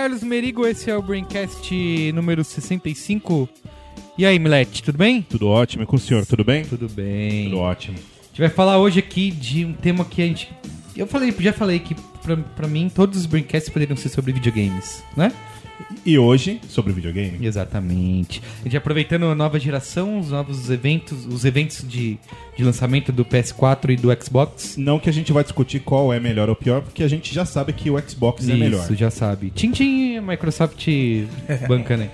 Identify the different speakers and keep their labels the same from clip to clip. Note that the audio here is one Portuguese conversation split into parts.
Speaker 1: Carlos Merigo, esse é o Braincast número 65. E aí, Milete, tudo bem?
Speaker 2: Tudo ótimo. E com o senhor, tudo bem?
Speaker 1: Tudo bem.
Speaker 2: Tudo ótimo.
Speaker 1: A gente vai falar hoje aqui de um tema que a gente. Eu falei, já falei que pra, pra mim todos os Braincasts poderiam ser sobre videogames, né?
Speaker 2: E hoje, sobre videogame?
Speaker 1: Exatamente. A gente aproveitando a nova geração, os novos eventos, os eventos de, de lançamento do PS4 e do Xbox.
Speaker 2: Não que a gente vai discutir qual é melhor ou pior, porque a gente já sabe que o Xbox é melhor.
Speaker 1: Isso, já sabe. Tchim, tchim, Microsoft banca, né?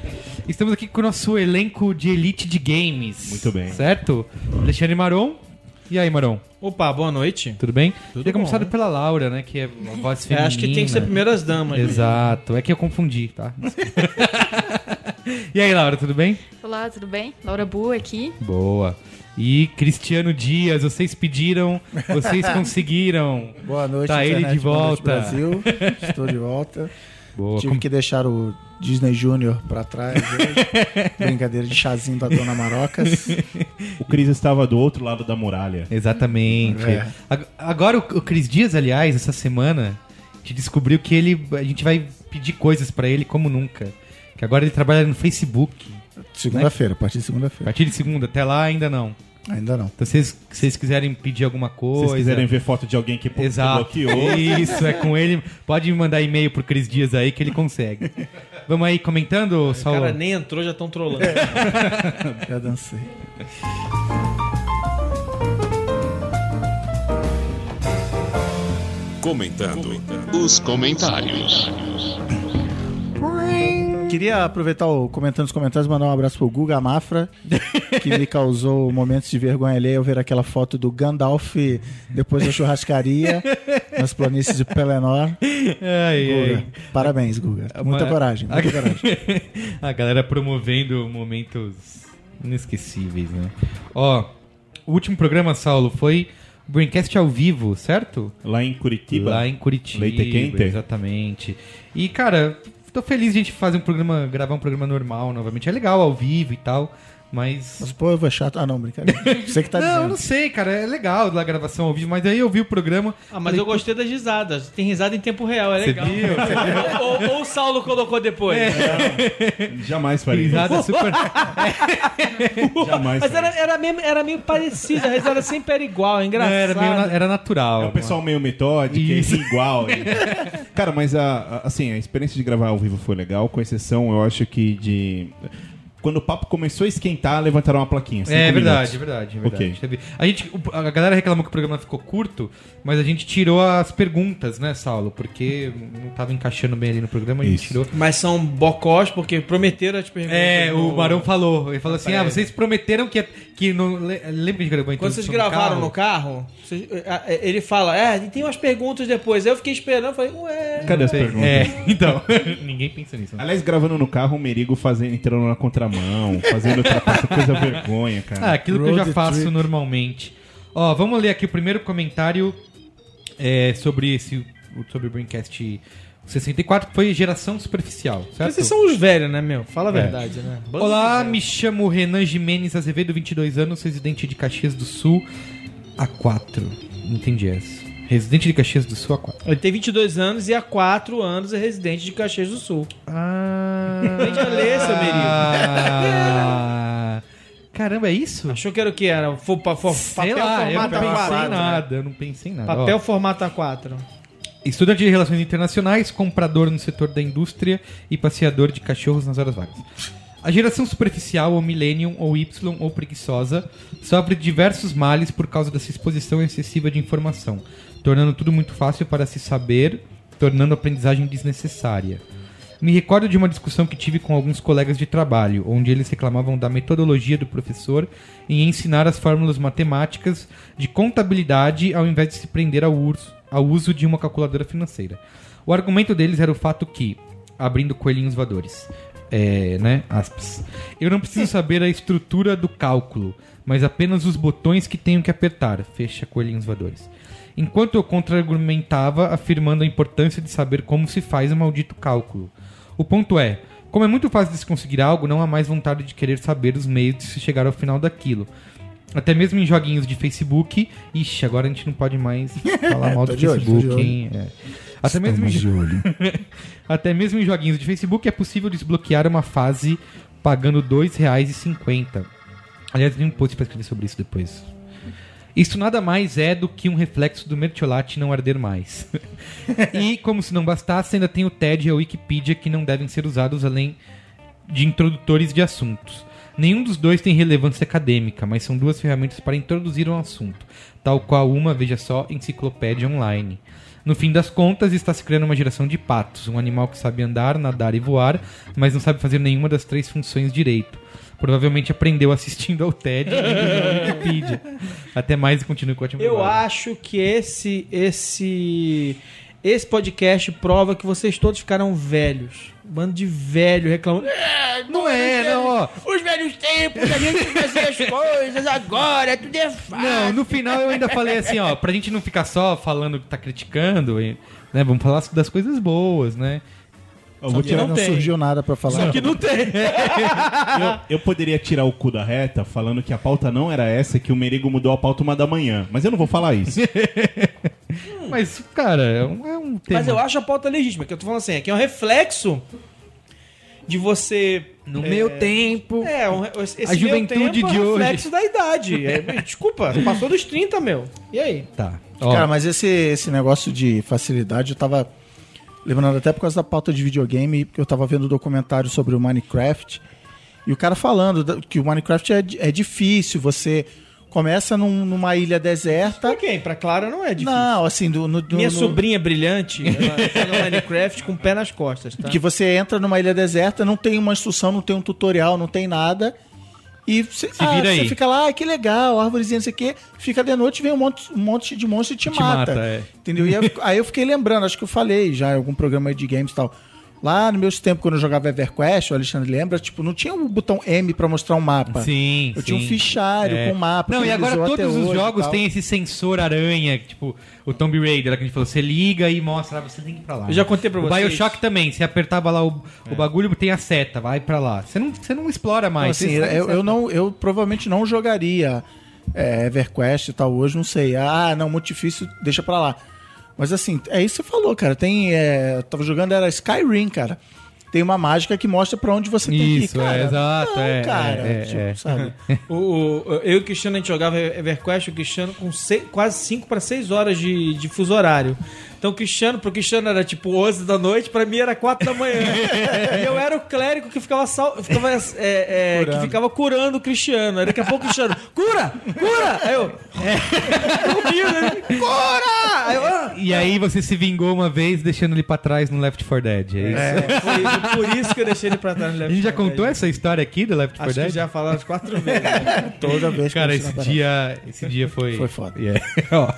Speaker 1: Estamos aqui com o nosso elenco de elite de games.
Speaker 2: Muito bem.
Speaker 1: Certo? Alexandre Maron. E aí, Maron?
Speaker 3: Opa, boa noite.
Speaker 1: Tudo bem?
Speaker 3: Tudo
Speaker 1: Tinha começado pela Laura, né? Que é uma voz
Speaker 3: É,
Speaker 1: feminina.
Speaker 3: acho que tem que ser primeiras damas. né?
Speaker 1: Exato. É que eu confundi, tá? e aí, Laura, tudo bem?
Speaker 4: Olá, tudo bem? Laura Bu aqui.
Speaker 1: Boa. E Cristiano Dias, vocês pediram, vocês conseguiram.
Speaker 5: Boa noite,
Speaker 1: Tá ele
Speaker 5: internet,
Speaker 1: de
Speaker 5: boa noite,
Speaker 1: volta.
Speaker 5: Brasil. Estou de volta.
Speaker 1: Boa.
Speaker 5: Tive
Speaker 1: Como-
Speaker 5: que deixar o Disney Junior pra trás hoje. Brincadeira de chazinho da Dona Marocas.
Speaker 2: O Cris estava do outro lado da muralha.
Speaker 1: Exatamente.
Speaker 5: É.
Speaker 1: Ag- Agora o Cris Dias, aliás, essa semana, a gente descobriu que ele. A gente vai pedir coisas pra ele como nunca. Que agora ele trabalha no Facebook.
Speaker 5: Segunda-feira, a partir de
Speaker 1: A
Speaker 5: segunda-feira.
Speaker 1: partir de segunda, até lá ainda não.
Speaker 5: Ainda não.
Speaker 1: Então, se vocês, se vocês quiserem pedir alguma
Speaker 2: Se
Speaker 1: coisa.
Speaker 2: vocês quiserem ver foto de alguém que
Speaker 1: Exato.
Speaker 2: bloqueou,
Speaker 1: Isso, é com ele. Pode me mandar e-mail pro Cris Dias aí que ele consegue. Vamos aí comentando,
Speaker 3: O
Speaker 1: Saulo?
Speaker 3: cara nem entrou, já estão trolando.
Speaker 5: Já dancei.
Speaker 6: Comentando os comentários.
Speaker 5: Queria aproveitar o comentando os comentários e mandar um abraço pro Guga Mafra, que me causou momentos de vergonha alheia ao ver aquela foto do Gandalf depois da churrascaria nas planícies de Pelenor.
Speaker 1: Ai,
Speaker 5: Guga,
Speaker 1: ai.
Speaker 5: parabéns, Guga. Muita
Speaker 1: Uma-
Speaker 5: coragem, muita coragem.
Speaker 1: A galera promovendo momentos inesquecíveis, né? Ó, o último programa, Saulo, foi o Braincast ao vivo, certo?
Speaker 2: lá em Curitiba.
Speaker 1: Lá em Curitiba.
Speaker 2: Leite quente.
Speaker 1: Exatamente. E, cara, tô feliz de a gente fazer um programa, gravar um programa normal novamente. É legal ao vivo e tal, mas.
Speaker 5: Mas o povo é chato. Ah, não, brincadeira. Você que tá
Speaker 1: não,
Speaker 5: dizendo.
Speaker 1: não sei, cara. É legal a gravação ao vivo, mas aí eu vi o programa.
Speaker 3: Ah, mas
Speaker 1: falei,
Speaker 3: eu gostei das risadas. Tem risada em tempo real, é
Speaker 1: Você
Speaker 3: legal.
Speaker 1: viu? Você
Speaker 3: ou, ou o Saulo colocou depois.
Speaker 2: Jamais faria.
Speaker 1: Risada super.
Speaker 2: Jamais
Speaker 3: Mas era, era, meio, era meio parecido, a risada sempre era igual, é
Speaker 1: Não,
Speaker 3: engraçado.
Speaker 1: era, meio na- era natural.
Speaker 2: É o pessoal meio metódico, é
Speaker 1: Isso.
Speaker 2: igual. Cara, mas a, a- assim, a experiência de gravar ao vivo foi legal, com exceção, eu acho que de. Quando o papo começou a esquentar, levantaram uma plaquinha.
Speaker 1: É verdade, é verdade, é verdade.
Speaker 2: Ok.
Speaker 1: Teve- A, gente, a galera reclamou que o programa ficou curto, mas a gente tirou as perguntas, né, Saulo? Porque não tava encaixando bem ali no programa, a gente
Speaker 2: Isso.
Speaker 1: tirou.
Speaker 3: Mas são bocós, porque prometeram as perguntas.
Speaker 1: É, o
Speaker 3: no-
Speaker 1: Barão falou. Ele falou assim: ah, vocês prometeram que. no, lembra que a gente gravou a
Speaker 3: Quando vocês
Speaker 1: introdução do
Speaker 3: gravaram no carro, vocês- a- a- ele fala, é, e tem umas perguntas depois. Eu fiquei esperando, falei, ué.
Speaker 2: Cadê as perguntas?
Speaker 1: É, então. ninguém pensa nisso. né?
Speaker 2: Aliás, gravando no carro, o Merigo fazendo, entrando na contramão, fazendo ultrapassar coisa vergonha, cara.
Speaker 1: Ah, aquilo que eu já
Speaker 5: Road
Speaker 1: faço
Speaker 5: trip.
Speaker 1: normalmente. Ó, vamos ler aqui o primeiro comentário é, sobre esse. Sobre o Braincast 64, que foi geração superficial, certo?
Speaker 3: Vocês são os velhos, né, meu? Fala a
Speaker 1: É.
Speaker 3: verdade, né? Bando
Speaker 1: Olá, me chamo Renan Jimenez Azevedo, 22 anos, residente de Caxias do Sul, A4. Entendi essa. Residente de Caxias do Sul, A4.
Speaker 3: Ele tem 22 anos e há 4 anos é residente de Caxias do Sul.
Speaker 1: Ah.
Speaker 3: Aprende a ler, seu.
Speaker 1: Ah. Caramba, é isso?
Speaker 3: Achou que era o que era? For, pa- for,
Speaker 1: Sei
Speaker 3: papel
Speaker 1: lá, eu não
Speaker 3: formato
Speaker 1: pensei em
Speaker 3: A4.
Speaker 1: nada, eu não pensei em nada. Ó.
Speaker 3: Papel formato A4.
Speaker 1: Estudante de Relações Internacionais, comprador no setor da indústria e passeador de cachorros nas horas vagas. A geração superficial, ou millennium, ou Y, ou preguiçosa, sofre diversos males por causa dessa exposição excessiva de informação, tornando tudo muito fácil para se saber, tornando a aprendizagem desnecessária. Me recordo de uma discussão que tive com alguns colegas de trabalho, onde eles reclamavam da metodologia do professor em ensinar as fórmulas matemáticas de contabilidade ao invés de se prender ao uso, de uma calculadora financeira. O argumento deles era o fato que, abrindo coelhinhos voadores, é, né, aspas, eu não preciso saber a estrutura do cálculo, mas apenas os botões que tenho que apertar, fecha coelhinhos voadores. Enquanto eu contra-argumentava, afirmando a importância de saber como se faz o maldito cálculo. O ponto é, como é muito fácil de se conseguir algo, não há mais vontade de querer saber os meios de se chegar ao final daquilo. Até mesmo em joguinhos de Facebook. Ixi, agora a gente não pode mais falar mal do Facebook,
Speaker 5: olho.
Speaker 1: hein? É. Até mesmo, em,
Speaker 5: Estamos de olho.
Speaker 1: até mesmo em joguinhos de Facebook é possível desbloquear uma fase pagando R$ 2,50. Aliás, tem um post pra escrever sobre isso depois. Isso nada mais é do que um reflexo do mertiolate não arder mais. e, como se não bastasse, ainda tem o TED e a Wikipedia que não devem ser usados além de introdutores de assuntos. Nenhum dos dois tem relevância acadêmica, mas são duas ferramentas para introduzir um assunto, tal qual uma, veja só, enciclopédia online. No fim das contas, está se criando uma geração de patos, um animal que sabe andar, nadar e voar, mas não sabe fazer nenhuma das três funções direito. Provavelmente aprendeu assistindo ao TED e Wikipedia. Até mais e continue com o ótimo
Speaker 3: Eu
Speaker 1: trabalho.
Speaker 3: acho que esse esse esse podcast prova que vocês todos ficaram velhos. Bando de velho reclamando. "É,
Speaker 1: Não é, não, ó.
Speaker 3: Os velhos tempos, a gente fazia as coisas, agora tudo é fácil.
Speaker 1: Não, no final eu ainda falei assim, ó, pra gente não ficar só falando que tá criticando, e, né, vamos falar das coisas boas, né?
Speaker 2: Eu, vou
Speaker 3: que
Speaker 2: tirar-
Speaker 3: não
Speaker 5: não surgiu nada pra falar.
Speaker 3: Só que não tem.
Speaker 2: eu, eu poderia tirar o cu da reta falando que a pauta não era essa, que o Merigo mudou a pauta uma da manhã. Mas eu não vou falar isso.
Speaker 1: Mas, cara, é um, é um tema.
Speaker 3: Mas eu acho a pauta legítima, que eu tô falando assim, é que é um reflexo de você.
Speaker 1: No
Speaker 3: é,
Speaker 1: meu tempo...
Speaker 3: É, um, esse
Speaker 1: A juventude
Speaker 3: meu tempo
Speaker 1: de
Speaker 3: é um
Speaker 1: hoje.
Speaker 3: reflexo da idade. É, desculpa, passou dos 30, meu. E aí?
Speaker 1: Tá. Ó,
Speaker 5: Cara, mas esse, esse negócio de facilidade, eu tava lembrando até por causa da pauta de videogame, porque eu tava vendo um documentário sobre o Minecraft, e o cara falando que o Minecraft é, é difícil, você começa num- numa ilha deserta.
Speaker 3: Pra quem? Pra Clara não é difícil.
Speaker 5: Não, assim, do, no, do-
Speaker 3: Minha
Speaker 5: no-
Speaker 3: sobrinha brilhante, ela joga Minecraft com o pé nas costas, tá?
Speaker 5: que você entra numa ilha deserta, não tem uma instrução, não tem um tutorial, não tem nada. E você, ah, fica lá, ah, que legal, árvorezinha, não sei o quê. Fica de noite, vem um monte, um monte de monstro e te,
Speaker 1: Te
Speaker 5: mata.
Speaker 1: mata, é.
Speaker 5: Entendeu? E aí eu fiquei lembrando, acho que eu falei já em algum programa de games e tal. Lá no meus tempos, quando eu jogava EverQuest, o Alexandre lembra, tipo, não tinha o botão M pra mostrar um mapa.
Speaker 1: Sim,
Speaker 5: Eu tinha um
Speaker 1: sim.
Speaker 5: fichário
Speaker 1: É.
Speaker 5: com mapa.
Speaker 1: Não, e agora todos os jogos têm esse sensor aranha, tipo o Tomb Raider, que a gente falou, você liga e mostra, ah, você tem que ir pra lá.
Speaker 3: Eu já contei pra
Speaker 1: o
Speaker 3: vocês.
Speaker 1: Bioshock também, você apertava lá o, o bagulho, tem a seta, vai pra lá. Você não, você não explora mais.
Speaker 5: assim,
Speaker 1: você sabe
Speaker 5: eu, eu não, eu provavelmente não jogaria é, EverQuest e tal hoje, não sei. Ah, não, muito difícil, deixa pra lá. Mas assim, é isso que você falou, cara. Tem, é, eu tava jogando era Skyrim, cara. Tem uma mágica que mostra pra onde você tem que ir,
Speaker 1: Isso,
Speaker 5: cara.
Speaker 1: é, exato,
Speaker 5: Não,
Speaker 1: é,
Speaker 5: cara,
Speaker 1: é, é,
Speaker 5: tipo,
Speaker 1: é.
Speaker 5: sabe?
Speaker 3: O, o- eu e o Cristiano a gente jogava EverQuest, o Cristiano com sei- quase 5 para 6 horas de, de fuso horário. Então o Cristiano, pro Cristiano era tipo 11 da noite, pra mim era 4 da manhã. e eu era o clérigo que ficava, sal, ficava, é, é, que ficava curando o Cristiano. Aí daqui a pouco o Cristiano, cura! Cura! Aí eu, é. Comigo, né? cura! Aí eu, ah.
Speaker 1: E aí você se vingou uma vez deixando ele pra trás no Left 4 Dead, é isso?
Speaker 3: É, foi por isso que eu deixei ele pra trás no
Speaker 1: A
Speaker 3: Left
Speaker 1: gente já
Speaker 3: 4 Dead.
Speaker 1: contou essa história aqui do Left 4
Speaker 3: Acho que
Speaker 1: Dead?
Speaker 3: já falaram as quatro vezes. né?
Speaker 5: Toda vez que
Speaker 1: Cara,
Speaker 5: eu
Speaker 1: esse
Speaker 5: a
Speaker 1: dia, esse dia foi.
Speaker 5: Foi foda.
Speaker 1: Yeah. Ó,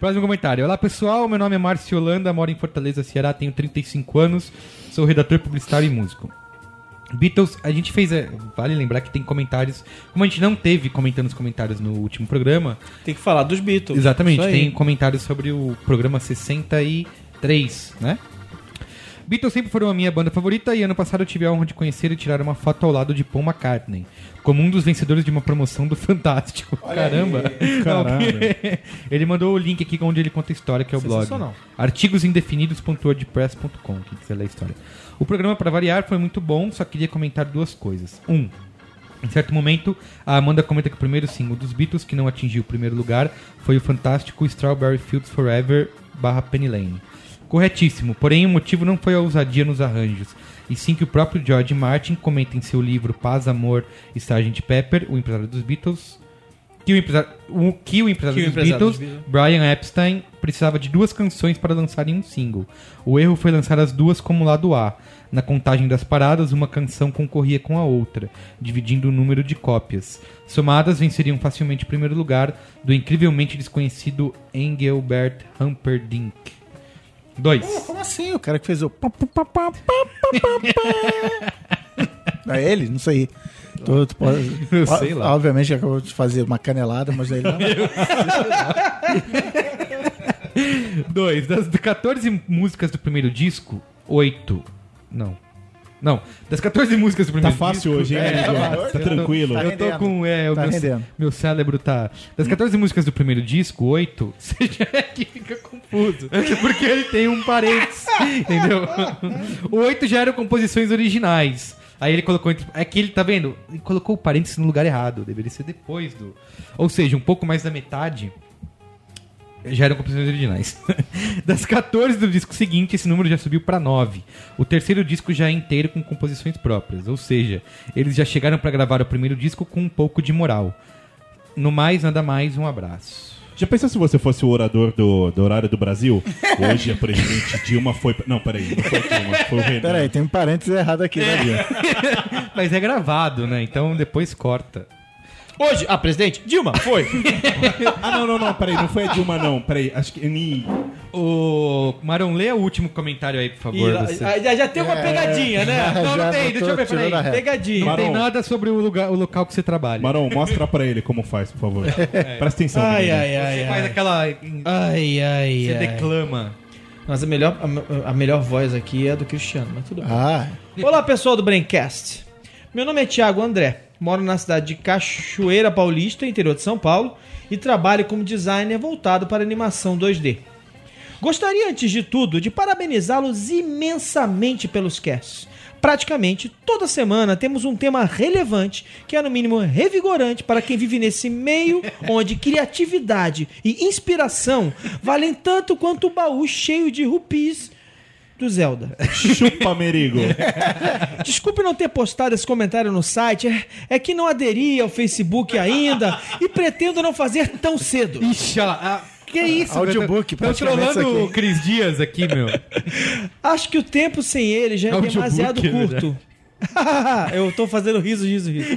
Speaker 1: próximo comentário. Olá pessoal, meu nome é Márcio Holanda, moro em Fortaleza, Ceará, tenho 35 anos, sou redator publicitário e músico. Beatles, a gente fez. é, Vale lembrar que tem comentários. Como a gente não teve comentando os comentários no último programa,
Speaker 3: Tem que falar dos Beatles.
Speaker 1: Exatamente, tem comentários sobre o programa 63, né? Beatles sempre foram a minha banda favorita e ano passado eu tive a honra de conhecer e tirar uma foto ao lado de Paul McCartney, como um dos vencedores de uma promoção do Fantástico. Caramba!
Speaker 2: Caralho.
Speaker 1: ele mandou o link aqui onde ele conta a história, que é o blog. Artigosindefinidos.wordpress.com, quem quiser ler a história. O programa, para variar, foi muito bom, só queria comentar duas coisas. Um, em certo momento, a Amanda comenta que o primeiro single dos Beatles que não atingiu o primeiro lugar foi o fantástico Strawberry Fields Forever barra Penny Lane. Corretíssimo, porém o motivo não foi a ousadia nos arranjos, e sim que o próprio George Martin comenta em seu livro Paz, Amor e Sgt. Pepper, o empresário dos Beatles, que o empresário, o, que o empresário,
Speaker 3: Que o
Speaker 1: dos,
Speaker 3: empresário
Speaker 1: Beatles,
Speaker 3: dos Beatles.
Speaker 1: Brian Epstein, precisava de duas canções para lançarem um single. O erro foi lançar as duas como lado A. Na contagem das paradas, uma canção concorria com a outra, dividindo o número de cópias. Somadas, venceriam facilmente o primeiro lugar do incrivelmente desconhecido Engelbert Humperdinck. 2.
Speaker 5: Como assim? O cara que fez o. É ele? Não sei. Tu, tu pode...
Speaker 1: Eu sei lá.
Speaker 5: Obviamente acabou de fazer uma canelada, mas ele não.
Speaker 1: 2. Das 14 músicas do primeiro disco, 8. Não. Não, das 14 músicas do
Speaker 2: Tá
Speaker 1: primeiro
Speaker 2: fácil
Speaker 1: disco...
Speaker 2: hoje, hein,
Speaker 1: É,
Speaker 2: amigo?
Speaker 1: tá
Speaker 2: Tá
Speaker 1: tô-
Speaker 2: tranquilo.
Speaker 5: Tá
Speaker 1: Eu tô
Speaker 5: rendendo.
Speaker 1: com. É, o
Speaker 5: Tá
Speaker 1: meu,
Speaker 5: rendendo.
Speaker 1: meu cérebro tá. Das 14 músicas do primeiro disco, 8, você já é que fica confuso. Porque ele tem um parênteses. entendeu? O 8 já eram composições originais. Aí ele colocou. entre- É que ele, tá vendo? Ele colocou o parênteses no lugar errado. Deveria ser depois do. Ou seja, um pouco mais da metade. Já eram composições originais. Das 14 do disco seguinte, esse número já subiu pra 9. O terceiro disco já é inteiro com composições próprias. Ou seja, eles já chegaram pra gravar o primeiro disco com um pouco de moral. No mais, nada mais, um abraço.
Speaker 2: Já pensou se você fosse o orador do, do horário do Brasil? Hoje a presidente Dilma foi. Não, peraí, não foi Dilma, foi o Renan.
Speaker 5: Peraí, tem um parênteses errado aqui, né, Bia?
Speaker 1: Mas é gravado, né? Então depois corta.
Speaker 3: Hoje, a presidente Dilma foi.
Speaker 2: Ah, não, não, não, peraí, não foi a Dilma, não. Peraí, acho que. Ni-
Speaker 1: O Marão, lê o último comentário aí, por
Speaker 3: E
Speaker 1: favor. você.
Speaker 3: ah, já, já tem uma pegadinha, né?
Speaker 1: Não, não
Speaker 5: Já
Speaker 1: tem, deixa eu ver, peraí.
Speaker 3: Pegadinha.
Speaker 1: Não tem
Speaker 2: Marão.
Speaker 1: nada sobre o, lugar, o local que você trabalha.
Speaker 2: Marão, mostra pra ele como faz, por favor. Presta atenção.
Speaker 3: Ai, ai, ai,
Speaker 1: Você faz
Speaker 3: ai.
Speaker 1: aquela.
Speaker 3: Ai, ai,
Speaker 1: Você
Speaker 3: ai.
Speaker 1: declama.
Speaker 3: Mas a melhor, a, a melhor voz aqui é a do Cristiano, mas tudo bem.
Speaker 5: Ah,
Speaker 3: Olá, pessoal do Braincast. Meu nome é Thiago André. Moro na cidade de Cachoeira Paulista, interior de São Paulo, e trabalho como designer voltado para animação 2D. Gostaria, antes de tudo, de parabenizá-los imensamente pelos casts. Praticamente toda semana temos um tema relevante que é, no mínimo, revigorante para quem vive nesse meio onde criatividade e inspiração valem tanto quanto o baú cheio de rupis do Zelda.
Speaker 2: Chupa, Merigo.
Speaker 3: Desculpe não ter postado esse comentário no site, é, é que não aderi ao Facebook ainda e pretendo não fazer tão cedo.
Speaker 1: Ixi, olha lá. Que isso,
Speaker 5: Audiobook, praticamente
Speaker 1: trolando o Cris Dias aqui, meu.
Speaker 3: Acho que o tempo sem ele já é
Speaker 1: Audiobook,
Speaker 3: demasiado
Speaker 1: né?
Speaker 3: curto. Eu tô fazendo riso, riso, riso.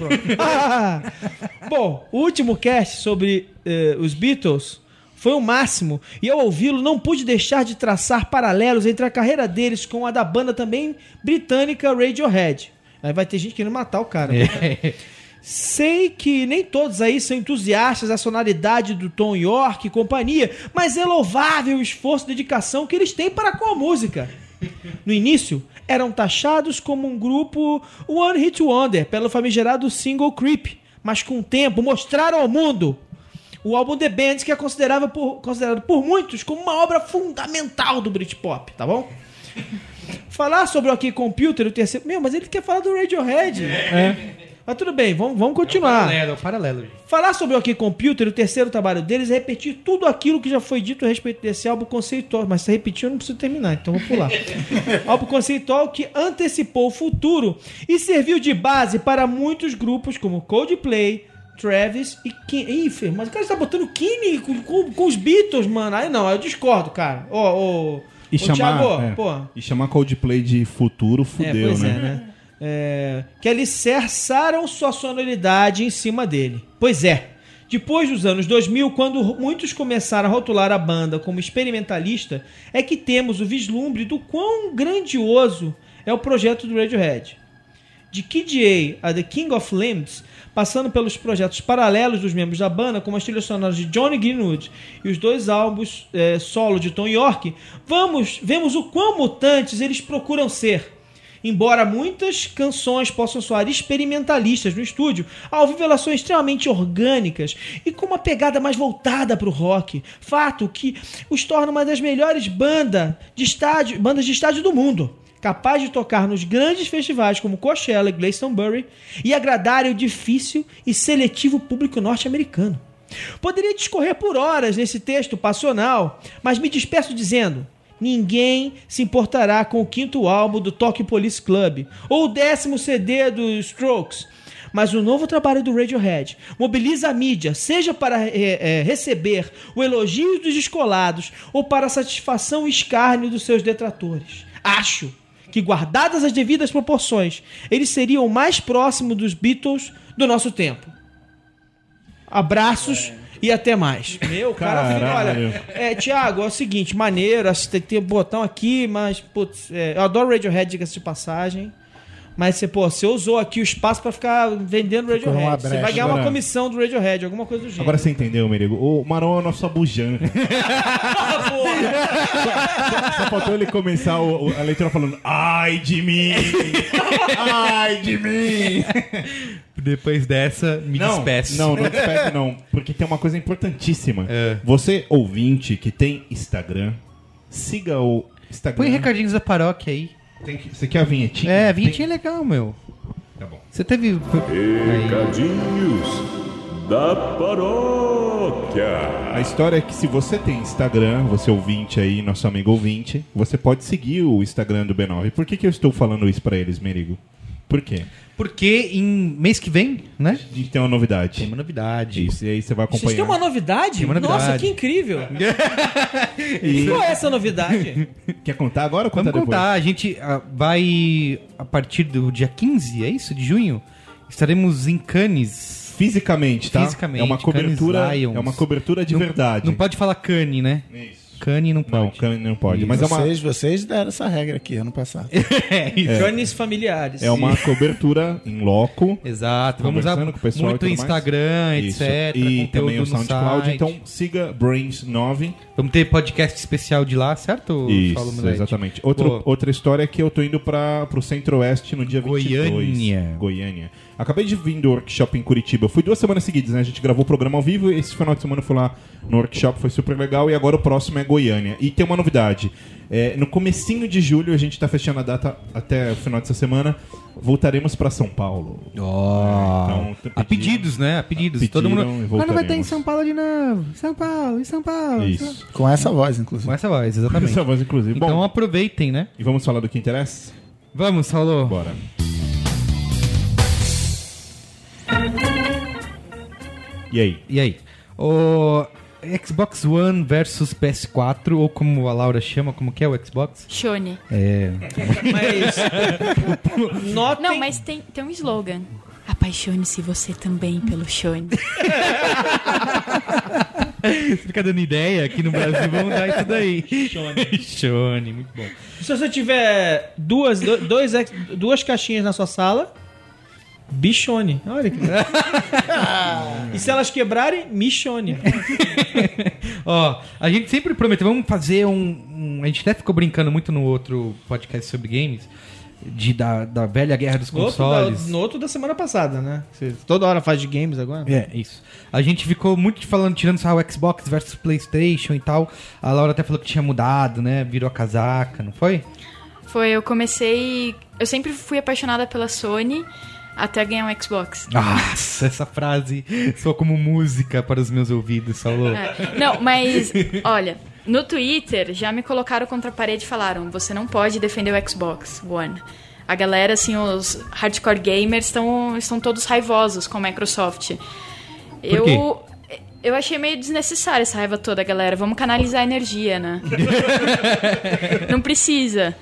Speaker 3: Bom, o último cast sobre eh, os Beatles foi o máximo e ao ouvi-lo não pude deixar de traçar paralelos entre a carreira deles com a da banda também britânica Radiohead. Aí vai ter gente querendo matar o cara.
Speaker 1: É.
Speaker 3: Sei que nem todos aí são entusiastas da sonoridade do Tom York e companhia, mas é louvável o esforço e dedicação que eles têm para com a música. No início, eram taxados como um grupo One Hit Wonder pelo famigerado single Creep, mas com o tempo mostraram ao mundo o álbum The Band, que é considerado por, considerado por muitos como uma obra fundamental do Britpop, tá bom? Falar sobre o OK Computer, o terceiro... Meu, mas ele quer falar do Radiohead. Mas tudo bem, vamos, vamos continuar.
Speaker 1: Paralelo, é o paralelo, gente.
Speaker 3: Falar sobre o OK Computer, o terceiro trabalho deles, é repetir tudo aquilo que já foi dito a respeito desse álbum conceitual. Mas se repetir, eu não preciso terminar, então vou pular. álbum conceitual que antecipou o futuro e serviu de base para muitos grupos como Coldplay, Travis e Kine. Ih, Fer, mas o cara está botando Kine com, com- com os Beatles, mano. Aí não, eu discordo, cara. Ô, ô,
Speaker 2: E chamar,
Speaker 3: Thiago,
Speaker 2: é,
Speaker 3: pô.
Speaker 2: e chamar Coldplay de futuro
Speaker 3: É,
Speaker 2: fudeu,
Speaker 3: pois
Speaker 2: né?
Speaker 3: é, né? É, que alicerçaram sua sonoridade em cima dele. Pois é. Depois dos anos 2000, quando muitos começaram a rotular a banda como experimentalista, é que temos o vislumbre do quão grandioso é o projeto do Radiohead. De Kid A a The King of Limbs, passando pelos projetos paralelos dos membros da banda, como as trilhas sonoras de Johnny Greenwood e os dois álbuns eh, solo de Tom York, vamos, vemos o quão mutantes eles procuram ser. Embora muitas canções possam soar experimentalistas no estúdio, ao vivo elas são extremamente orgânicas e com uma pegada mais voltada para o rock. Fato que os torna uma das melhores banda de estádio, bandas de estádio do mundo capaz de tocar nos grandes festivais como Coachella e Glastonbury e agradar o difícil e seletivo público norte-americano. Poderia discorrer por horas nesse texto passional, mas me despeço dizendo: ninguém se importará com o quinto álbum do Tokyo Police Club ou o décimo CD dos Strokes. Mas o novo trabalho do Radiohead mobiliza a mídia, seja para eh, eh, receber o elogio dos descolados ou para a satisfação e escárnio dos seus detratores. Acho que, guardadas as devidas proporções, eles seriam mais próximo dos Beatles do nosso tempo. Abraços e até mais. Meu, cara, olha, é, Thiago, é o seguinte, maneiro, acho que tem, tem botão aqui, mas, putz, é, eu adoro Radiohead, diga-se de passagem, Mas você, pô, você usou aqui o espaço pra ficar vendendo Radiohead. Você vai ganhar uma
Speaker 2: Agora-
Speaker 3: comissão do Radiohead, alguma coisa do gênero.
Speaker 2: Agora você entendeu, Merigo? O Marão é o nosso abujan. Só faltou ele começar o- o- a leitura falando Ai de mim! Ai de mim!
Speaker 1: Depois dessa, me
Speaker 2: não,
Speaker 1: despeço.
Speaker 2: Não, não despeço não. Porque tem uma coisa importantíssima.
Speaker 1: É.
Speaker 2: Você, ouvinte, que tem Instagram, siga o Instagram.
Speaker 1: Põe recadinhos da paróquia aí.
Speaker 2: Tem que- Você quer a vinhetinha?
Speaker 1: É,
Speaker 2: Tem-
Speaker 1: 20 é legal, meu.
Speaker 2: Tá bom.
Speaker 1: Você teve. Aí.
Speaker 6: Recadinhos da paróquia.
Speaker 2: A história é que se você tem Instagram, você ouvinte aí, nosso amigo ouvinte, você pode seguir o Instagram do B9. Por que, que eu estou falando isso pra eles, Merigo? Por quê?
Speaker 1: Porque em mês que vem, né?
Speaker 2: A gente tem uma novidade.
Speaker 1: Tem uma novidade.
Speaker 2: Isso, e aí você vai
Speaker 3: Vocês
Speaker 2: acompanhar.
Speaker 3: têm uma novidade?
Speaker 1: Tem uma novidade.
Speaker 3: Nossa, que incrível. Qual é essa novidade?
Speaker 2: Quer contar agora ou contar
Speaker 1: Vamos
Speaker 2: depois?
Speaker 1: contar, a gente ah, vai a partir do dia 15, é isso? De junho? Estaremos em Cannes.
Speaker 2: Fisicamente, tá?
Speaker 1: Fisicamente,
Speaker 2: É uma cobertura,
Speaker 1: Cannes
Speaker 2: é uma cobertura de
Speaker 1: Não-
Speaker 2: verdade.
Speaker 1: Não pode falar Cannes, né?
Speaker 2: Isso.
Speaker 1: Cannes não
Speaker 2: Não,
Speaker 1: pode.
Speaker 2: Cannes não pode. Mas é uma,
Speaker 5: Vocês, vocês deram essa regra aqui ano passado.
Speaker 1: É, isso.
Speaker 3: Canes familiares.
Speaker 2: é uma cobertura em loco.
Speaker 1: Exato, vamos usar
Speaker 2: Conversando com o pessoal
Speaker 1: muito
Speaker 2: e
Speaker 1: o. Instagram,
Speaker 2: Isso.
Speaker 1: etc.
Speaker 2: E também o SoundCloud.
Speaker 1: site.
Speaker 2: Então siga Brains9.
Speaker 1: Vamos ter podcast especial de lá, certo?
Speaker 2: Isso, exatamente. Outro, outra história é que eu tô indo para pro Centro-Oeste no dia 22.
Speaker 1: Goiânia.
Speaker 2: Goiânia. Acabei de vir do workshop em Curitiba. Fui duas semanas seguidas, né? A gente gravou o programa ao vivo e esse final de semana eu fui lá no workshop, foi super legal. E agora o próximo é Goiânia. E tem uma novidade. É, no comecinho de julho, a gente tá fechando a data até o final dessa semana. Voltaremos para São Paulo.
Speaker 1: Ó,
Speaker 2: Então,
Speaker 1: a
Speaker 2: pediram-
Speaker 1: pedidos, né? A pedidos.
Speaker 2: Pediram
Speaker 1: Todo mundo. Quando vai ter em. São Paulo de novo? São Paulo, em São Paulo. em São-
Speaker 2: Isso.
Speaker 5: Com essa voz, inclusive.
Speaker 1: Com essa voz, exatamente.
Speaker 2: Essa voz, inclusive.
Speaker 1: Então
Speaker 2: Bom,
Speaker 1: aproveitem, né?
Speaker 2: e vamos falar do que interessa?
Speaker 1: Vamos, Saulo.
Speaker 2: Bora. E aí?
Speaker 1: E aí? O Xbox One versus PS4, ou como a Laura chama, como que é o Xbox?
Speaker 4: Shone.
Speaker 1: É.
Speaker 3: Mas. Notem.
Speaker 4: Não, mas tem, tem um slogan. Apaixone-se você também pelo Shone.
Speaker 1: Você fica dando ideia aqui no Brasil, vamos dar isso daí. Shone. Shone, muito bom.
Speaker 3: Se você tiver duas, do- dois, duas caixinhas na sua sala, bichone. Olha que E se elas quebrarem, michone.
Speaker 1: Ó, a gente sempre prometeu, vamos fazer um, um- A gente até ficou brincando muito no outro podcast sobre games, de, da, da velha guerra dos
Speaker 3: No outro, da,
Speaker 1: consoles.
Speaker 3: no outro da semana passada, né? Você toda hora faz de games agora.
Speaker 1: É, isso. A gente ficou muito falando, tirando sarro Xbox versus Playstation e tal. A Laura até falou que tinha mudado, né? Virou a casaca, não foi?
Speaker 4: Foi, eu comecei. Eu sempre fui apaixonada pela Sony até ganhar um Xbox.
Speaker 1: Nossa, essa frase soa como música para os meus ouvidos, Saulo.
Speaker 4: É. Não, mas, olha, no Twitter já me colocaram contra a parede e falaram: você não pode defender o Xbox One. A galera, assim, os hardcore gamers estão, estão todos raivosos com a Microsoft. Eu. Eu achei meio desnecessária essa raiva toda, galera. Vamos canalizar a energia, né? não precisa.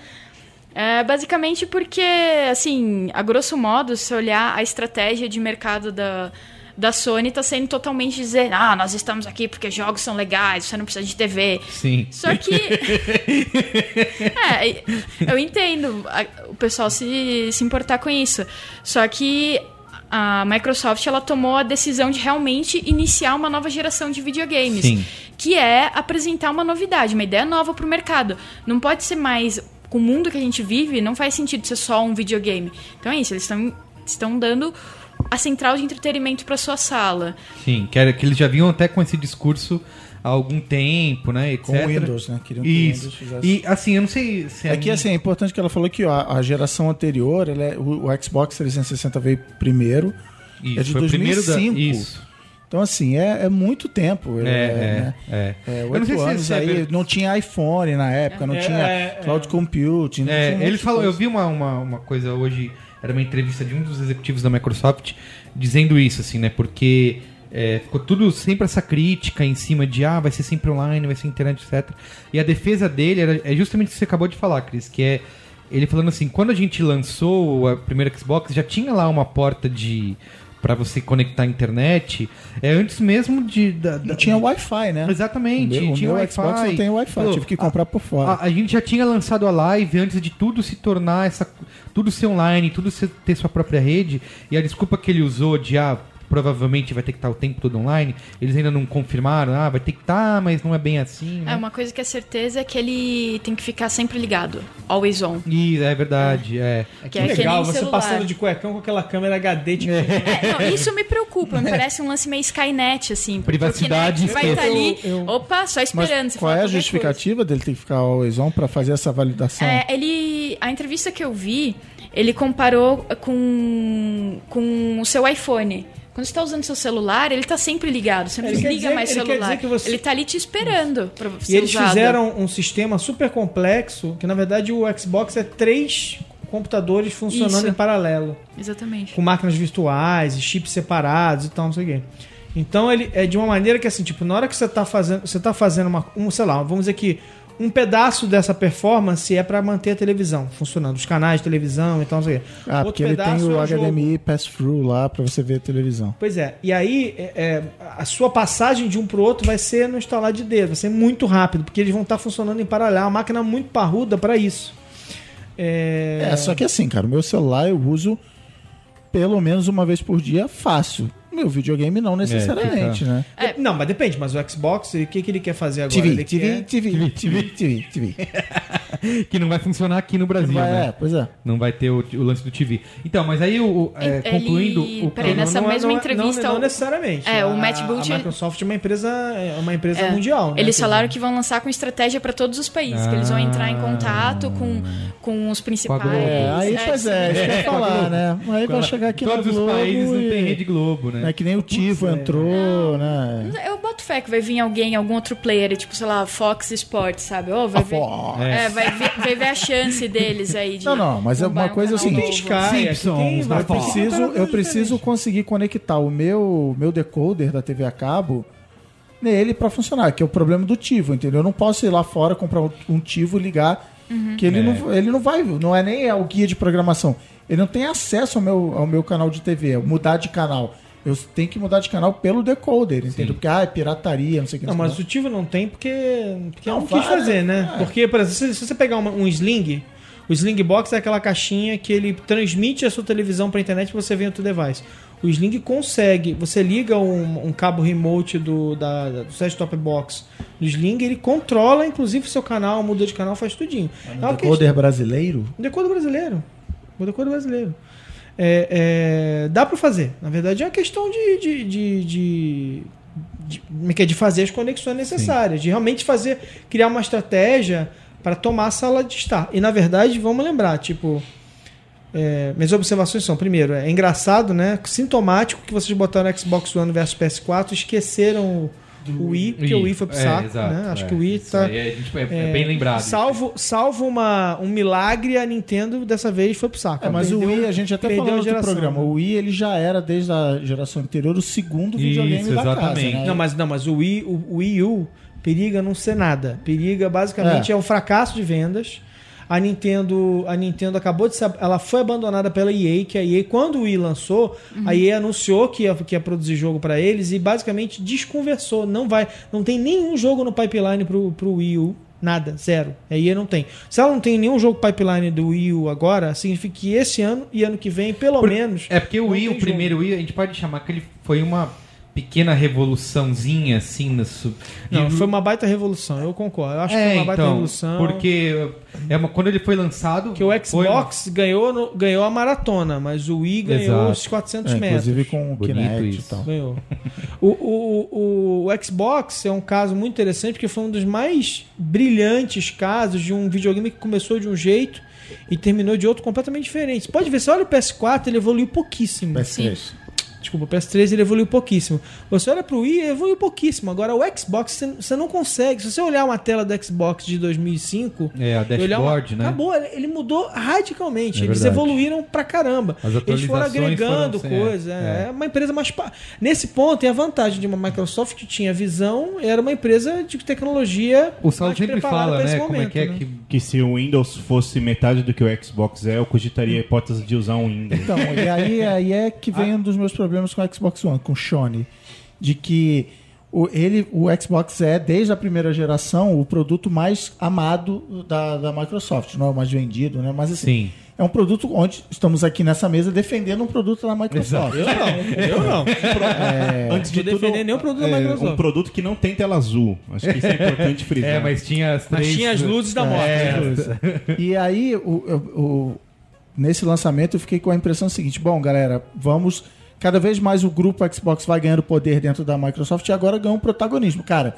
Speaker 4: É, basicamente porque, assim, a grosso modo, se olhar a estratégia de mercado da, da Sony tá sendo totalmente dizer, ah, nós estamos aqui porque jogos são legais, você não precisa de TV.
Speaker 1: Sim.
Speaker 4: Só que. é, eu entendo o pessoal se, se importar com isso. Só que a Microsoft ela tomou a decisão de realmente iniciar uma nova geração de videogames.
Speaker 1: Sim.
Speaker 4: Que é apresentar uma novidade, uma ideia nova pro mercado. Não pode ser mais. Com o mundo que a gente vive, não faz sentido ser só um videogame. Então é isso, eles estão estão dando a central de entretenimento para sua sala.
Speaker 1: Sim, que, era, que eles já vinham até com esse discurso há algum tempo, né? Etc.
Speaker 5: Com o Windows, né? Queriam que o
Speaker 1: Isso.
Speaker 5: Windows fizesse.
Speaker 1: E assim, eu não sei se
Speaker 5: É que assim, é importante que ela falou que ó, a geração anterior, ela é- o, o Xbox 360 veio primeiro.
Speaker 1: Isso,
Speaker 5: é de
Speaker 1: foi o primeiro da-
Speaker 5: 2005.
Speaker 1: Isso.
Speaker 5: Então, assim, é, é muito tempo.
Speaker 1: É,
Speaker 5: né?
Speaker 1: é, é.
Speaker 5: É,
Speaker 1: Eu não sei
Speaker 5: oito
Speaker 1: se
Speaker 5: anos
Speaker 1: é
Speaker 5: aí, não tinha iPhone na época, não
Speaker 3: É,
Speaker 5: tinha
Speaker 3: é,
Speaker 5: cloud computing.
Speaker 1: É,
Speaker 5: tinha
Speaker 1: eles
Speaker 5: de
Speaker 1: falam, eu
Speaker 5: coisa.
Speaker 1: vi uma, uma, uma coisa hoje, era uma entrevista de um dos executivos da Microsoft dizendo isso, assim, né? Porque é, ficou tudo sempre essa crítica em cima de ah, vai ser sempre online, vai ser internet, etc. E a defesa dele era, é justamente o que você acabou de falar, Cris, que é ele falando assim, quando a gente lançou a primeira Xbox, já tinha lá uma porta de pra você conectar a internet, é antes mesmo de. Da, da-
Speaker 5: Não tinha Wi-Fi, né?
Speaker 1: Exatamente,
Speaker 5: O meu, o
Speaker 1: tinha
Speaker 5: meu
Speaker 1: Wi-Fi.
Speaker 5: Xbox não tem Wi-Fi, tive que comprar por fora.
Speaker 1: A, a gente já tinha lançado a live antes de tudo se tornar essa. Tudo ser online, tudo ser, ter sua própria rede. E a desculpa que ele usou de ah, provavelmente vai ter que estar o tempo todo online, eles ainda não confirmaram, ah, vai ter que estar, mas não é bem assim.
Speaker 4: É,
Speaker 1: Né?
Speaker 4: uma coisa que é certeza é que ele tem que ficar sempre ligado. Always on.
Speaker 1: Ih, é verdade, é.
Speaker 4: Que é que
Speaker 3: legal,
Speaker 4: nem
Speaker 3: você
Speaker 4: celular.
Speaker 3: passando de cuecão com aquela câmera HD tipo,
Speaker 4: É, não, isso me preocupa, me parece um lance meio Skynet, assim.
Speaker 1: Privacidade,
Speaker 4: vai estar ali,
Speaker 3: eu- eu-
Speaker 4: opa, só
Speaker 5: Mas
Speaker 4: esperando. se
Speaker 5: qual é a justificativa dele ter que ficar always on pra fazer essa validação?
Speaker 4: É, ele. A entrevista que eu vi, ele comparou com, com o seu iPhone. Quando você tá usando seu celular, ele tá sempre ligado. Você não
Speaker 3: Ele
Speaker 4: desliga
Speaker 3: dizer-
Speaker 4: mais
Speaker 3: ele
Speaker 4: celular.
Speaker 3: você-
Speaker 4: Ele tá ali te esperando pra
Speaker 3: E
Speaker 4: ser
Speaker 3: eles
Speaker 4: usado.
Speaker 3: fizeram um sistema super complexo, que na verdade o Xbox é três computadores funcionando
Speaker 4: Isso.
Speaker 3: em paralelo.
Speaker 4: Exatamente.
Speaker 3: com máquinas virtuais e chips separados e tal, não sei o quê. Então ele é de uma maneira que assim, tipo, na hora que você tá fazendo, você tá fazendo uma, um, sei lá, vamos dizer que um pedaço dessa performance é para manter a televisão funcionando, os canais de televisão e tal, não sei o quê.
Speaker 5: Ah,
Speaker 3: Outro
Speaker 5: porque ele tem o
Speaker 3: é jogo.
Speaker 5: HDMI pass-through lá pra você ver a televisão.
Speaker 3: Pois é, e aí é, é, a sua passagem de um pro outro vai ser no instalar de dedo, vai ser muito rápido, porque eles vão estar funcionando em paralelo, é uma máquina muito parruda para isso. É,
Speaker 5: É, só que assim, cara, o meu celular eu uso pelo menos uma vez por dia fácil. Meu videogame não necessariamente, né?
Speaker 4: É.
Speaker 3: Não, mas depende, mas o Xbox, o que, que ele quer fazer agora?
Speaker 5: TV,
Speaker 3: ele
Speaker 5: TV,
Speaker 3: quer...
Speaker 5: TV, TV, TV, TV.
Speaker 1: Que não vai funcionar aqui no Brasil,
Speaker 5: Vai,
Speaker 1: né?
Speaker 5: É, pois é.
Speaker 1: Não vai ter o, o lance do TV. Então, mas aí, o, é,
Speaker 4: Ele-
Speaker 1: concluindo... O,
Speaker 4: peraí, nessa
Speaker 3: Não é-
Speaker 4: mesma
Speaker 3: não é-
Speaker 4: entrevista,
Speaker 3: Não, não necessariamente.
Speaker 4: É, o
Speaker 3: A-
Speaker 4: Matt Booty-
Speaker 3: A Microsoft é uma empresa, é uma empresa
Speaker 4: É.
Speaker 3: mundial. né?
Speaker 4: Eles falaram que vão lançar com estratégia para todos os países, que eles vão entrar em contato com, com os principais.
Speaker 1: Com a Globo.
Speaker 5: É, aí, pois é, isso que eu ia falar, né? Aí vai chegar aqui
Speaker 1: Todos
Speaker 5: na
Speaker 1: os
Speaker 5: Globo
Speaker 1: países não
Speaker 5: e-
Speaker 1: tem Rede Globo, né?
Speaker 5: É que nem o Tivo entrou, né?
Speaker 4: Eu boto fé que vai vir alguém, algum outro player, tipo, sei lá, Fox Sports, sabe? Oh, vai,
Speaker 5: A
Speaker 4: ver,
Speaker 5: Fox.
Speaker 4: é, vai, ver, vai ver a chance deles aí de.
Speaker 5: Não, não, mas é uma
Speaker 4: um
Speaker 5: coisa assim.
Speaker 3: Tem Sky, aqui tem
Speaker 1: Simpsons,
Speaker 3: vários-
Speaker 5: Eu preciso, eu preciso conseguir conectar o meu, meu decoder da TV a cabo nele pra funcionar, que é o problema do Tivo, entendeu? Eu não posso ir lá fora comprar um- um Tivo e ligar, que ele,
Speaker 1: É.
Speaker 5: não, ele não vai, não é nem o guia de programação. Ele não tem acesso ao meu, ao meu canal de TV, mudar de canal. Eu tenho que mudar de canal pelo decoder, entendeu? Porque, ah, é pirataria, não sei o que.
Speaker 3: Não, mas o Tivo não tem porque, porque
Speaker 5: Não
Speaker 3: não, quis
Speaker 5: vai,
Speaker 3: fazer, né?
Speaker 5: é.
Speaker 3: Porque, por exemplo, se, você pegar uma- um Sling, o Sling Box é aquela caixinha que ele transmite a sua televisão para internet para você ver seu device. O Sling consegue, você liga um, um cabo remote do, da, do set-top box do Sling, ele controla inclusive o seu canal, muda de canal, faz tudinho. É questão-
Speaker 5: Decoder brasileiro?
Speaker 3: um decoder brasileiro. Um decoder brasileiro. É, é, dá pra fazer. Na verdade, é uma questão de. de, de, de, de, é é? de fazer as conexões necessárias. De realmente fazer. criar uma estratégia para tomar a sala de estar. E na verdade, vamos lembrar, tipo. é, minhas observações são, primeiro, é engraçado, né? Sintomático que vocês botaram Xbox One versus PS4 esqueceram o Wii, porque o Wii foi pro
Speaker 1: É,
Speaker 3: saco,
Speaker 1: exato,
Speaker 3: né? Acho
Speaker 1: é.
Speaker 3: que o Wii
Speaker 1: Isso
Speaker 3: tá.
Speaker 1: é, tipo, é- é bem lembrado.
Speaker 3: Salvo, salvo uma, um milagre, a Nintendo dessa vez foi pro saco.
Speaker 5: É, mas o
Speaker 3: Perdeu-
Speaker 5: Wii, a gente até falou no programa, o Wii ele já era, desde a geração anterior, o segundo videogame
Speaker 1: Isso,
Speaker 5: da casa,
Speaker 1: exatamente.
Speaker 5: né?
Speaker 3: Não, mas, não, mas o Wii, o, o Wii U periga não ser nada. Periga basicamente é,
Speaker 5: É.
Speaker 3: um fracasso de vendas. A Nintendo, a Nintendo acabou de ser, ela foi abandonada pela EA, que a EA quando o Wii lançou, a EA anunciou que ia, que ia produzir jogo para eles e basicamente desconversou, não vai, não tem nenhum jogo no pipeline pro, pro Wii U. Nada, zero. A EA não tem. Se ela não tem nenhum jogo pipeline do Wii U agora, significa que esse ano e ano que vem, pelo
Speaker 1: Por-
Speaker 3: menos.
Speaker 1: É porque o Wii, o
Speaker 3: jogo.
Speaker 1: primeiro Wii, a gente pode chamar que ele foi uma pequena revoluçãozinha, assim, na su...
Speaker 3: Não, foi uma baita revolução, eu concordo. Eu acho que
Speaker 1: É,
Speaker 3: foi uma baita
Speaker 1: então,
Speaker 3: revolução.
Speaker 1: porque é uma, quando ele foi lançado...
Speaker 3: Que o
Speaker 1: uma-
Speaker 3: Xbox ganhou, no- ganhou a maratona, mas o Wii ganhou
Speaker 1: Exato.
Speaker 3: os 400
Speaker 5: É,
Speaker 3: metros.
Speaker 5: inclusive com o
Speaker 1: Bonito
Speaker 5: Kinect
Speaker 1: isso.
Speaker 5: e.
Speaker 3: Ganhou. O, o, o, o Xbox é um caso muito interessante porque foi um dos mais brilhantes casos de um videogame que começou de um jeito e terminou de outro completamente diferente. Pode ver, você olha o PS4, ele evoluiu pouquíssimo.
Speaker 5: PS3.
Speaker 3: Desculpa, o PS3 ele evoluiu pouquíssimo. Você olha pro Wii, evoluiu pouquíssimo. Agora o Xbox, você- não consegue. Se você olhar uma tela do Xbox de 2005,
Speaker 1: É, a
Speaker 3: olhar uma-
Speaker 1: dashboard, né?
Speaker 3: Acabou, ele mudou radicalmente.
Speaker 1: É
Speaker 3: Eles
Speaker 1: verdade.
Speaker 3: evoluíram pra caramba. Eles foram agregando
Speaker 1: foram- é,
Speaker 3: coisa. É,
Speaker 1: é.
Speaker 3: uma empresa mais. Nesse ponto, tem a vantagem de uma Microsoft que tinha visão, era uma empresa de tecnologia.
Speaker 1: O Saulo sempre fala, né, como é
Speaker 3: momento,
Speaker 1: que é
Speaker 3: né?
Speaker 1: que...
Speaker 2: Que se o Windows fosse metade do que o Xbox é, eu cogitaria a hipótese de usar um Windows.
Speaker 5: Então, e aí, aí é que vem um dos meus problemas problemas com o Xbox One, com o Sony, de que o, ele, o Xbox é, desde a primeira geração, o produto mais amado da, da Microsoft, não é o mais vendido, né? Mas assim,
Speaker 1: Sim.
Speaker 5: é um produto onde estamos aqui nessa mesa defendendo um produto da Microsoft.
Speaker 3: Eu não, eu não.
Speaker 2: Antes de tudo,
Speaker 3: defender nenhum produto da
Speaker 2: é,
Speaker 3: Microsoft.
Speaker 2: um produto que não tem tela azul. Acho que isso é importante frisar.
Speaker 1: É, mas tinha as
Speaker 3: Mas
Speaker 1: três...
Speaker 3: tinha as luzes da morte.
Speaker 1: É,
Speaker 3: né?
Speaker 5: E aí, o, o- o- nesse lançamento, eu fiquei com a impressão seguinte: bom, galera, vamos. Cada vez mais o grupo Xbox vai ganhando poder dentro da Microsoft e agora ganha um protagonismo. Cara,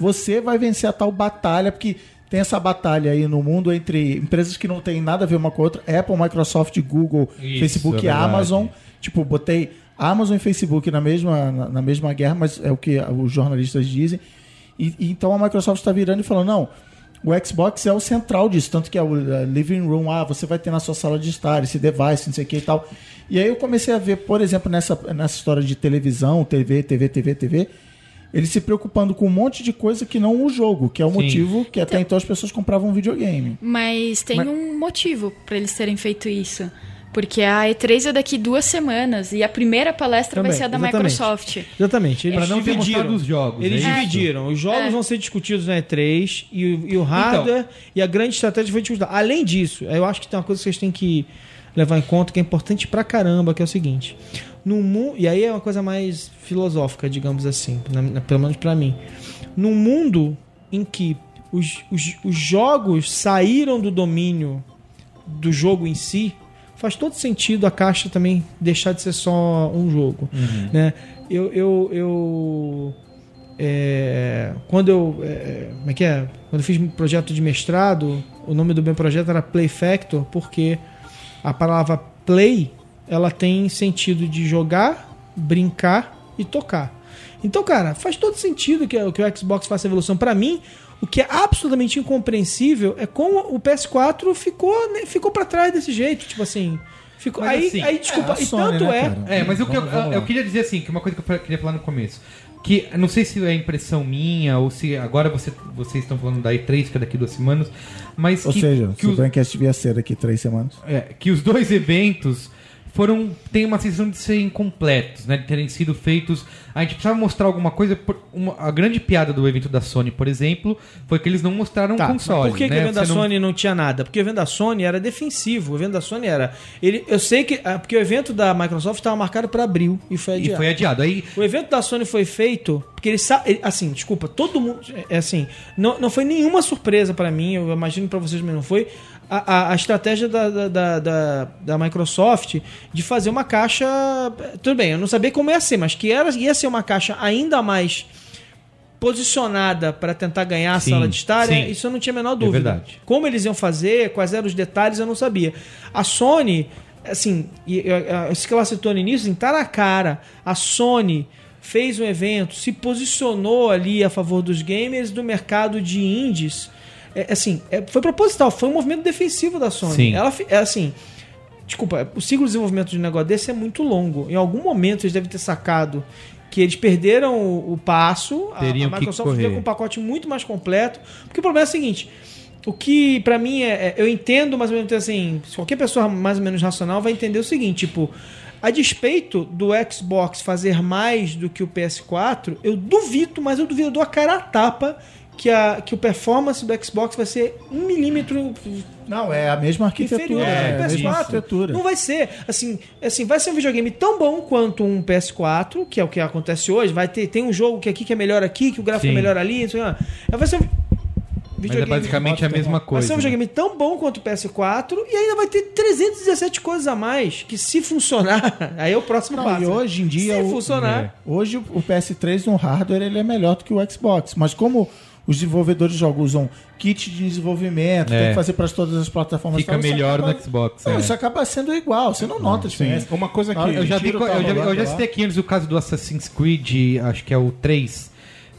Speaker 5: você vai vencer a tal batalha, porque tem essa batalha aí no mundo entre empresas que não tem nada a ver uma com a outra: Apple, Microsoft, Google,
Speaker 1: Isso,
Speaker 5: Facebook
Speaker 1: é
Speaker 5: e
Speaker 1: verdade.
Speaker 5: Amazon. Tipo, botei Amazon e Facebook na mesma, na, na mesma guerra, mas é o que os jornalistas dizem. E, e então a Microsoft está virando e falando: não, o Xbox é o central disso, tanto que é o uh, living room, ah, você vai ter na sua sala de estar esse device, não sei o que e tal. E aí eu comecei a ver, por exemplo, nessa, nessa história de televisão, TV, TV, TV, TV, ele se preocupando com um monte de coisa que não o jogo, que é o
Speaker 1: Sim.
Speaker 5: motivo que até então as pessoas compravam um videogame.
Speaker 4: Mas tem
Speaker 5: Mas-
Speaker 4: um motivo pra eles terem feito isso. Porque a E3 é daqui duas semanas e a primeira palestra
Speaker 3: Também,
Speaker 4: vai ser a da
Speaker 3: exatamente.
Speaker 4: Microsoft.
Speaker 3: Exatamente. Eles
Speaker 1: Pra não
Speaker 3: dividiram.
Speaker 1: os jogos,
Speaker 3: Eles
Speaker 1: é isso?
Speaker 3: dividiram. Os jogos
Speaker 4: É.
Speaker 3: vão ser discutidos na E3 e, o- e o hardware e a grande estratégia foi discutida. Além disso, eu acho que tem uma coisa que vocês têm que levar em conta que é importante pra caramba, que é o seguinte. No mu e aí é uma coisa mais filosófica, digamos assim, na- na- pelo menos pra mim. Num mundo em que os, os, os jogos saíram do domínio do jogo em si, faz todo sentido a caixa também deixar de ser só um jogo. Né? Eu, eu, eu é, quando eu é, como é que é? Quando eu fiz um projeto de mestrado, o nome do meu projeto era Play Factor, porque a palavra play ela tem sentido de jogar, brincar e tocar. Então, cara, faz todo sentido que, que o Xbox faça evolução. Pra mim, o que é absolutamente incompreensível é como o PS4 ficou, né, ficou para trás desse jeito. Tipo assim. Ficou,
Speaker 1: Mas
Speaker 3: aí,
Speaker 1: assim,
Speaker 3: aí, desculpa,
Speaker 5: é
Speaker 3: e
Speaker 5: Sony,
Speaker 3: tanto
Speaker 5: né,
Speaker 3: é.
Speaker 1: É, mas o que eu,
Speaker 5: Vamos-
Speaker 1: eu queria dizer assim, que uma coisa que eu queria falar no começo. Que não sei se é impressão minha ou se agora você, vocês estão falando da E3, que é daqui duas semanas, mas
Speaker 5: Ou
Speaker 1: que,
Speaker 5: seja,
Speaker 1: que
Speaker 5: se o Braincast devia ser daqui três semanas.
Speaker 1: é, que os dois eventos foram tem uma sensação de serem incompletos, né, de terem sido feitos. A gente precisava mostrar alguma coisa. uma- a grande piada do evento da Sony, por exemplo, foi que eles não mostraram
Speaker 3: Tá,
Speaker 1: console.
Speaker 3: por que, que
Speaker 1: né?
Speaker 3: o evento da
Speaker 1: não-
Speaker 3: Sony não tinha nada? Porque o evento da Sony era defensivo. O evento da Sony era. Ele, eu sei que. ah, Porque o evento da Microsoft estava marcado para abril e foi
Speaker 1: E
Speaker 3: adiado.
Speaker 1: foi adiado. Aí
Speaker 3: O evento da Sony foi feito porque ele sabe. Assim, desculpa, todo mundo. É assim, não, não foi nenhuma surpresa pra mim, eu imagino pra vocês, mas não foi. A, a- a estratégia da, da, da, da- Microsoft de fazer uma caixa. Tudo bem, eu não sabia como ia ser, mas que era, ia ser uma caixa ainda mais posicionada para tentar ganhar a
Speaker 1: Sim,
Speaker 3: sala de estar,
Speaker 1: sim.
Speaker 3: é, isso eu não tinha a menor dúvida.
Speaker 1: verdade.
Speaker 3: Como eles iam fazer, quais eram os detalhes, eu não sabia. A Sony, assim, isso que ela citou no início, assim, tá na cara. A Sony fez um evento, se posicionou ali a favor dos gamers do mercado de indies. É, assim, é, foi proposital, foi um movimento defensivo da Sony.
Speaker 1: Sim.
Speaker 3: Ela, é assim, Desculpa, o ciclo de desenvolvimento de um negócio desse é muito longo. Em algum momento eles devem ter sacado que eles perderam o, o passo. A-
Speaker 1: Teriam
Speaker 3: a,
Speaker 1: que
Speaker 3: Microsoft veio com um pacote muito mais completo. Porque o problema é o seguinte: o que pra mim é, é- Eu entendo, mas ao mesmo tempo assim, qualquer pessoa mais ou menos racional vai entender o seguinte: tipo, a despeito do Xbox fazer mais do que o PS4, eu duvido, mas eu duvido, eu dou a cara a tapa. Que, a, que o performance do Xbox vai ser um milímetro
Speaker 5: Não, é a mesma arquitetura.
Speaker 3: inferior
Speaker 5: é
Speaker 3: ao
Speaker 5: a mesma
Speaker 3: PS4.
Speaker 5: arquitetura.
Speaker 3: Não vai ser. Assim, assim, vai ser um videogame tão bom quanto um PS4, que é o que acontece hoje. Vai ter, tem um jogo que aqui que é melhor aqui, que o gráfico
Speaker 1: Sim.
Speaker 3: é melhor ali. Não sei lá. Vai ser um
Speaker 1: Mas é basicamente a mesma
Speaker 3: Vai
Speaker 1: coisa.
Speaker 3: ser um
Speaker 1: né?
Speaker 3: videogame tão bom quanto o PS4 e ainda vai ter 317 coisas a mais. Que se funcionar, aí é o próximo
Speaker 5: Não,
Speaker 3: passo.
Speaker 5: e hoje em dia
Speaker 3: se
Speaker 5: o-
Speaker 3: funcionar.
Speaker 5: Hoje o PS3 no hardware ele é melhor do que o Xbox, mas como os desenvolvedores de jogos usam kit de desenvolvimento,
Speaker 1: É.
Speaker 5: tem que fazer para todas as plataformas.
Speaker 1: Fica
Speaker 5: tal, isso
Speaker 1: melhor
Speaker 5: acaba-
Speaker 1: no Xbox.
Speaker 5: Não,
Speaker 1: é.
Speaker 5: isso acaba sendo igual, você não nota a
Speaker 2: Sim.
Speaker 5: diferença.
Speaker 2: Uma coisa que.
Speaker 5: Ah,
Speaker 1: Eu já, vi, eu, já, eu já citei aqui antes o caso do Assassin's Creed, acho que é o 3.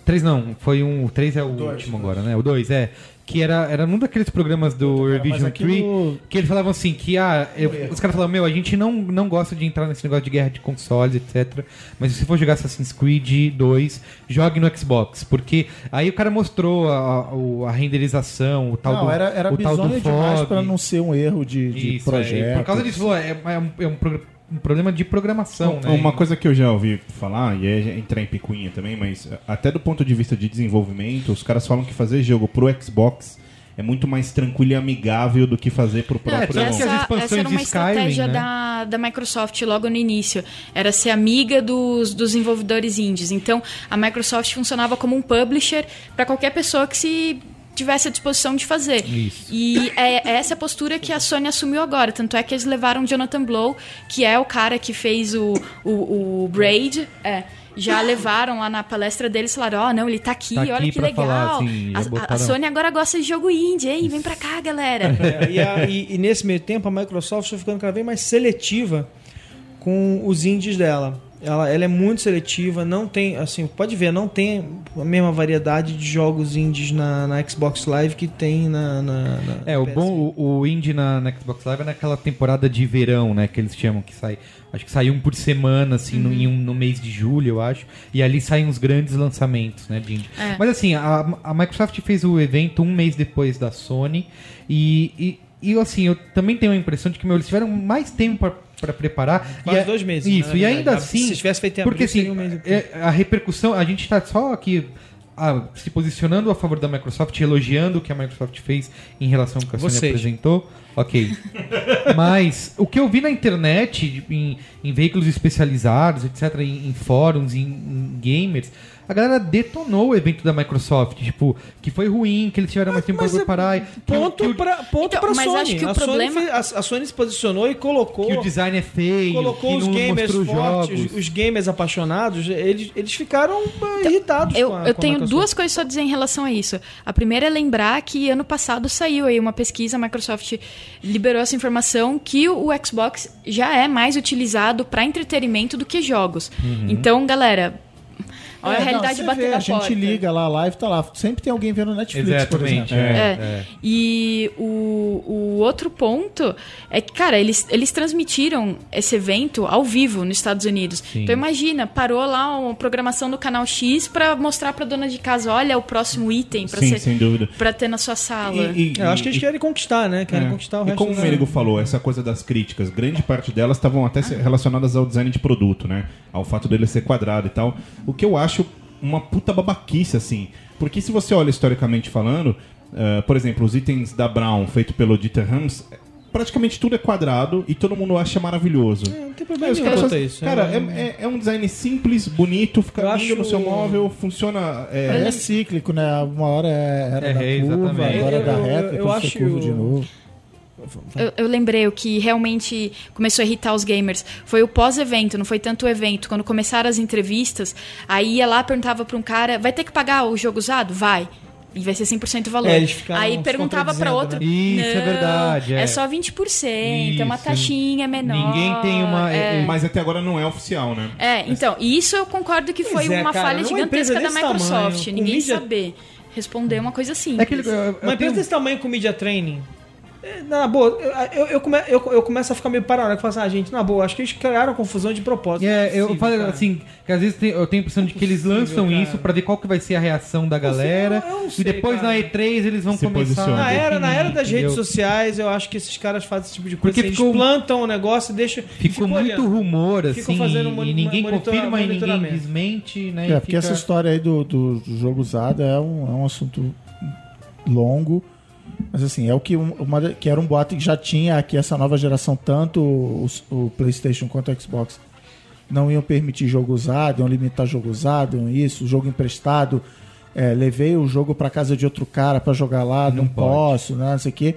Speaker 1: 3 não, foi um. O 3 é o último agora, né? O 2, é. Que era, era num daqueles programas do
Speaker 5: mas
Speaker 1: Revision
Speaker 5: aquilo-
Speaker 1: 3 que eles falavam assim: que ah, eu- os caras falavam, meu, a gente não, não gosta de entrar nesse negócio de guerra de consoles, etc. Mas se for jogar Assassin's Creed 2, jogue no Xbox. Porque aí o cara mostrou a, a- a renderização, o tal
Speaker 5: não,
Speaker 1: do.
Speaker 5: era, era
Speaker 1: o tal do
Speaker 5: demais para não ser um erro de, de
Speaker 1: Isso, é,
Speaker 5: projeto.
Speaker 1: e por causa disso, é, é um, é um programa. Um problema de programação, né?
Speaker 2: Uma coisa que eu já ouvi falar, e é entrar em picuinha também, mas até do ponto de vista de desenvolvimento, os caras falam que fazer jogo pro Xbox é muito mais tranquilo e amigável do que fazer pro próprio...
Speaker 1: tanto que as
Speaker 4: Essa,
Speaker 1: expansões
Speaker 4: essa era uma
Speaker 1: de Skyrim,
Speaker 4: estratégia
Speaker 1: né?
Speaker 4: da, da Microsoft logo no início. Era ser amiga dos, dos desenvolvedores indies. Então, a Microsoft funcionava como um publisher para qualquer pessoa que se tivesse a disposição de fazer.
Speaker 1: Isso.
Speaker 4: E é essa postura que a Sony assumiu agora. Tanto é que eles levaram Jonathan Blow, que é o cara que fez o, o, o Braid. É. Já levaram lá na palestra deles e falaram: Ó, não, ele tá aqui,
Speaker 1: Tá
Speaker 4: olha
Speaker 1: aqui
Speaker 4: que legal.
Speaker 1: falar, assim,
Speaker 4: a- a, a
Speaker 1: botaram-
Speaker 4: Sony agora gosta de jogo indie, hein? Vem pra cá, galera.
Speaker 3: É, e, a- e- e nesse meio tempo, a Microsoft está ficando cada vez mais seletiva com os indies dela. Ela, ela é muito seletiva, não tem, assim, pode ver, não tem a mesma variedade de jogos indies na, na Xbox Live que tem na. na- na
Speaker 1: É, o
Speaker 3: PS.
Speaker 1: bom, o, o indie na, na Xbox Live é naquela temporada de verão, né? Que eles chamam, que sai. Acho que sai um por semana, assim, no, em um- no mês de julho, eu acho. E ali saem os grandes lançamentos, né, de indie.
Speaker 4: É.
Speaker 1: Mas assim, a, a Microsoft fez o evento um mês depois da Sony. E, e, e, assim, eu também tenho a impressão de que meu, eles tiveram mais tempo pra preparar.
Speaker 3: Quase
Speaker 1: E a-
Speaker 3: dois meses,
Speaker 1: Isso,
Speaker 3: né,
Speaker 1: e ainda assim.
Speaker 3: Se tivesse feito em
Speaker 1: Porque
Speaker 3: abril,
Speaker 1: assim,
Speaker 3: seria um mês
Speaker 1: é, a repercussão, a gente tá só aqui. ah, se posicionando a favor da Microsoft, elogiando o que a Microsoft fez em relação ao que a Sony
Speaker 3: Vocês.
Speaker 1: apresentou. Ok. Mas o que eu vi na internet, em, em veículos especializados, etc., em, em fóruns, em, em gamers, a galera detonou o evento da Microsoft. Tipo, que foi ruim, que eles tiveram mais tempo pra
Speaker 3: Mas é
Speaker 1: preparar.
Speaker 3: Ponto
Speaker 1: que, o-
Speaker 3: pra, ponto
Speaker 4: Então,
Speaker 3: pra
Speaker 4: mas
Speaker 3: Sony.
Speaker 4: acho que o
Speaker 3: a, Sony
Speaker 4: problema-
Speaker 3: fez- a, a Sony se posicionou e colocou.
Speaker 1: que o design é feio,
Speaker 3: colocou
Speaker 1: que
Speaker 3: os
Speaker 1: não
Speaker 3: gamers fortes,
Speaker 1: jogos.
Speaker 3: os gamers apaixonados, eles, eles ficaram ah, irritados
Speaker 4: Eu,
Speaker 3: com a,
Speaker 4: eu
Speaker 3: com
Speaker 4: tenho duas coisas só a dizer em relação a isso. A primeira é lembrar que ano passado saiu aí uma pesquisa, a Microsoft liberou essa informação que o Xbox já é mais utilizado para entretenimento do que jogos. Então, galera, olha
Speaker 5: É,
Speaker 4: a
Speaker 5: não,
Speaker 4: realidade
Speaker 5: você
Speaker 4: batendo
Speaker 5: vê,
Speaker 4: na
Speaker 5: A gente
Speaker 4: porta.
Speaker 5: liga lá, a live tá lá. Sempre tem alguém vendo Netflix, por
Speaker 1: Exatamente.
Speaker 5: exemplo.
Speaker 1: É,
Speaker 4: É.
Speaker 1: é.
Speaker 4: E o, o outro ponto é que, cara, eles, eles transmitiram esse evento ao vivo nos Estados Unidos.
Speaker 1: Sim.
Speaker 4: Então imagina, parou lá uma programação do canal X pra mostrar pra dona de casa, olha o próximo item pra,
Speaker 2: Sim,
Speaker 4: ser,
Speaker 2: sem dúvida.
Speaker 4: pra ter na sua sala.
Speaker 2: E- e-
Speaker 3: É, Eu acho que eles
Speaker 2: e-
Speaker 3: querem conquistar, né? Querem
Speaker 2: É.
Speaker 3: conquistar o
Speaker 2: e
Speaker 3: resto
Speaker 2: como
Speaker 3: da-
Speaker 2: o Merigo falou, essa coisa das críticas, grande parte delas estavam até se- relacionadas ao design de produto, né? Ao fato dele ser quadrado e tal. O que eu acho uma puta babaquice, assim. Porque se você olha historicamente falando, eh, por exemplo, os itens da Brown feito pelo Dieter Rams, praticamente tudo é quadrado e todo mundo acha maravilhoso.
Speaker 3: É, Não tem problema
Speaker 2: os
Speaker 3: nenhum
Speaker 2: caras
Speaker 3: isso.
Speaker 2: Cara,
Speaker 3: É-
Speaker 2: é, é- é um design simples, bonito, fica
Speaker 3: Eu
Speaker 2: lindo no
Speaker 3: acho-
Speaker 2: seu móvel, funciona. é,
Speaker 5: É cíclico, né? Uma hora é- era
Speaker 1: É,
Speaker 5: da
Speaker 1: é,
Speaker 5: curva,
Speaker 1: exatamente.
Speaker 5: agora é da
Speaker 3: Eu- eu-
Speaker 5: reta,
Speaker 3: eu
Speaker 5: depois
Speaker 3: acho-
Speaker 5: curva de novo.
Speaker 4: Eu, eu lembrei o que realmente começou a irritar os gamers. Foi o pós-evento, não foi tanto o evento. Quando começaram as entrevistas, aí ia lá, perguntava pra um cara, vai ter que pagar o jogo usado? Vai. E vai ser 100% o valor.
Speaker 3: É,
Speaker 4: aí perguntava pra outro.
Speaker 1: né? Isso, é
Speaker 4: "Não,
Speaker 1: verdade, é.
Speaker 4: É só 20%, é uma
Speaker 1: Isso.
Speaker 4: taxinha menor.
Speaker 1: Ninguém tem uma-
Speaker 4: É,
Speaker 2: Mas até agora não é oficial, né?
Speaker 4: é, então, e isso eu concordo que foi
Speaker 3: é,
Speaker 4: uma
Speaker 3: cara,
Speaker 4: falha gigantesca
Speaker 3: empresa
Speaker 4: da Microsoft.
Speaker 3: tamanho,
Speaker 4: Ninguém
Speaker 3: mídia-
Speaker 4: saber responder uma coisa simples.
Speaker 1: É aquele, eu- eu
Speaker 3: Uma
Speaker 1: tenho-
Speaker 3: empresa desse tamanho com media training. É, Na boa, eu, eu, eu, come- eu- eu começo a ficar meio paranoico. Falo assim, ah, gente, na boa, acho que eles criaram confusão de propósito.
Speaker 1: É, eu
Speaker 3: Possível,
Speaker 1: falo
Speaker 3: cara.
Speaker 1: assim, que às vezes tem- eu tenho a impressão de que eles lançam
Speaker 3: cara.
Speaker 1: isso pra ver qual que vai ser a reação da galera.
Speaker 3: eu não
Speaker 1: e
Speaker 3: sei,
Speaker 1: depois
Speaker 3: cara.
Speaker 1: na E3 eles vão
Speaker 2: Se
Speaker 1: começar
Speaker 3: Na era, na era das
Speaker 1: entendeu?
Speaker 3: redes sociais, eu acho que esses caras fazem esse tipo de coisa.
Speaker 1: Porque
Speaker 3: assim,
Speaker 1: ficou-
Speaker 3: Eles plantam o negócio e deixam.
Speaker 1: Ficou
Speaker 3: ficam
Speaker 1: muito
Speaker 3: olhando.
Speaker 1: rumor,
Speaker 3: Ficam
Speaker 1: assim,
Speaker 3: fazendo
Speaker 1: e ninguém confirma e ninguém desmente, né?
Speaker 5: É, porque
Speaker 1: fica-
Speaker 5: essa história aí do, do, do jogo usado é um, é um assunto longo. Mas assim, é o que, um- uma, que era um boato que já tinha aqui essa nova geração, tanto o, o PlayStation quanto o Xbox não iam permitir jogo usado, iam limitar jogo usado, iam isso, jogo emprestado. É, levei o jogo para casa de outro cara para jogar lá, não,
Speaker 1: Não
Speaker 5: posso, né, não sei o quê.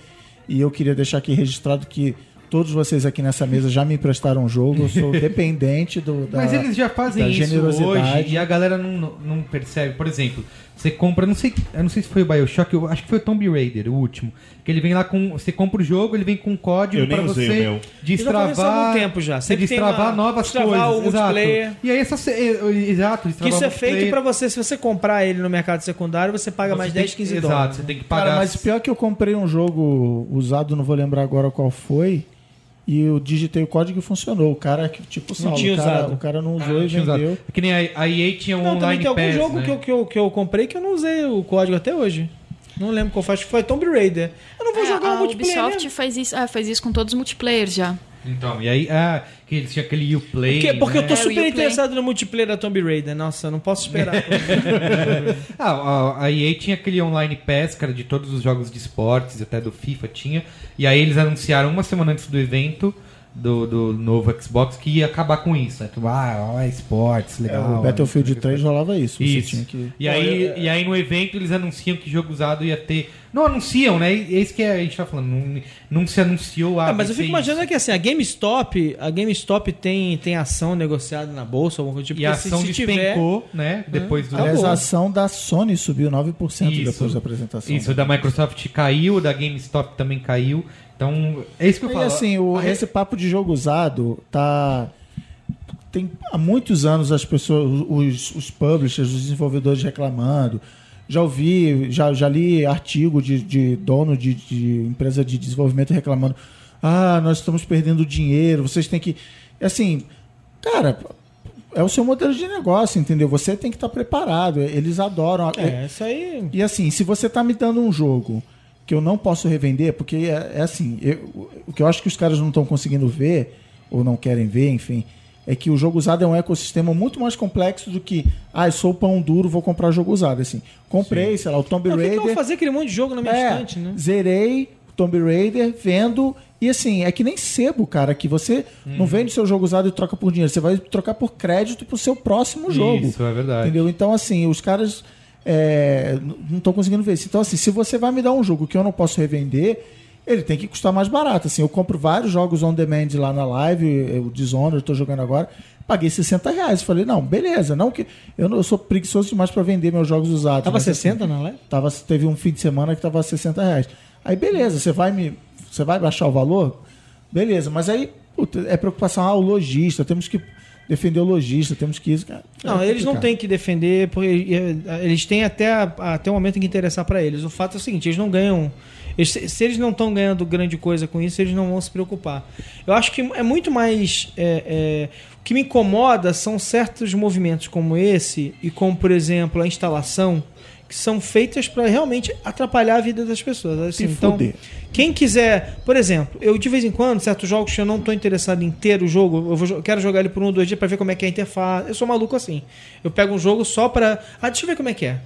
Speaker 5: E eu queria deixar aqui registrado que todos vocês aqui nessa mesa já me emprestaram um jogo, eu sou dependente do, da,
Speaker 1: Mas eles já fazem isso
Speaker 5: generosidade.
Speaker 1: hoje e a galera não, não percebe. Por exemplo, você compra, não sei, eu não sei se foi o BioShock, eu acho que foi o Tomb Raider, o último. Que ele vem lá com. Você compra o jogo, ele vem com um código
Speaker 2: usei
Speaker 1: você destravar.
Speaker 3: algum tempo já.
Speaker 1: Você
Speaker 3: Sempre
Speaker 1: destravar
Speaker 3: uma-
Speaker 1: novas
Speaker 3: destravar
Speaker 1: coisas.
Speaker 3: o multiplayer.
Speaker 1: Exato. E aí é só você. é, Exato,
Speaker 3: Que
Speaker 1: destravar
Speaker 3: isso é feito pra você, se você comprar ele no mercado secundário, você paga
Speaker 1: Você
Speaker 3: mais
Speaker 1: tem
Speaker 3: 10,
Speaker 1: que-
Speaker 3: 15
Speaker 1: Exato,
Speaker 3: dólares.
Speaker 1: você tem que pagar.
Speaker 5: Cara, mas pior que eu comprei um jogo usado, não vou lembrar agora qual foi, e eu digitei o código e funcionou. O cara, que tipo, Saulo,
Speaker 3: tinha
Speaker 5: o, cara,
Speaker 3: usado.
Speaker 5: o cara não
Speaker 1: Ah,
Speaker 5: usou
Speaker 1: não
Speaker 5: e vendeu.
Speaker 1: É que nem a, a EA tinha um
Speaker 3: Não, também
Speaker 1: online
Speaker 3: tem algum
Speaker 1: pass,
Speaker 3: jogo
Speaker 1: né?
Speaker 3: que, eu, que, eu, que eu comprei que eu não usei o código até hoje. Não lembro qual foi, acho que foi Tomb Raider. Eu não vou
Speaker 4: É,
Speaker 3: jogar
Speaker 4: a
Speaker 3: o multiplayer.
Speaker 4: Ubisoft
Speaker 3: mesmo.
Speaker 4: faz isso, ah, faz isso com todos os multiplayers já.
Speaker 1: Então, e aí, ah, que eles tinham aquele Uplay.
Speaker 3: Porque, porque eu tô
Speaker 1: né?
Speaker 4: É,
Speaker 3: super interessado no multiplayer da Tomb Raider. Nossa, não posso esperar.
Speaker 1: Ah, a, a EA tinha aquele online pass, cara, de todos os jogos de esportes, até do FIFA tinha. E aí eles anunciaram uma semana antes do evento do, do novo Xbox que ia acabar com isso. Né? Tipo, ah, ó, esportes,
Speaker 5: É,
Speaker 1: legal.
Speaker 5: o Battlefield 3 rolava isso. Você
Speaker 1: Isso.
Speaker 5: tinha que.
Speaker 1: E aí, e aí no evento eles anunciam que jogo usado ia ter. Não anunciam, né? É isso que a gente tá falando. Não, não se anunciou a.
Speaker 3: Ah, mas eu fico imaginando que assim, a GameStop, a GameStop tem, tem ação negociada na bolsa, alguma coisa tipo
Speaker 1: E a
Speaker 3: porque se-
Speaker 1: ação
Speaker 3: se tiver-
Speaker 1: despencou, né? Depois do.
Speaker 5: Aliás, a ação da Sony subiu 9%
Speaker 1: Isso.
Speaker 5: depois da apresentação.
Speaker 1: Isso, da Microsoft caiu, da GameStop também caiu. Então, é isso que eu
Speaker 5: E
Speaker 1: falo.
Speaker 5: assim, o-
Speaker 1: A-
Speaker 5: esse papo de jogo usado tá. Tem há muitos anos as pessoas, os, os publishers, os desenvolvedores reclamando. Já ouvi, já, já li artigo de, de dono de, de empresa de desenvolvimento reclamando. Ah, nós estamos perdendo dinheiro, vocês têm que. Assim, cara, é o seu modelo de negócio, entendeu? Você tem que estar preparado. Eles adoram.
Speaker 3: É, isso aí.
Speaker 5: E assim, se você tá me dando um jogo que eu não posso revender, porque é, é assim, eu- o que eu acho que os caras não estão conseguindo ver, ou não querem ver, enfim, é que o jogo usado é um ecossistema muito mais complexo do que, ah, eu sou pão duro, vou comprar jogo usado. Assim, comprei, sei lá, o Tomb
Speaker 3: que que eu vou
Speaker 5: Raider.
Speaker 3: fazer aquele monte de jogo na minha
Speaker 5: É,
Speaker 3: estante, né?
Speaker 5: Zerei Tomb Raider, vendo. E assim, é que nem sebo, cara, que você
Speaker 3: Uhum.
Speaker 5: não vende seu jogo usado e troca por dinheiro. Você vai trocar por crédito pro seu próximo jogo.
Speaker 1: Isso, é verdade.
Speaker 5: Entendeu? Então, assim, os caras é, não estão conseguindo ver isso. Então, assim, se você vai me dar um jogo que eu não posso revender, ele tem que custar mais barato. Assim, eu compro vários jogos on demand lá na live, o Dishonored, tô jogando agora, paguei 60 reais. Falei, não, beleza, não que. Eu, não- eu sou preguiçoso demais para vender meus jogos usados.
Speaker 3: Tava
Speaker 5: mas, assim,
Speaker 3: 60 na live?
Speaker 5: Tava, teve um fim de semana que tava 60 reais. Aí beleza, você vai me. Você vai baixar o valor? Beleza, mas aí puta, é preocupação, ah, o lojista, temos que defender o lojista, temos que isso. cara,
Speaker 3: Não,
Speaker 5: é
Speaker 3: eles não têm que defender, porque eles têm até, até o momento em que interessar pra eles. O fato é o seguinte, eles não ganham. Eles- se eles não estão ganhando grande coisa com isso, eles não vão se preocupar. Eu acho que é muito mais. é, é, o que me incomoda são certos movimentos como esse, e como, por exemplo, a instalação, que são feitas para realmente atrapalhar a vida das pessoas. Assim, então, quem quiser, por exemplo, eu de vez em quando, certos jogos que eu não estou interessado em ter o jogo, eu, vou eu quero jogar ele por um ou dois dias para ver como é que é a interface. Eu sou maluco assim. Eu pego um jogo só para. Ah, deixa eu ver como é que é.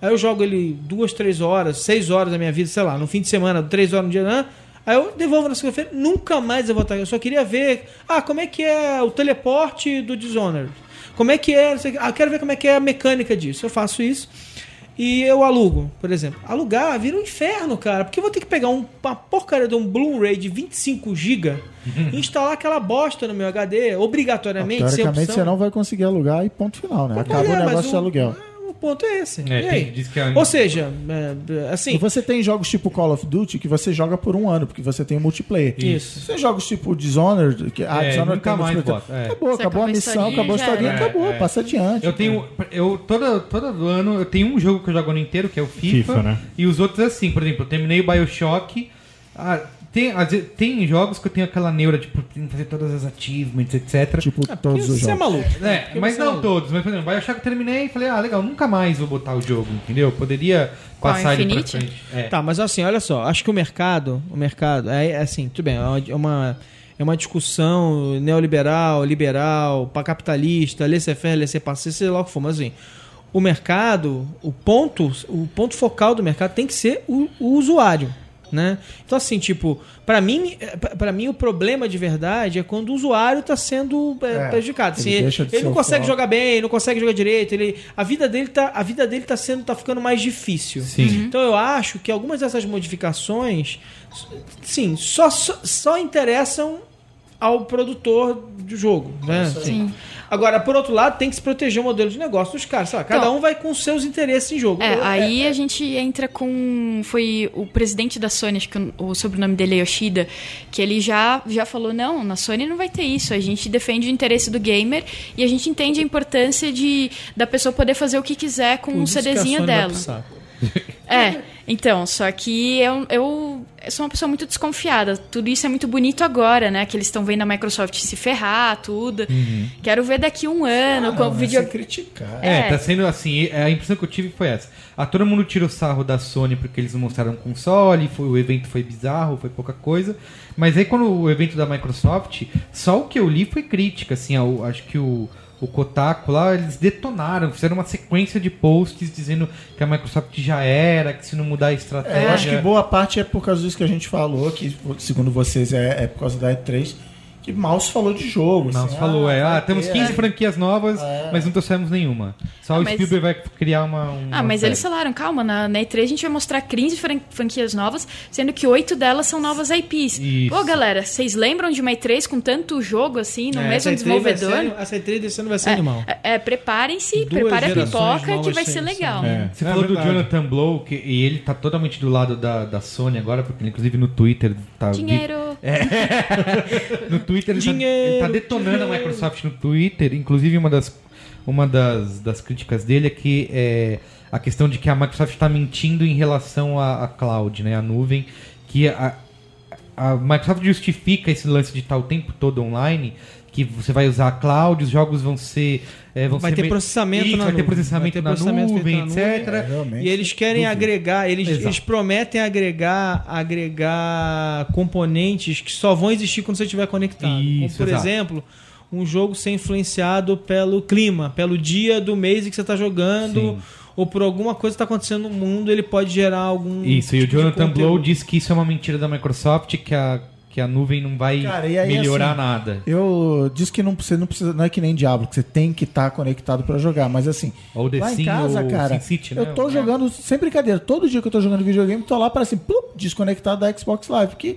Speaker 3: Aí eu jogo ele duas, três horas, seis horas da minha vida, sei lá, no fim de semana, três horas no dia. Né? Aí eu devolvo na segunda-feira, nunca mais eu vou estar. Eu só queria ver. Ah, como é que é o teleporte do Dishonored? Como é que é. não sei o. Ah, eu quero ver como é que é a mecânica disso. Eu faço isso. E eu alugo, por exemplo. Alugar vira um inferno, cara. Porque eu vou ter que pegar um- uma porcaria de um Blu-ray de 25 GB e instalar aquela bosta no meu HD, obrigatoriamente,
Speaker 5: Teoricamente você não vai conseguir alugar e ponto final, né? Acaba
Speaker 3: é,
Speaker 5: o negócio de aluguel.
Speaker 3: O ponto é esse.
Speaker 1: É,
Speaker 3: e
Speaker 1: tem-
Speaker 3: aí?
Speaker 1: diz que é-
Speaker 3: Ou seja, é, assim,
Speaker 5: E você tem jogos tipo Call of Duty que você joga por um ano, porque você tem o multiplayer.
Speaker 3: Isso.
Speaker 5: Você tem jogos tipo Dishonored, que ah,
Speaker 1: É,
Speaker 5: Dishonored
Speaker 1: nunca
Speaker 5: tem
Speaker 1: mais
Speaker 5: multiplayer.
Speaker 1: bota, é.
Speaker 5: Acabou,
Speaker 4: Você
Speaker 5: acabou a
Speaker 4: a
Speaker 5: missão, acabou a historinha, acabou,
Speaker 1: É, é.
Speaker 5: passa adiante.
Speaker 1: Eu tenho. Eu, todo, todo ano eu tenho um jogo que eu jogo ano inteiro, que é o FIFA.
Speaker 2: FIFA, né?
Speaker 1: E os outros assim, por exemplo, eu terminei o Bioshock. Ah, tem, vezes- tem jogos que eu tenho aquela neura de tipo, tem que fazer todas as achievements, etc.
Speaker 5: Tipo,
Speaker 3: porque
Speaker 5: todos os
Speaker 3: você é
Speaker 5: jogos.
Speaker 3: maluco.
Speaker 1: É, mas
Speaker 3: é
Speaker 1: não
Speaker 3: maluco.
Speaker 1: todos. Mas, por exemplo, Bioshock eu terminei e falei, ah, legal, nunca mais vou botar o jogo, entendeu? Poderia passar ele pra frente. É.
Speaker 3: Tá, mas assim, olha só, acho que o mercado, o mercado, é, é assim, tudo bem, é uma- é uma, é uma discussão neoliberal, liberal, para capitalista, laissez-faire, laissez-passer, sei lá o que for, mas assim, o mercado, o ponto, o ponto focal do mercado tem que ser o, o usuário. Né? Então assim, tipo, para mim, para mim o problema de verdade é quando o usuário está sendo é,
Speaker 5: É,
Speaker 3: prejudicado. Assim,
Speaker 5: ele
Speaker 3: ele, ele não consegue
Speaker 5: foco.
Speaker 3: jogar bem, não consegue jogar direito, ele, a vida dele tá, a vida dele tá sendo, tá ficando mais difícil.
Speaker 1: Sim.
Speaker 3: Então eu acho que algumas dessas modificações, sim, só, só, só interessam ao produtor do jogo, né? Assim.
Speaker 4: Sim.
Speaker 3: Agora, por outro lado, tem que se proteger o modelo de negócio dos caras. Sei lá, cada
Speaker 4: Então-
Speaker 3: um vai com os seus interesses em jogo.
Speaker 4: É,
Speaker 3: Eu-
Speaker 4: aí a gente entra com. Foi o presidente da Sony, acho que o, o sobrenome dele é Yoshida, que ele já, já falou: não, na Sony não vai ter isso. A gente defende o interesse do gamer e a gente entende a importância de da pessoa poder fazer o que quiser com o
Speaker 3: a
Speaker 4: CDzinho dela. É, então, só que eu, eu sou uma pessoa muito desconfiada. Tudo isso é muito bonito agora, né? Que eles estão vendo a Microsoft se ferrar, tudo. Quero ver daqui um ano com o vídeo.
Speaker 5: criticar.
Speaker 1: É,
Speaker 4: É.
Speaker 1: tá sendo assim, a impressão que eu tive foi essa. Ah, todo mundo tira o sarro da Sony porque eles não mostraram um console, foi, o evento foi bizarro, foi pouca coisa. Mas aí quando o evento da Microsoft, só o que eu li foi crítica, assim, ao- acho que o, o Kotaku lá, eles detonaram, fizeram uma sequência de posts dizendo que a Microsoft já era, que se não mudar a estratégia...
Speaker 5: É, eu acho que boa parte é por causa disso que a gente falou, que segundo vocês é, é por causa da E3, que mal se falou de jogo.
Speaker 1: Não,
Speaker 5: assim,
Speaker 1: você falou, é,
Speaker 5: vai
Speaker 1: ah, temos
Speaker 5: ter,
Speaker 1: 15
Speaker 5: é.
Speaker 1: franquias novas,
Speaker 5: É.
Speaker 1: mas não trouxemos nenhuma. Só
Speaker 4: Ah,
Speaker 1: o
Speaker 4: mas-
Speaker 1: Spielberg vai criar uma. uma
Speaker 4: Ah, mas
Speaker 1: série.
Speaker 4: eles falaram, calma, na, na E3 a gente vai mostrar 15 fran- franquias novas, sendo que oito delas são novas IPs.
Speaker 1: Isso.
Speaker 4: Pô, galera, vocês lembram de uma E3 com tanto jogo assim, no
Speaker 3: É,
Speaker 4: mesmo
Speaker 3: essa E3 vai
Speaker 4: desenvolvedor?
Speaker 3: ser- Essa E3 desse ano vai ser animal.
Speaker 4: É, é, preparem-se, prepare a pipoca que vai ser
Speaker 3: sem-
Speaker 4: legal.
Speaker 2: É.
Speaker 1: Você
Speaker 2: É
Speaker 1: falou do. Jonathan Blow, que, e ele tá totalmente do lado da, da Sony agora, porque inclusive no Twitter tá.
Speaker 4: Dinheiro.
Speaker 1: No Twitter ele tá,
Speaker 3: Dinheiro,
Speaker 1: ele tá detonando a Microsoft no Twitter. Inclusive, uma das, uma das, das críticas dele é que é a questão de que a Microsoft está mentindo em relação à, à cloud, né? A nuvem. Que a, a Microsoft justifica esse lance de estar o tempo todo online. Que você vai usar a cloud, os jogos vão ser. É, vão
Speaker 3: Vai
Speaker 1: ser
Speaker 3: ter
Speaker 1: me-
Speaker 3: processamento
Speaker 1: Isso,
Speaker 3: na
Speaker 1: vai ter
Speaker 3: nuvem.
Speaker 1: processamento
Speaker 3: Vai ter
Speaker 1: na
Speaker 3: processamento
Speaker 1: nuvem,
Speaker 3: na nuvem.
Speaker 1: etc.
Speaker 5: É.
Speaker 3: E eles querem agregar, eles, eles prometem agregar, agregar componentes que só vão existir quando você estiver conectado.
Speaker 1: Isso,
Speaker 3: Como, por
Speaker 1: exato.
Speaker 3: exemplo, um jogo ser influenciado pelo clima, pelo dia do mês em que você está jogando,
Speaker 1: Sim.
Speaker 3: ou por alguma coisa que está acontecendo no mundo, ele pode gerar algum.
Speaker 1: Isso, e o
Speaker 3: tipo
Speaker 1: Jonathan. Blow diz que isso é uma mentira da Microsoft, que a, que a nuvem não vai
Speaker 5: Cara, aí,
Speaker 1: melhorar
Speaker 5: assim,
Speaker 1: nada.
Speaker 5: Eu disse que não precisa, não precisa, não é que nem Diablo, que você tem que estar conectado pra jogar, mas assim,
Speaker 1: Ou The
Speaker 5: lá em
Speaker 1: Sim,
Speaker 5: casa,
Speaker 1: ou
Speaker 5: cara,
Speaker 1: SimCity, né?
Speaker 5: eu tô jogando, sem brincadeira, todo dia que eu tô jogando videogame, tô lá para assim, plup, desconectado da Xbox Live, porque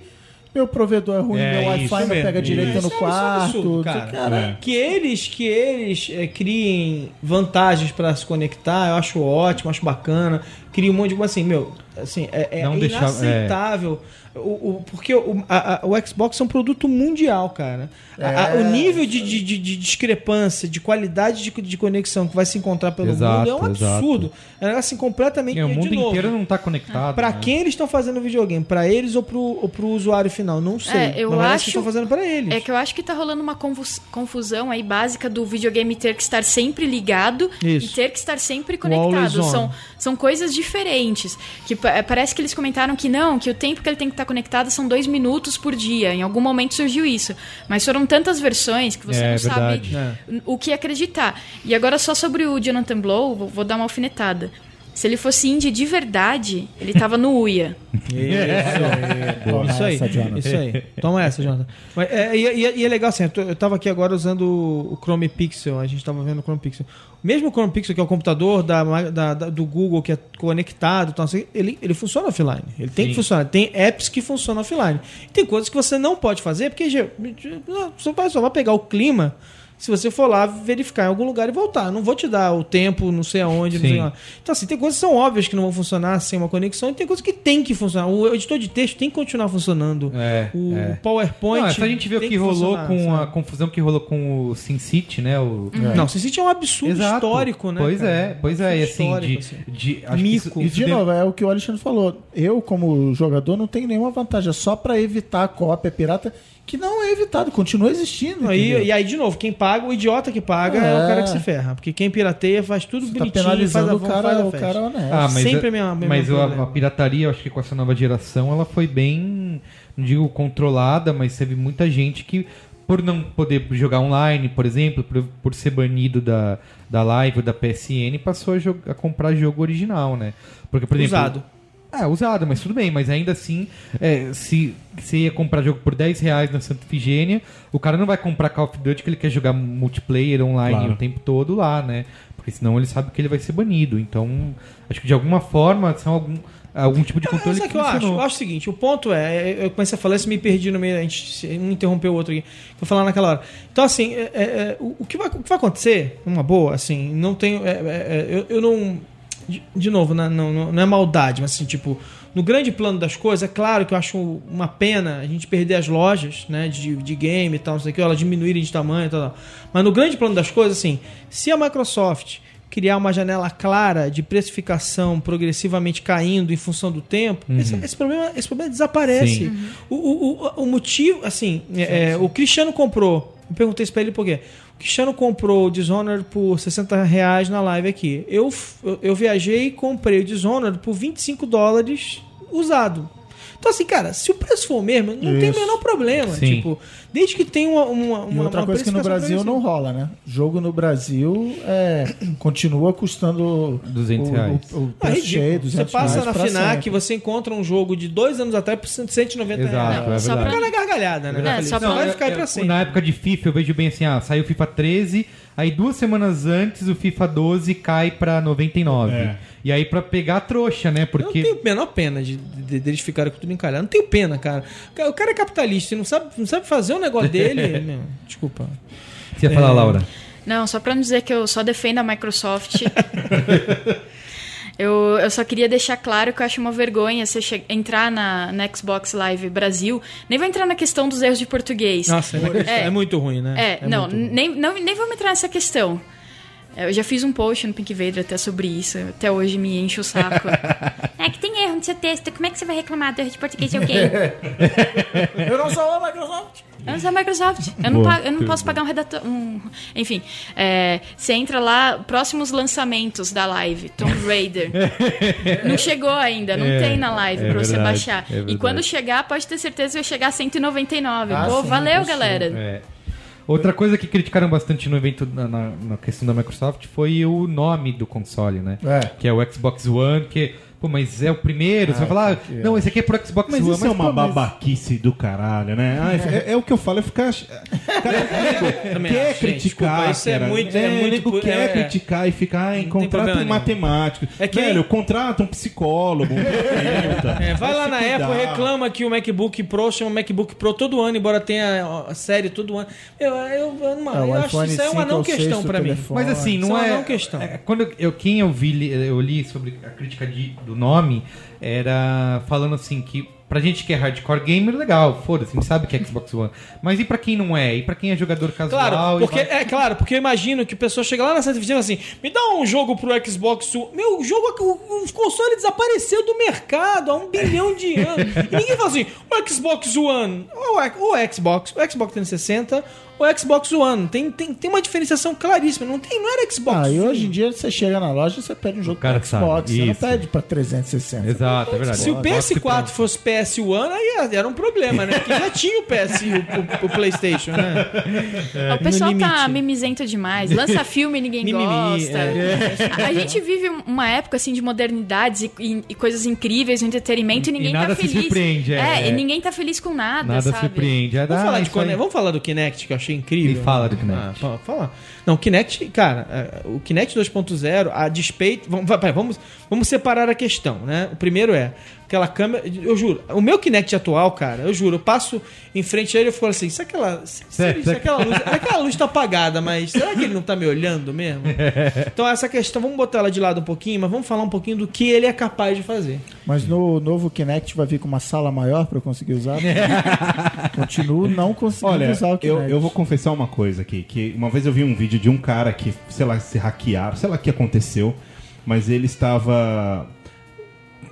Speaker 5: meu provedor é ruim,
Speaker 1: É,
Speaker 5: meu Wi-Fi não pega direito
Speaker 3: isso.
Speaker 5: no
Speaker 3: Isso é um
Speaker 5: quarto,
Speaker 3: absurdo, cara.
Speaker 5: cara.
Speaker 2: É.
Speaker 3: Que eles, que eles eh, criem vantagens para se conectar, eu acho ótimo, acho bacana. Criem um monte de coisa assim, meu, assim, é, é
Speaker 1: Não deixar-
Speaker 3: inaceitável. O, o- porque o, a- a- o Xbox é um produto mundial, cara. A- a-
Speaker 5: É.
Speaker 3: o nível de, de, de- de discrepância, de qualidade de, de conexão que vai se encontrar pelo
Speaker 1: Exato,
Speaker 3: mundo é um
Speaker 1: exato.
Speaker 3: absurdo. É um negócio assim, completamente
Speaker 1: É, o mundo
Speaker 3: novo,
Speaker 1: inteiro não tá conectado.
Speaker 3: Pra
Speaker 1: né?
Speaker 3: quem eles estão fazendo o videogame? Pra eles ou pro, ou pro usuário final? Não sei.
Speaker 4: É, eu
Speaker 3: Mas
Speaker 4: acho-
Speaker 3: que estão fazendo pra eles.
Speaker 4: É que eu acho que tá rolando uma confus- confusão aí básica do videogame ter que estar sempre ligado
Speaker 3: Isso.
Speaker 4: e ter que estar sempre
Speaker 3: always
Speaker 4: conectado.
Speaker 3: on.
Speaker 4: São, são coisas diferentes. Que é, parece que eles comentaram que não, que o tempo que ele tem que estar conectado são dois minutos por dia. Em algum momento surgiu isso. Mas foram tantas versões que você
Speaker 1: É,
Speaker 4: não
Speaker 1: verdade.
Speaker 4: sabe o que acreditar. E agora só sobre o Jonathan Blow, vou, vou dar uma alfinetada. Se ele fosse indie de verdade, ele tava no Uia.
Speaker 3: Isso aí,
Speaker 5: essa,
Speaker 3: isso aí. Toma essa, Jonathan. Mas, é, e, e- e é legal assim, eu, tô- eu tava aqui agora usando o Chrome Pixel, a gente tava vendo o Chrome Pixel. Mesmo o Chrome Pixel, que é o computador da, da- da- do Google, que é conectado, então, assim, ele, ele funciona offline. Ele tem
Speaker 1: Sim.
Speaker 3: que funcionar. Tem apps que funcionam offline. Tem coisas que você não pode fazer, porque já- você vai, só vai pegar o clima se você for lá verificar em algum lugar e voltar. Eu Não vou te dar o tempo, não sei aonde, não
Speaker 1: Sim.
Speaker 3: sei lá. Então, assim, tem coisas que são óbvias que não vão funcionar sem uma conexão e tem coisas que tem que funcionar. O editor de texto tem que continuar funcionando.
Speaker 1: É,
Speaker 3: o
Speaker 1: é.
Speaker 3: PowerPoint.
Speaker 1: Não, é só a gente ver o
Speaker 3: tem
Speaker 1: que rolou com a
Speaker 3: sabe?
Speaker 1: confusão que rolou com o SimCity, né? O...
Speaker 3: Não, SimCity é um absurdo
Speaker 1: Exato.
Speaker 3: histórico, né?
Speaker 1: Pois
Speaker 3: cara?
Speaker 1: é, pois é. E assim, de,
Speaker 3: assim.
Speaker 1: de, acho que
Speaker 3: Mico.
Speaker 1: isso,
Speaker 5: E
Speaker 1: isso
Speaker 5: de
Speaker 1: deve-
Speaker 5: novo, é o que o Alexandre falou. Eu, como jogador, não tenho nenhuma vantagem. É só pra evitar a cópia pirata, que não é evitado, continua existindo. Entendeu?
Speaker 3: e, aí, de novo, quem paga, o idiota que paga é, o
Speaker 5: É.
Speaker 3: cara que se ferra. Porque quem pirateia faz tudo
Speaker 5: Você tá
Speaker 3: bonitinho, faz a,
Speaker 5: penalizando o
Speaker 3: faz
Speaker 5: cara,
Speaker 3: a
Speaker 5: o cara honesto.
Speaker 1: Ah, mas,
Speaker 3: Sempre
Speaker 1: a,
Speaker 3: a minha- meu
Speaker 1: mas a, a pirataria, eu acho que com essa nova geração, ela foi bem, não digo controlada, mas teve muita gente que, por não poder jogar online, por exemplo, por, por ser banido da, da live ou da PSN, passou a, jo- a comprar jogo original, né? Porque, por exemplo,
Speaker 3: Usado.
Speaker 1: É, usado, mas tudo bem, mas ainda assim, é, se você ia comprar jogo por 10 reais na Santa Ifigênia, o cara não vai comprar Call of Duty que ele quer jogar multiplayer online
Speaker 2: Claro.
Speaker 1: o tempo todo lá, né? Porque senão ele sabe que ele vai ser banido. Então, acho que de alguma forma são algum, algum tipo de controle
Speaker 3: o que eu acho? Eu acho o seguinte, o ponto é, eu comecei a falar isso me perdi no meio, a gente um interrompeu o outro aqui, vou falar naquela hora. Então, assim, é, é, é, o, o que vai, o que vai acontecer, uma boa, assim, não tenho, é, é, é, eu, eu não, de, de novo, né, não, não, não é maldade, mas assim, tipo, no grande plano das coisas, é claro que eu acho uma pena a gente perder as lojas, né, de, de game e tal, não sei o que, elas diminuírem de tamanho e tal, tal. Mas no grande plano das coisas, assim, se a Microsoft criar uma janela clara de precificação progressivamente caindo em função do tempo, esse, esse problema, esse problema desaparece.
Speaker 1: Sim.
Speaker 3: O, o, o, o motivo, assim, é, é, o Cristiano comprou. Eu perguntei isso pra ele por quê. Cristiano comprou o Dishonored por 60 reais na live aqui. Eu, eu, eu viajei e comprei o Dishonored por 25 dólares usado. Então, assim, cara, se o preço for o mesmo, não tem o
Speaker 5: Isso.
Speaker 3: menor problema.
Speaker 1: Sim.
Speaker 3: Tipo, desde que tenha uma. uma,
Speaker 5: E
Speaker 3: uma
Speaker 5: outra
Speaker 3: uma
Speaker 5: coisa que no Brasil não rola, né? Jogo no Brasil é, continua custando
Speaker 1: 200
Speaker 5: o,
Speaker 1: reais.
Speaker 5: O, o
Speaker 3: Ah, é
Speaker 5: preço cheio,
Speaker 3: ridículo.
Speaker 5: 200
Speaker 3: Você passa
Speaker 5: reais
Speaker 3: na FINAC,
Speaker 5: sempre.
Speaker 3: você encontra um jogo de dois anos atrás por 190
Speaker 1: Exato,
Speaker 3: reais.
Speaker 1: é
Speaker 4: só pra-
Speaker 3: na gargalhada, né?
Speaker 4: É, só
Speaker 3: Não,
Speaker 4: pra-
Speaker 3: vai ficar aí pra sempre.
Speaker 1: Na época de FIFA, eu vejo bem assim, ah, saiu o FIFA 13, aí duas semanas antes o FIFA 12 cai pra 99.
Speaker 2: É.
Speaker 1: E aí pra pegar a trouxa, né?
Speaker 3: Eu não
Speaker 1: Porque...
Speaker 3: tenho a menor pena de, de- deles ficarem com tudo encalhado. Não tenho pena, cara. O cara é capitalista e não sabe, não sabe fazer o negócio dele. meu, desculpa.
Speaker 1: Você ia falar,
Speaker 3: É.
Speaker 1: Laura?
Speaker 4: Não, só pra não dizer que eu só defendo a Microsoft. eu, eu só queria deixar claro que eu acho uma vergonha você che- entrar na, na Xbox Live Brasil. Nem vou entrar na questão dos erros de português.
Speaker 3: Nossa, é, é muito ruim, né?
Speaker 4: É, não,
Speaker 3: muito ruim.
Speaker 4: nem, não, nem vamos entrar nessa questão. Eu já fiz um post no Pink Vader até sobre isso. Até hoje me enche o saco. é que tem erro no seu texto. Como é que você vai reclamar do erro de português de alguém?
Speaker 5: Eu não sou a Microsoft.
Speaker 4: Eu não sou a Microsoft. Eu não,
Speaker 2: Boa,
Speaker 4: pago- eu não posso pagar um redator. um- Enfim, é, você entra lá, próximos lançamentos da live, Tomb Raider. não chegou ainda, não
Speaker 1: É,
Speaker 4: tem na live
Speaker 1: é
Speaker 4: pra você
Speaker 1: verdade,
Speaker 4: baixar.
Speaker 1: é
Speaker 4: e quando chegar, pode ter certeza que vai chegar a 199.
Speaker 5: Ah,
Speaker 4: Pô,
Speaker 5: sim,
Speaker 4: valeu, galera.
Speaker 1: É. Outra coisa que criticaram bastante no evento, na, na- na questão da Microsoft, foi o nome do console, né?
Speaker 5: É.
Speaker 1: Que é o Xbox One, que... Pô, mas é o primeiro. você vai falar, ah,
Speaker 5: porque-
Speaker 1: não, esse aqui é pro Xbox
Speaker 2: Mas
Speaker 1: One.
Speaker 2: isso é uma
Speaker 1: pô, mas-
Speaker 2: babaquice do caralho, né? Ah, é, é o que eu falo, é ficar. Cara, quer
Speaker 3: acho, gente,
Speaker 2: criticar.
Speaker 3: desculpa, isso é
Speaker 2: cara.
Speaker 3: muito- é muito
Speaker 2: nego quer
Speaker 3: é-
Speaker 2: criticar e ficar em
Speaker 3: Não tem
Speaker 2: contrato em
Speaker 3: nenhum.
Speaker 2: matemático.
Speaker 3: É que-
Speaker 2: Velho, contrata um psicólogo, um terapeuta.
Speaker 3: É, vai lá na. Apple, reclama que o MacBook Pro chama MacBook Pro todo ano, embora tenha a série todo ano. Eu, eu, eu,
Speaker 5: É,
Speaker 3: eu acho que isso é uma
Speaker 5: 5
Speaker 3: não
Speaker 5: é
Speaker 3: questão pra mim.
Speaker 1: Mas assim, não
Speaker 3: é uma
Speaker 1: é.
Speaker 3: não questão.
Speaker 1: é, quando eu, quem eu vi, eu li sobre a crítica de- do nome, era falando assim que pra gente que é hardcore gamer, legal, foda-se, a gente sabe que é Xbox One. Mas e pra quem não é? E pra quem é jogador casual?
Speaker 3: Claro, porque,
Speaker 1: vai-
Speaker 3: é claro, porque eu imagino que a pessoa chega lá na Santa Oficina assim, me dá um jogo pro Xbox One. Meu, o jogo, o, o console desapareceu do mercado há um bilhão de anos. E ninguém fala assim, o Xbox One, ou o Xbox, o Xbox 360, o Xbox One. Tem, tem, tem uma diferenciação claríssima. Não, tem, não era Xbox
Speaker 5: Ah, e hoje em dia você chega na loja e você pede um jogo pro Xbox.
Speaker 1: sabe,
Speaker 5: Você não pede pra 360.
Speaker 1: Exato, é verdade.
Speaker 3: Se o
Speaker 1: Gosto que
Speaker 3: PS4
Speaker 1: pronto.
Speaker 3: fosse PS1, aí era um problema, né? Porque já tinha o PS, o, o- o PlayStation, né?
Speaker 4: o pessoal
Speaker 3: no
Speaker 4: tá mimizento demais. Lança filme e ninguém
Speaker 3: Mimimi,
Speaker 4: gosta.
Speaker 3: é.
Speaker 4: A, gente vive uma época assim de modernidades e, e- e coisas incríveis entretenimento e
Speaker 1: E
Speaker 4: ninguém
Speaker 1: nada
Speaker 4: tá
Speaker 1: se
Speaker 4: feliz.
Speaker 1: surpreende, é.
Speaker 4: e ninguém tá feliz com nada,
Speaker 1: Nada
Speaker 4: sabe?
Speaker 1: surpreende. É,
Speaker 3: Vamos,
Speaker 1: ah,
Speaker 3: falar de. Kinect, vamos falar do Kinect, que eu achei incrível.
Speaker 1: E fala do Kinect.
Speaker 3: Ah, fa- fala. Não, o Kinect, cara, é, o Kinect 2.0, a despeito. Vamos, vamos, vamos separar a questão, né? O primeiro é aquela câmera. Eu juro, o meu Kinect atual, cara, eu juro, eu passo em frente a ele e fico assim: se aquela, se, se-
Speaker 1: Certo,
Speaker 3: se
Speaker 1: certo.
Speaker 3: aquela, luz, aquela luz tá apagada, mas será que ele não tá me olhando mesmo? Então, essa questão, vamos botar ela de lado um pouquinho, mas vamos falar um pouquinho do que ele é capaz de fazer.
Speaker 5: Mas no novo Kinect vai vir com uma sala maior pra eu conseguir usar? Continuo não conseguindo
Speaker 2: Olha,
Speaker 5: usar o
Speaker 2: eu,
Speaker 5: Kinect.
Speaker 2: eu vou confessar uma coisa aqui, que uma vez eu vi um vídeo de um cara que, sei lá, se hackearam, sei lá o que aconteceu, mas ele estava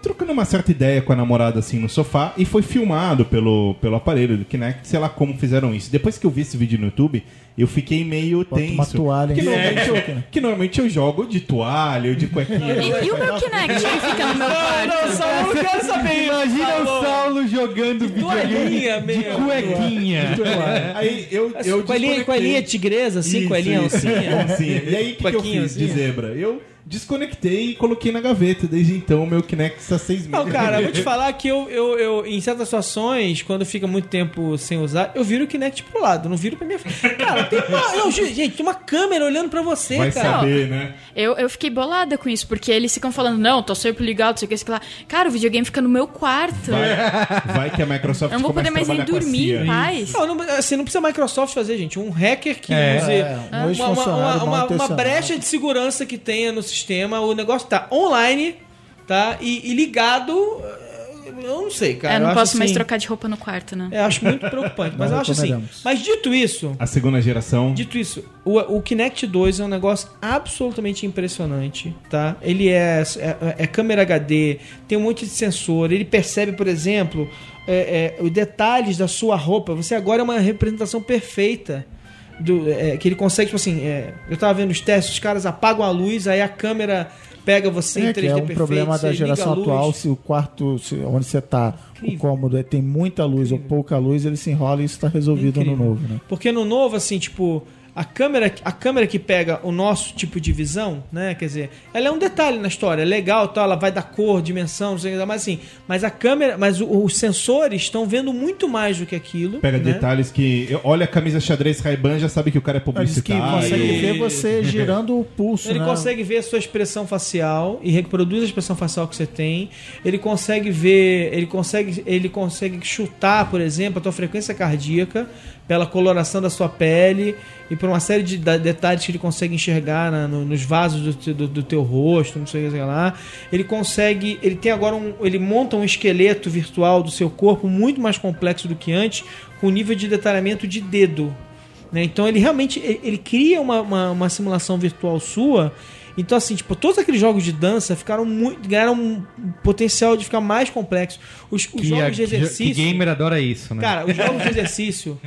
Speaker 2: trocando uma certa ideia com a namorada assim no sofá e foi filmado pelo, pelo aparelho do Kinect, sei lá como fizeram isso. Depois que eu vi esse vídeo no YouTube, eu fiquei meio
Speaker 5: Bota
Speaker 2: tenso.
Speaker 5: uma toalha
Speaker 2: que, normalmente eu,
Speaker 5: Kinect.
Speaker 2: que normalmente eu jogo de toalha ou de cuequinha.
Speaker 4: E, e o meu Kinect que fica no meu quarto?
Speaker 3: Saulo, eu quero saber.
Speaker 1: Imagina o Saulo jogando
Speaker 3: Toalhinha
Speaker 1: videogame de
Speaker 3: mesmo.
Speaker 1: cuequinha.
Speaker 2: Aí eu, eu
Speaker 3: coelhinha, coelhinha tigresa, assim,
Speaker 2: Isso,
Speaker 3: coelhinha
Speaker 2: isso,
Speaker 3: oncinha.
Speaker 2: oncinha. E aí, o que, que eu fiz de zebra? Eu desconectei e coloquei na gaveta. Desde então, o meu Kinect está seis meses.
Speaker 3: Não, cara, vou te falar que eu, eu, eu, em certas situações, quando fica muito tempo sem usar, eu viro o Kinect pro lado, não viro pra minha frente. Cara, tem uma. Não, gente, tem uma câmera olhando pra você,
Speaker 2: Vai
Speaker 3: cara.
Speaker 2: saber, né?
Speaker 4: Eu, eu fiquei bolada com isso, porque eles ficam falando, não, tô sempre ligado, não sei o que, sei lá. Cara, o videogame fica no meu quarto.
Speaker 2: Vai que a Microsoft
Speaker 4: Eu não vou poder mais
Speaker 2: a
Speaker 4: nem dormir em paz.
Speaker 3: Não, não, assim, não precisa a Microsoft fazer, gente. Um hacker que
Speaker 1: É.
Speaker 3: use
Speaker 5: É, um
Speaker 3: uma, uma, uma, uma, brecha de segurança que tenha no sistema. O negócio tá online, tá? E, e ligado. eu não sei, cara.
Speaker 4: É, não
Speaker 3: eu
Speaker 4: posso
Speaker 3: acho,
Speaker 4: mais
Speaker 3: assim,
Speaker 4: trocar de roupa no quarto, né?
Speaker 3: Eu acho muito preocupante, mas eu acho assim. Mas dito isso,
Speaker 2: A segunda geração.
Speaker 3: Dito isso, o, o Kinect 2 é um negócio absolutamente impressionante, tá? Ele é, é, é câmera HD, tem um monte de sensor, ele percebe, por exemplo, é, é, os detalhes da sua roupa. Você agora é uma representação perfeita. Do, é, que ele consegue, tipo assim, é, eu tava vendo os testes, os caras apagam a luz, aí a câmera pega você em
Speaker 5: É,
Speaker 3: 3D
Speaker 5: que é um
Speaker 3: perfeito,
Speaker 5: problema da geração atual, se o quarto, se- onde você tá, o
Speaker 3: Incrível.
Speaker 5: cômodo é- tem muita luz ou pouca luz, ele se enrola e isso está resolvido
Speaker 3: Incrível.
Speaker 5: no novo, né?
Speaker 3: Porque no novo, assim, tipo, a câmera, a câmera que pega o nosso tipo de visão, né? Quer dizer, ela é um detalhe na história, é legal, tal, ela vai dar cor, dimensão, não sei o que, mas assim, mas a câmera, mas o- os sensores estão vendo muito mais do que aquilo.
Speaker 2: Pega
Speaker 3: né?
Speaker 2: detalhes que. Olha a camisa xadrez Ray-Ban, já sabe que o cara é
Speaker 5: Ele
Speaker 2: publicitário.
Speaker 5: consegue ver você girando o pulso,
Speaker 3: Ele
Speaker 5: né?
Speaker 3: consegue ver a sua expressão facial e reproduz a expressão facial que você tem. Ele consegue ver, ele consegue, ele consegue chutar, por exemplo, a tua frequência cardíaca pela coloração da sua pele e por uma série de detalhes que ele consegue enxergar na- no- nos vasos do, do- do teu rosto, não sei o que lá. Ele consegue, ele tem agora um, ele monta um esqueleto virtual do seu corpo muito mais complexo do que antes, com nível de detalhamento de dedo. né? Então ele realmente ele, ele cria uma, uma, uma simulação virtual sua. Então, assim, tipo, todos aqueles jogos de dança ficaram muito. ganharam um potencial de ficar mais complexos. Os, os
Speaker 1: a-
Speaker 3: jogos de exercício.
Speaker 1: que gamer adora isso, né?
Speaker 3: Cara, os jogos de exercício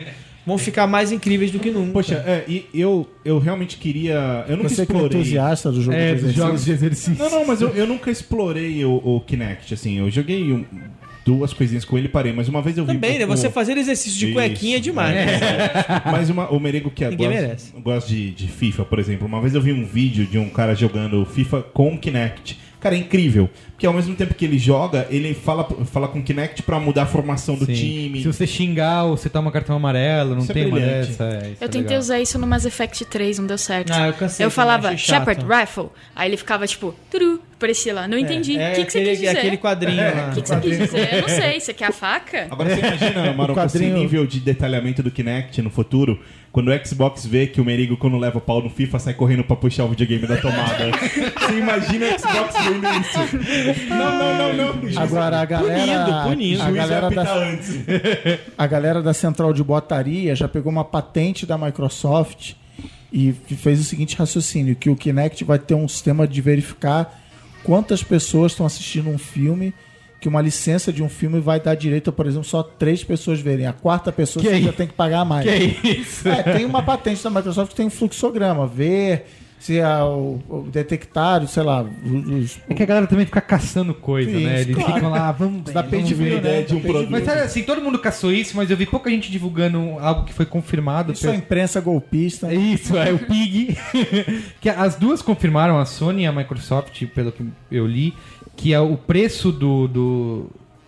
Speaker 3: vão ficar mais incríveis do que nunca.
Speaker 2: Poxa, é, e eu, eu realmente queria. Eu nunca
Speaker 5: Você que é
Speaker 2: explorei.
Speaker 5: entusiasta do jogo
Speaker 1: é,
Speaker 5: de
Speaker 1: dos jogos de exercício.
Speaker 2: Não, não, mas eu, eu nunca explorei o, o Kinect, assim. Eu joguei um- duas coisinhas com ele e parei, mas uma vez eu vi.
Speaker 3: Também, né? Você fazer exercício de
Speaker 2: Isso.
Speaker 3: cuequinha é demais. né?
Speaker 2: Mas uma- o Merigo que é
Speaker 3: Ninguém
Speaker 2: gosta,
Speaker 3: merece.
Speaker 2: gosta de, de FIFA, por exemplo. Uma vez eu vi um vídeo de um cara jogando FIFA com Kinect. Cara, é incrível. Porque ao mesmo tempo que ele joga, ele fala, fala com Kinect pra mudar a formação do
Speaker 1: Sim.
Speaker 2: time.
Speaker 1: Se você xingar, você toma cartão amarelo, não
Speaker 2: Isso é
Speaker 1: tem uma
Speaker 2: brilhante.
Speaker 1: dessa. é, isso
Speaker 4: Eu
Speaker 1: é
Speaker 4: tentei
Speaker 1: legal.
Speaker 4: usar isso no Mass Effect 3, não deu certo.
Speaker 3: Ah, eu cansei
Speaker 4: Eu falava. Shepard Rifle, aí ele ficava tipo, turu, parecia lá, não entendi.
Speaker 3: É,
Speaker 4: O que, que você
Speaker 3: aquele,
Speaker 4: quis dizer?
Speaker 3: aquele quadrinho lá.
Speaker 4: O que, que você quis dizer? Eu não sei, você quer a faca?
Speaker 2: Agora você imagina, Maroco,
Speaker 5: quadrinho-
Speaker 2: esse nível de detalhamento do Kinect no futuro, quando o Xbox vê que o Merigo, quando leva o pau no FIFA, sai correndo pra puxar o videogame da tomada. você imagina o Xbox vendo isso. Não, não, não, não. Juiz-
Speaker 5: Agora a galera,
Speaker 3: Punindo, punindo.
Speaker 5: a galera da
Speaker 2: antes.
Speaker 5: a galera da central de botaria já pegou uma patente da Microsoft e fez o seguinte raciocínio, que o Kinect vai ter um sistema de verificar quantas pessoas estão assistindo um filme, que uma licença de um filme vai dar direito a, por exemplo, só três pessoas verem. A quarta pessoa
Speaker 1: Que
Speaker 5: você
Speaker 1: é
Speaker 5: já tem que pagar mais.
Speaker 1: Que é isso?
Speaker 5: É, tem uma patente da Microsoft que tem um fluxograma, ver se é o, o detectar, sei lá, os,
Speaker 1: É que a galera também fica caçando coisa,
Speaker 5: Isso,
Speaker 1: né? Eles
Speaker 5: claro.
Speaker 1: ficam lá, vamos.
Speaker 5: da
Speaker 1: vamos ver.
Speaker 2: ideia
Speaker 5: né?
Speaker 2: de um produto.
Speaker 1: Mas sabe assim, todo mundo caçou isso, mas eu vi pouca gente divulgando algo que foi confirmado.
Speaker 5: Isso é imprensa golpista.
Speaker 1: É Isso, é o Pig. que as duas confirmaram, a Sony e a Microsoft, pelo que eu li, que é o preço do, do,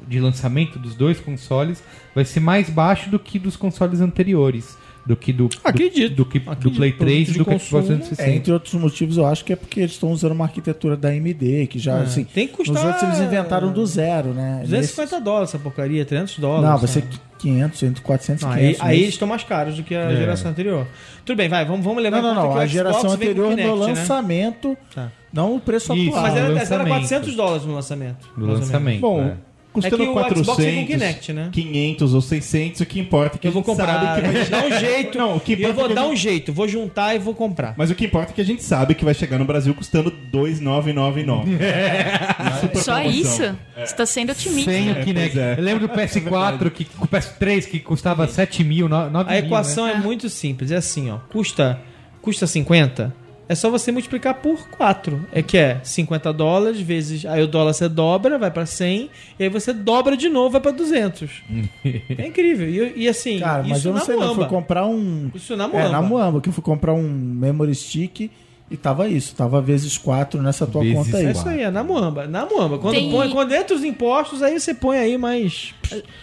Speaker 1: de lançamento dos dois consoles vai ser mais baixo do que dos consoles anteriores. Do que do,
Speaker 3: acredito,
Speaker 1: do, do, que,
Speaker 3: acredito,
Speaker 1: tipo do Play
Speaker 3: 3
Speaker 1: do
Speaker 3: consumo, que
Speaker 1: Xbox 360.
Speaker 5: É, entre outros motivos, eu acho que é porque eles estão usando uma arquitetura da AMD, que já,
Speaker 3: é,
Speaker 5: assim...
Speaker 3: Tem que custar...
Speaker 5: Os outros eles inventaram do zero, né?
Speaker 3: 250 dólares essa porcaria, 300 dólares.
Speaker 5: Não, você...
Speaker 3: Né?
Speaker 5: 500, entre 400
Speaker 3: e
Speaker 5: 500.
Speaker 3: Aí, aí
Speaker 5: né?
Speaker 3: eles estão mais caros do que a
Speaker 1: é.
Speaker 3: geração anterior. Tudo bem, vai, vamos, vamos levar
Speaker 5: Não, não, não. A geração anterior
Speaker 3: Kinect, no né?
Speaker 5: lançamento,
Speaker 3: né?
Speaker 5: não o preço
Speaker 1: Isso,
Speaker 5: atual.
Speaker 3: Mas era, era 400 dólares no lançamento. No
Speaker 1: lançamento.
Speaker 2: Bom,
Speaker 1: é
Speaker 2: custando
Speaker 3: É que o
Speaker 2: 400,
Speaker 3: Xbox vem com Kinect, né?
Speaker 2: 500 ou 600, o que importa é que
Speaker 3: Eu
Speaker 2: a
Speaker 3: vou comprar,
Speaker 2: sabe que
Speaker 3: eu
Speaker 2: vai
Speaker 3: vou dar um jeito.
Speaker 2: Não, o que
Speaker 3: eu
Speaker 2: importa
Speaker 3: vou
Speaker 2: é que
Speaker 3: dar um
Speaker 2: gente-
Speaker 3: jeito, vou juntar e vou comprar.
Speaker 2: Mas o que importa é que a gente sabe que vai chegar no Brasil custando 2,999. Super
Speaker 4: Só
Speaker 2: promoção.
Speaker 4: isso? Você tá sendo otimista.
Speaker 1: Sem o
Speaker 2: É,
Speaker 1: Kinect.
Speaker 2: é.
Speaker 1: Eu lembro do PS4, que, o PS3, que custava 7 mil, 9 mil.
Speaker 3: A equação
Speaker 4: né?
Speaker 3: é muito simples, é assim, ó. Custa, custa 50, é só você multiplicar por 4. É que é 50 dólares vezes. Aí o dólar você dobra, vai pra 100, e aí você dobra de novo, vai pra 200. é incrível. E, e assim,
Speaker 5: Cara, mas
Speaker 3: isso
Speaker 5: eu não sei não. Eu fui comprar um...
Speaker 3: Isso na
Speaker 5: É,
Speaker 3: Muamba.
Speaker 5: na Muamba, que eu fui comprar um memory stick e tava isso. Tava vezes 4 nessa tua
Speaker 1: Vezes
Speaker 5: conta aí.
Speaker 3: É isso aí, é na Muamba. Na Muamba. Quando,
Speaker 4: Tem-
Speaker 3: põe, quando entra os impostos, aí você põe aí mais.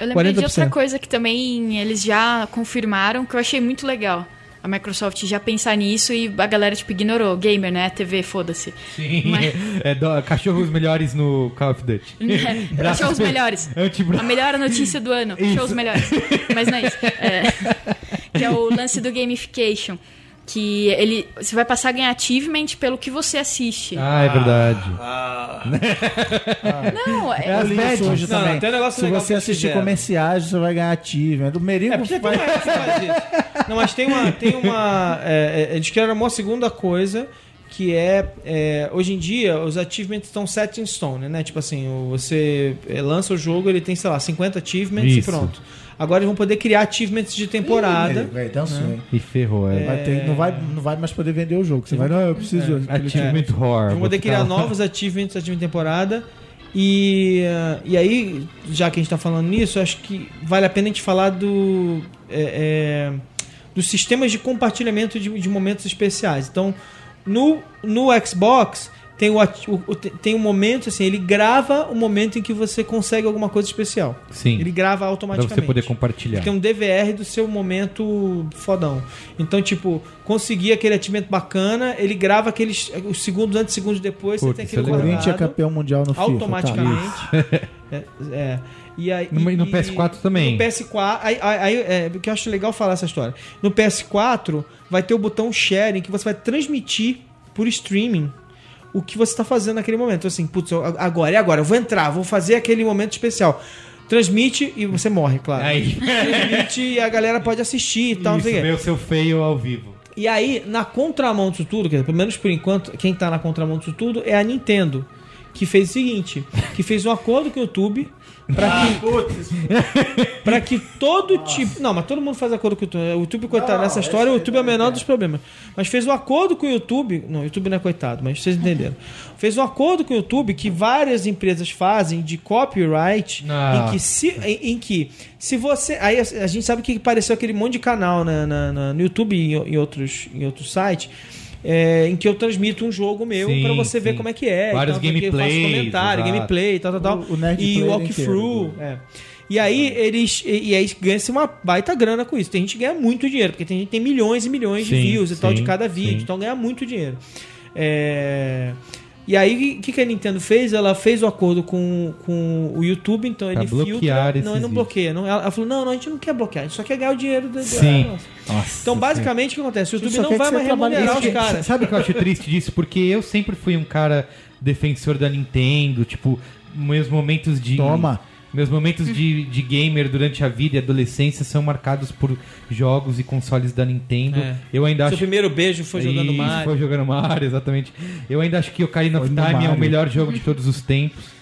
Speaker 4: Eu lembrei de
Speaker 3: 40%.
Speaker 4: outra coisa que também eles já confirmaram, que eu achei muito legal. A Microsoft já pensar nisso e a galera, tipo, ignorou. Gamer, né? TV, foda-se.
Speaker 1: Sim.
Speaker 4: Mas-
Speaker 1: É, do- cachorros melhores no Call of Duty.
Speaker 4: É, shows melhores.
Speaker 1: Antibra...
Speaker 4: A melhor notícia do ano.
Speaker 1: Isso.
Speaker 4: Shows melhores. Mas não é isso. É, que é o lance do gamification. Que ele. Você vai passar a ganhar achievement pelo que você assiste.
Speaker 1: Ah, é verdade.
Speaker 4: Não, é.
Speaker 1: as
Speaker 5: Eu li isso
Speaker 1: badges.
Speaker 5: hoje
Speaker 3: Não,
Speaker 5: também.
Speaker 3: tem um negócio
Speaker 5: Se
Speaker 3: legal
Speaker 5: você assistir
Speaker 3: fizeram.
Speaker 5: comerciais, você vai ganhar achievement. O Merigo
Speaker 3: É, porque
Speaker 5: vai...
Speaker 3: faz isso. Não, mas tem uma. Tem uma é, é, eles criaram uma segunda coisa que é, é, hoje em dia os achievements estão set in stone, né? Tipo assim, você é, lança o jogo, ele tem, sei lá, 50 achievements e
Speaker 1: Isso.
Speaker 3: pronto. Agora eles vão poder criar achievements de temporada.
Speaker 5: Vai, dançou, hein?
Speaker 1: E ferrou, é.
Speaker 5: Vai ter- não, vai, não vai mais poder vender o jogo. Você vai, não, eu preciso.
Speaker 1: Achievement Horror.
Speaker 3: Vão poder criar novos achievements, achievement de temporada. E, e aí, já que a gente tá falando nisso, acho que vale a pena a gente falar do, é, é, dos sistemas de compartilhamento de, de momentos especiais. Então, no, no Xbox tem o, o- o- tem um momento assim, ele grava o momento em que você consegue alguma coisa especial.
Speaker 1: Sim.
Speaker 3: Ele grava
Speaker 1: Pra
Speaker 3: automaticamente.
Speaker 1: você poder compartilhar.
Speaker 3: Tem um DVR do seu momento fodão. Então, tipo, conseguir aquele atingimento bacana, ele grava aqueles os segundos antes, segundos depois,
Speaker 1: Puta,
Speaker 3: você tem
Speaker 1: é
Speaker 3: aquele.
Speaker 5: Corinthians é
Speaker 3: guardado
Speaker 5: campeão mundial no FIFA. tá?
Speaker 3: automaticamente. é, é. E aí,
Speaker 1: No- e no
Speaker 3: e-
Speaker 1: PS4 também.
Speaker 3: No PS4, aí, aí, aí, é, porque eu acho legal falar essa história. No PS4 vai ter o botão sharing que você vai transmitir por streaming o que você está fazendo naquele momento. Assim, putz, eu- agora, e agora? Eu vou entrar, vou fazer aquele momento especial. Transmite e você morre, claro.
Speaker 1: Aí.
Speaker 3: Transmite e a galera pode assistir e tal, não
Speaker 1: Isso,
Speaker 3: sei o
Speaker 1: seu feio ao vivo.
Speaker 3: E aí, na contramão disso tudo, quer dizer, pelo menos por enquanto, quem tá na contramão disso tudo é a Nintendo. Que fez o seguinte: que fez um acordo com o YouTube pra que. pra que todo tipo. Não, mas todo mundo faz acordo com o YouTube. O YouTube, coitado, nessa história, o YouTube é o menor dos problemas. Mas fez um acordo com o YouTube. Não, o YouTube não é coitado, mas vocês entenderam. Fez um acordo com o YouTube que várias empresas fazem de copyright
Speaker 1: Ah.
Speaker 3: em que se, em, em que se você aí a, a gente sabe que apareceu aquele monte de canal na, na- na- no YouTube e em, em outros em outros sites é, em que eu transmito um jogo meu pra você ver
Speaker 1: sim.
Speaker 3: como é que é
Speaker 1: Vários
Speaker 3: tal, eu faço
Speaker 1: gameplays,
Speaker 3: comentário
Speaker 1: exato.
Speaker 3: gameplay tal tal tal
Speaker 5: O- o
Speaker 3: e walkthrough
Speaker 5: inteiro.
Speaker 3: é. e aí eles e, e aí ganha-se uma baita grana com isso tem gente que ganha muito dinheiro porque tem gente que tem milhões e milhões de
Speaker 1: Sim,
Speaker 3: views e tal de cada vídeo
Speaker 1: sim.
Speaker 3: então ganha muito dinheiro é, E aí, o que, que a Nintendo fez? Ela fez o acordo com, com o YouTube, então
Speaker 1: Pra
Speaker 3: ele
Speaker 1: bloquear
Speaker 3: filtra. Não, ele não bloqueia. Não, ela, falou: não, não, a gente não quer bloquear, a gente só quer ganhar o dinheiro do.
Speaker 1: Sim.
Speaker 3: Nossa.
Speaker 1: Nossa,
Speaker 3: Então,
Speaker 1: sim.
Speaker 3: basicamente, o que acontece? O YouTube não vai mais remunerar os caras.
Speaker 1: Sabe o que eu acho triste disso? Porque eu sempre fui um cara defensor da Nintendo, tipo, meus momentos de.
Speaker 5: Toma.
Speaker 1: Meus momentos de, de gamer durante a vida e adolescência são marcados por jogos e consoles da Nintendo.
Speaker 3: É.
Speaker 1: Eu ainda
Speaker 3: Seu
Speaker 1: acho
Speaker 3: primeiro beijo foi jogando
Speaker 1: Isso,
Speaker 3: Mario.
Speaker 1: Foi jogando Mario, exatamente. Eu ainda acho que Ocarina of
Speaker 5: Foi no
Speaker 1: Time é o melhor jogo de todos os tempos.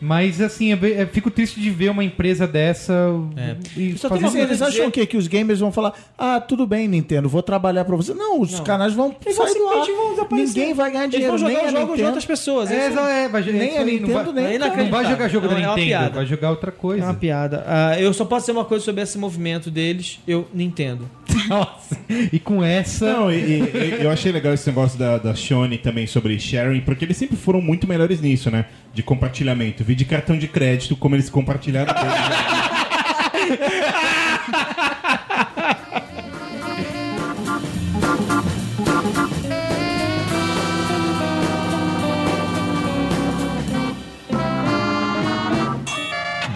Speaker 1: Mas assim, eu ve- eu fico triste de ver uma empresa dessa
Speaker 3: É.
Speaker 1: e
Speaker 3: Só tem uma coisa
Speaker 5: eles acham
Speaker 3: dizer-
Speaker 5: o quê? Que os gamers vão falar, ah, tudo bem, Nintendo, vou trabalhar pra você. Não, os
Speaker 3: Não.
Speaker 5: canais vão
Speaker 3: Eles vão
Speaker 5: sair do ar.
Speaker 3: vão.
Speaker 5: Ninguém vai ganhar
Speaker 3: Eles
Speaker 5: dinheiro,
Speaker 3: vão
Speaker 5: nem
Speaker 3: jogar os jogos de
Speaker 5: Nintendo.
Speaker 3: outras pessoas.
Speaker 1: É,
Speaker 3: isso
Speaker 1: é, vai,
Speaker 5: Nem
Speaker 1: isso
Speaker 5: a Nintendo,
Speaker 1: vai-
Speaker 5: nem
Speaker 3: É.
Speaker 1: Não vai jogar jogo
Speaker 3: Não,
Speaker 1: da
Speaker 3: é uma
Speaker 1: Nintendo,
Speaker 3: piada.
Speaker 1: vai jogar outra
Speaker 3: É
Speaker 1: coisa.
Speaker 3: uma piada. Ah, eu só posso dizer uma coisa sobre esse movimento deles. Eu Nintendo.
Speaker 1: Nossa. E com essa.
Speaker 2: Não, e, e- e eu achei legal esse negócio da, da Sony também sobre sharing, porque eles sempre foram muito melhores nisso, né? De compartilhamento. Vi de cartão de crédito, como eles compartilharam.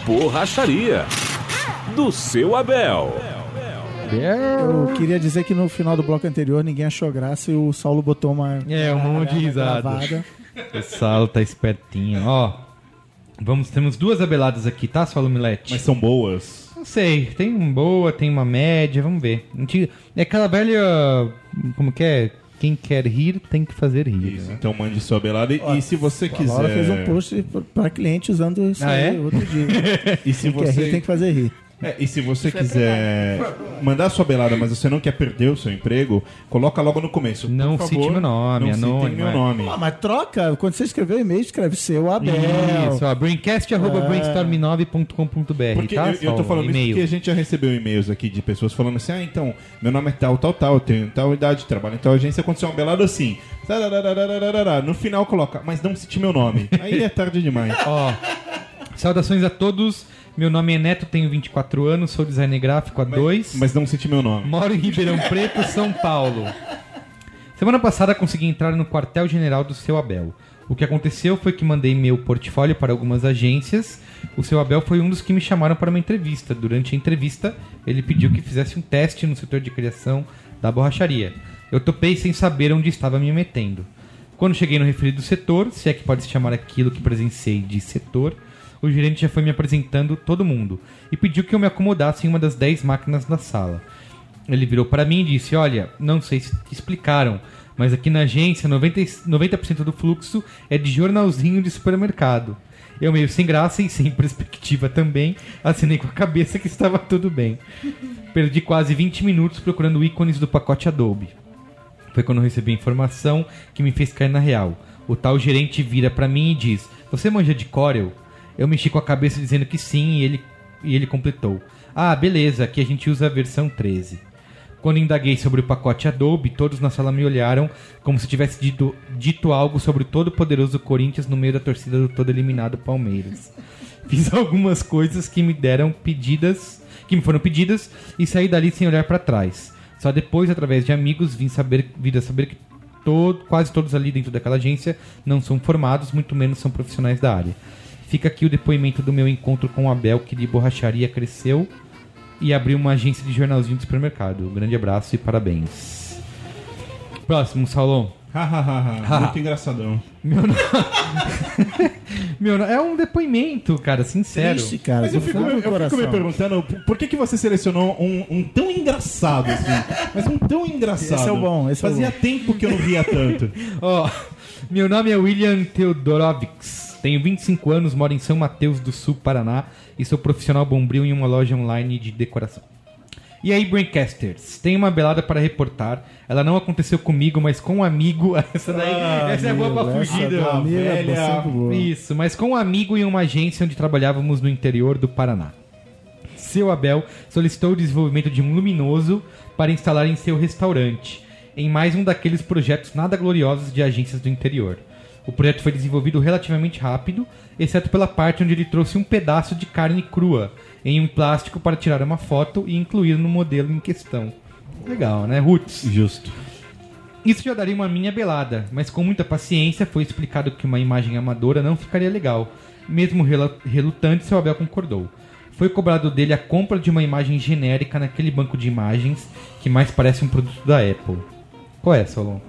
Speaker 6: Borracharia do seu Abel.
Speaker 5: Eu queria dizer que no final do bloco anterior ninguém achou graça e o Saulo botou uma.
Speaker 1: É, um monte de risada.
Speaker 5: gravada.
Speaker 1: O Salo tá espertinho. Ó. Vamos, temos duas abeladas aqui, tá, Saulo Milete?
Speaker 2: Mas são boas.
Speaker 1: Não sei, tem uma boa, tem uma média, vamos ver. A gente- É aquela velha. Como que é? Quem quer rir tem que fazer rir.
Speaker 2: Isso,
Speaker 1: né?
Speaker 2: então mande sua belada. E, e se você
Speaker 5: A Laura
Speaker 2: quiser.
Speaker 5: fez um post pra cliente usando isso
Speaker 1: Ah,
Speaker 5: aí
Speaker 1: é?
Speaker 5: outro dia.
Speaker 2: E se
Speaker 5: Quem quer rir
Speaker 2: você.
Speaker 5: tem que fazer rir.
Speaker 2: É, e se você quiser mandar sua belada, mas você não quer perder o seu emprego, coloca logo no começo. Por
Speaker 1: Não
Speaker 2: favor,
Speaker 1: cite meu nome,
Speaker 2: não
Speaker 1: anônimo,
Speaker 2: citem meu
Speaker 1: é.
Speaker 2: nome.
Speaker 5: Ah, mas troca. Quando você escrever o e-mail, escreve seu Abel.
Speaker 1: Isso, ó, braincast.brainstorm9.com.br,
Speaker 2: Porque
Speaker 1: tá?
Speaker 2: eu, eu tô falando isso porque a gente já recebeu e-mails aqui de pessoas falando assim: ah, então, meu nome é tal, tal, tal, eu tenho tal idade, trabalho em tal agência, aconteceu uma belada assim. No final coloca, mas não cite meu nome. Aí é tarde demais.
Speaker 1: Ó, saudações a todos. Meu nome é Neto, tenho 24 anos, sou designer gráfico há dois.
Speaker 2: Mas não cite meu nome.
Speaker 1: Moro em Ribeirão Preto, São Paulo. Semana passada consegui entrar no quartel-general do seu Abel. O que aconteceu foi que mandei meu portfólio para algumas agências. O seu Abel foi um dos que me chamaram para uma entrevista. Durante a entrevista, ele pediu que fizesse um teste no setor de criação da borracharia. Eu topei sem saber onde estava me metendo. Quando cheguei no referido setor, se é que pode se chamar aquilo que presenciei de setor, o gerente já foi me apresentando todo mundo e pediu que eu me acomodasse em uma das 10 máquinas da sala. Ele virou para mim e disse: Olha, não sei se te explicaram, mas aqui na agência 90%, e- 90 do fluxo é de jornalzinho de supermercado. Eu, meio sem graça e sem perspectiva também, assinei com a cabeça que estava tudo bem. Perdi quase 20 minutos procurando ícones do pacote Adobe. Foi quando recebi a informação que me fez cair na real. O tal gerente vira pra mim e diz: Você manja de Corel? Eu mexi com a cabeça dizendo que sim e ele, e ele completou: Ah, beleza, aqui a gente usa a versão 13. Quando indaguei sobre o pacote Adobe, todos na sala me olharam como se tivesse dito, dito algo sobre o todo-poderoso Corinthians no meio da torcida do todo eliminado Palmeiras. Fiz algumas coisas que me deram pedidas, que me foram pedidas e saí dali sem olhar para trás. Só depois, através de amigos, vim saber, vir a saber que todo, quase todos ali dentro daquela agência não são formados, muito menos são profissionais da área. Fica aqui o depoimento do meu encontro com o Abel, que de borracharia cresceu e abriu uma agência de jornalzinho de supermercado. Um grande abraço e parabéns. Próximo, Saulon.
Speaker 2: Hahaha, muito engraçadão.
Speaker 1: Meu nome... Meu nome... É um depoimento, cara, sincero.
Speaker 5: Triste, cara.
Speaker 2: Mas eu fico, me- eu fico me perguntando por que, que você selecionou um, um tão engraçado assim? Mas um tão engraçado.
Speaker 5: Esse é o bom, esse é o
Speaker 2: Fazia
Speaker 5: bom.
Speaker 2: tempo que eu não via tanto.
Speaker 1: Ó, meu nome é William Teodorovics. Tenho 25 anos, moro em São Mateus do Sul, Paraná e sou profissional bombril em uma loja online de decoração. E aí, Braincasters, tem uma belada para reportar. Ela não aconteceu comigo, mas com um amigo. Essa daí, essa é boa pra fugir.
Speaker 5: amigo é
Speaker 2: velha-
Speaker 5: sempre boa.
Speaker 1: Isso, mas com um amigo em uma agência onde trabalhávamos no interior do Paraná. Seu Abel solicitou o desenvolvimento de um luminoso para instalar em seu restaurante, em mais um daqueles projetos nada gloriosos de agências do interior. O projeto foi desenvolvido relativamente rápido, exceto pela parte onde ele trouxe um pedaço de carne crua em um plástico para tirar uma foto e incluir no modelo em questão. Legal, né, Roots?
Speaker 2: Justo.
Speaker 1: Isso já daria uma minha belada, mas com muita paciência foi explicado que uma imagem amadora não ficaria legal. Mesmo relutante, seu Abel concordou. Foi cobrado dele a compra de uma imagem genérica naquele banco de imagens que mais parece um produto da Apple. Qual é, Solon?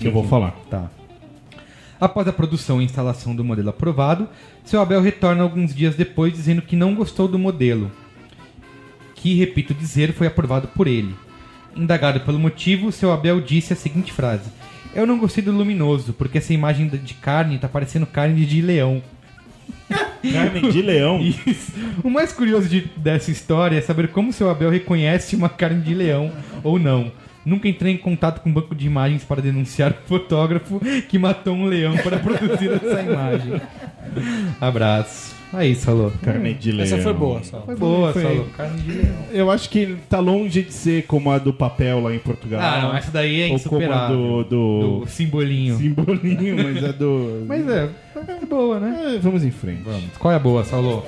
Speaker 2: Eu vou falar.
Speaker 1: Tá. Após a produção e instalação do modelo aprovado, seu Abel retorna alguns dias depois dizendo que não gostou do modelo, que, repito dizer, foi aprovado por ele. Indagado pelo motivo, seu Abel disse a seguinte frase: Eu não gostei do luminoso, porque essa imagem de carne tá parecendo carne de leão.
Speaker 2: Carne de leão.
Speaker 1: Isso. O mais curioso de- dessa história é saber como seu Abel reconhece uma carne de leão ou não. Nunca entrei em contato com um banco de imagens para denunciar o fotógrafo que matou um leão para produzir essa imagem. Abraço. Aí, Salô.
Speaker 2: Carne de leão.
Speaker 3: Essa foi boa, só.
Speaker 1: Foi boa,
Speaker 2: Foi.
Speaker 1: Salô. Carne de leão.
Speaker 2: Eu acho que tá longe de ser como a do papel lá em Portugal.
Speaker 1: Ah, não, essa daí é
Speaker 2: Ou como a
Speaker 1: insuperável.
Speaker 2: do, do
Speaker 1: Do simbolinho.
Speaker 2: simbolinho, mas é do...
Speaker 1: Mas é, é boa, né?
Speaker 2: É, vamos em frente.
Speaker 1: Vamos. Qual é a boa, Salô?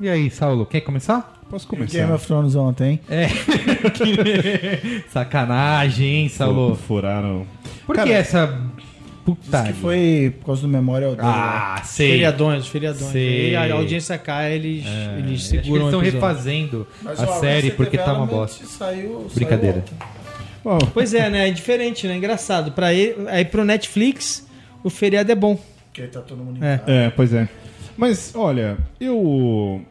Speaker 1: E aí, Saulo, quer começar?
Speaker 2: Posso começar?
Speaker 5: Game of Thrones ontem.
Speaker 1: É. Sacanagem, hein, Saulo?
Speaker 2: Furaram.
Speaker 1: Por
Speaker 2: Cara,
Speaker 1: que essa putaria?
Speaker 5: Que foi por causa do Memorial Day.
Speaker 1: Ah, sei.
Speaker 3: Feriadões, feriadões.
Speaker 1: Sei.
Speaker 3: E a audiência cai, eles, eles
Speaker 1: que eles
Speaker 3: seguram
Speaker 1: estão
Speaker 3: o episódio.
Speaker 1: refazendo
Speaker 5: Mas
Speaker 1: a
Speaker 5: o
Speaker 1: série porque tá uma bosta.
Speaker 5: Saiu,
Speaker 1: Brincadeira.
Speaker 5: saiu
Speaker 3: Pois é, né? É diferente, né? Engraçado. Pra ele, aí pro Netflix, o feriado é bom.
Speaker 5: Porque tá todo mundo em
Speaker 3: É.
Speaker 5: casa.
Speaker 2: É, pois é. Mas, olha, eu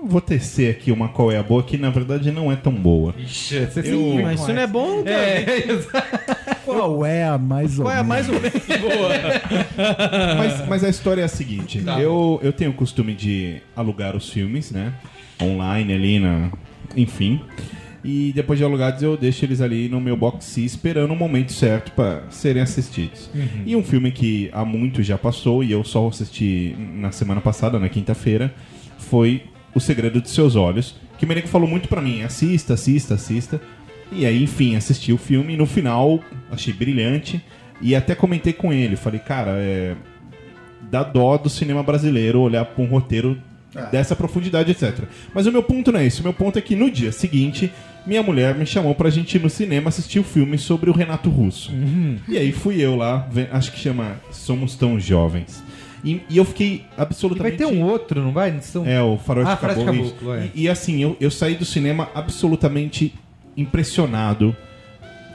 Speaker 2: vou tecer aqui uma qual é a boa, que na verdade não é tão boa.
Speaker 1: Ixi, você
Speaker 2: Eu-
Speaker 1: sempre
Speaker 3: Mas isso não é bom, cara.
Speaker 1: É, exato.
Speaker 5: Qual é a mais ou
Speaker 3: Qual é a
Speaker 5: menos?
Speaker 3: mais ou menos boa?
Speaker 2: Mas, mas a história é a seguinte: eu, eu tenho o costume de alugar os filmes, né? Online ali, na, enfim. E depois de alugados, eu deixo eles ali no meu box C esperando o momento certo para serem assistidos. E um filme que há muito já passou e eu só assisti na semana passada, na quinta-feira, foi O Segredo de Seus Olhos. Que o Meneco falou muito pra mim: assista, assista, assista. E aí, enfim, assisti o filme e no final achei brilhante. E até comentei com ele, falei, cara, é, dá dó do cinema brasileiro olhar pra um roteiro dessa profundidade, etc. Mas o meu ponto não é esse. O meu ponto é que no dia seguinte minha mulher me chamou pra gente ir no cinema assistir o filme sobre o Renato Russo. E aí fui eu lá, acho que chama Somos Tão Jovens. E, e eu fiquei
Speaker 1: E vai
Speaker 2: absolutamente.
Speaker 1: ter um outro, não vai? São...
Speaker 2: É, o Faroeste
Speaker 1: Ah, Faroeste
Speaker 2: Caboclo.
Speaker 1: Caboclo, é.
Speaker 2: E, e assim, eu, eu saí do cinema absolutamente impressionado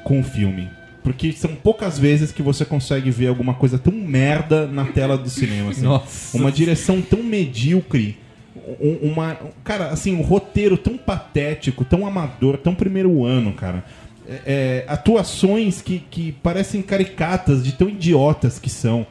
Speaker 2: com o filme. Porque são poucas vezes que você consegue ver alguma coisa tão merda na tela do cinema. assim.
Speaker 1: Nossa.
Speaker 2: Uma direção tão medíocre. Um- Uma, cara, assim, um roteiro tão patético, tão amador, tão primeiro ano, cara. É, é, atuações que, que parecem caricatas de tão idiotas que são.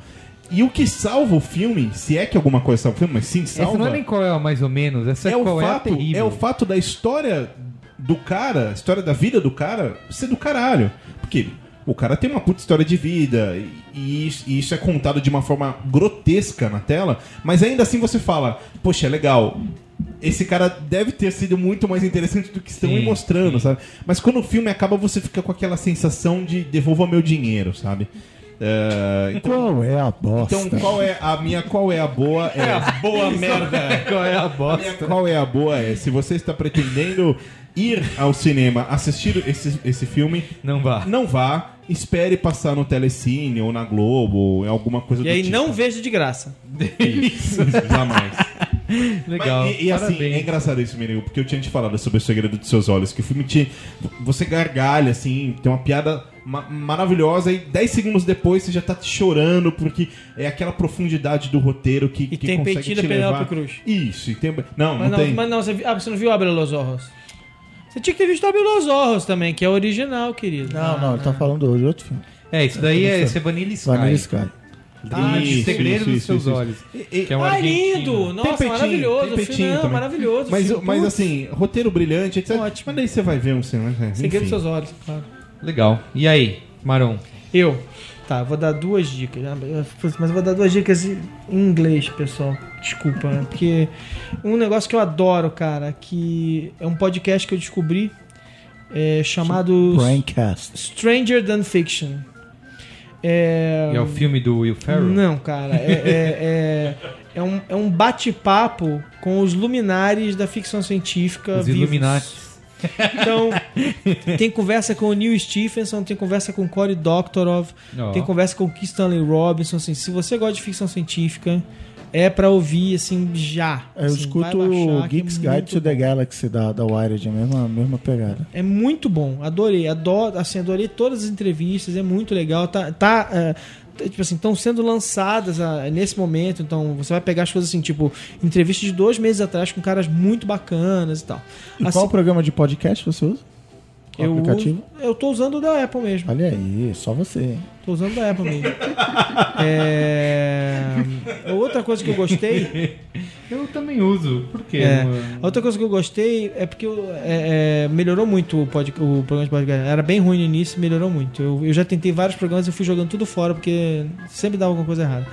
Speaker 2: E o que salva o filme, se é que alguma coisa salva o filme, mas sim salva
Speaker 1: Essa não é nem qual é mais ou menos, essa é,
Speaker 2: é o
Speaker 1: qual é
Speaker 2: fato,
Speaker 1: terrível.
Speaker 2: é o fato da história do cara, a história da vida do cara ser do caralho. Porque o cara tem uma puta história de vida e, e isso- é contado de uma forma grotesca na tela, mas ainda assim você fala, poxa, é legal. Esse cara deve ter sido muito mais interessante do que estão
Speaker 1: Sim,
Speaker 2: me mostrando,
Speaker 1: sim.
Speaker 2: sabe? Mas quando o filme acaba, você fica com aquela sensação de devolva meu dinheiro, sabe? É, então,
Speaker 5: Qual é a bosta?
Speaker 2: então, qual é a minha, qual é a boa? É,
Speaker 3: Boa merda.
Speaker 1: Qual é a
Speaker 2: a
Speaker 1: bosta?
Speaker 2: minha qual é a boa é, se você está pretendendo ir ao cinema assistir esse, esse filme,
Speaker 1: Não vá.
Speaker 2: não vá, espere passar no Telecine ou na Globo, ou em alguma coisa
Speaker 3: E
Speaker 2: do
Speaker 3: aí
Speaker 2: tipo.
Speaker 3: não veja de graça.
Speaker 2: Isso, jamais.
Speaker 1: Legal.
Speaker 2: Mas, e, e assim, é engraçado isso, Menino, porque eu tinha te falado sobre o segredo dos seus olhos, que o filme te. Você gargalha, assim, tem uma piada ma- maravilhosa, e 10 segundos depois você já tá chorando, porque é aquela profundidade do roteiro que,
Speaker 3: E
Speaker 2: que
Speaker 3: tem
Speaker 2: consegue te levar.
Speaker 3: Cruz.
Speaker 2: Isso, e tem. Não,
Speaker 3: Mas
Speaker 2: não,
Speaker 3: não,
Speaker 2: tem.
Speaker 3: mas não, você, ah, você não viu Abre los Ojos? Você tinha que ter visto Abre los Ojos também, que é original, querido.
Speaker 5: Não, não, ele tá falando de outro filme.
Speaker 1: É, isso daí é, esse é Vanilla Sky.
Speaker 5: Vanilla Sky.
Speaker 1: Ah,
Speaker 2: Isso,
Speaker 1: Segredo
Speaker 2: isso,
Speaker 1: dos
Speaker 2: isso,
Speaker 1: seus
Speaker 2: isso.
Speaker 1: olhos.
Speaker 2: E-
Speaker 1: Que é um
Speaker 3: Ah, lindo! Nossa, maravilhoso. filme, não, maravilhoso.
Speaker 2: Mas,
Speaker 3: filme,
Speaker 2: mas assim, roteiro brilhante, etc.
Speaker 3: Ótimo.
Speaker 2: Mas daí você vai ver um cinema.
Speaker 3: Segredo
Speaker 2: enfim.
Speaker 3: dos seus olhos, claro.
Speaker 1: Legal. E aí, Maron?
Speaker 3: Eu. Tá, vou dar duas dicas. Ah, Mas vou dar duas dicas em inglês, pessoal. Desculpa, né? Porque um negócio que eu adoro, cara, que é um podcast que eu descobri é, chamado
Speaker 5: Braincast.
Speaker 3: Stranger Than Fiction. É,
Speaker 1: É o filme do Will Ferrell?
Speaker 3: Não, cara. É, é, é, é um, é um bate-papo com os luminares da ficção científica.
Speaker 1: Os
Speaker 3: vivos.
Speaker 1: Illuminati.
Speaker 3: Então, tem conversa com o Neil Stephenson, tem conversa com o Cory Doctorow,
Speaker 1: Ó.
Speaker 3: tem conversa com o Keith Stanley Robinson. Assim, se você gosta de ficção científica, é pra ouvir, assim, já.
Speaker 5: Eu
Speaker 3: Assim,
Speaker 5: escuto
Speaker 3: vai
Speaker 5: o
Speaker 3: baixar, que
Speaker 5: Geeks
Speaker 3: é
Speaker 5: Guide to the. Galaxy da, da Wired, a mesma, mesma pegada.
Speaker 3: É muito bom, adorei, adoro, assim, adorei todas as entrevistas, é muito legal, tá, tá é, t- tipo assim, estão sendo lançadas ah, nesse momento, então você vai pegar as coisas assim, tipo, entrevistas de dois meses atrás com caras muito bacanas e tal.
Speaker 5: E
Speaker 3: Assim,
Speaker 5: qual programa de podcast você usa? Qual
Speaker 3: eu,
Speaker 5: aplicativo?
Speaker 3: eu tô usando o da Apple mesmo,
Speaker 5: Olha aí, só você. hein?
Speaker 3: tô usando o da Apple mesmo. É, outra coisa que eu gostei
Speaker 1: Eu também uso. Por quê?
Speaker 3: É. A outra coisa que eu gostei é porque eu- é, é, melhorou muito o, pod, o programa de podcast. Era bem ruim no início, melhorou muito. Eu, eu já tentei vários programas e fui jogando tudo fora porque sempre dava alguma coisa errada.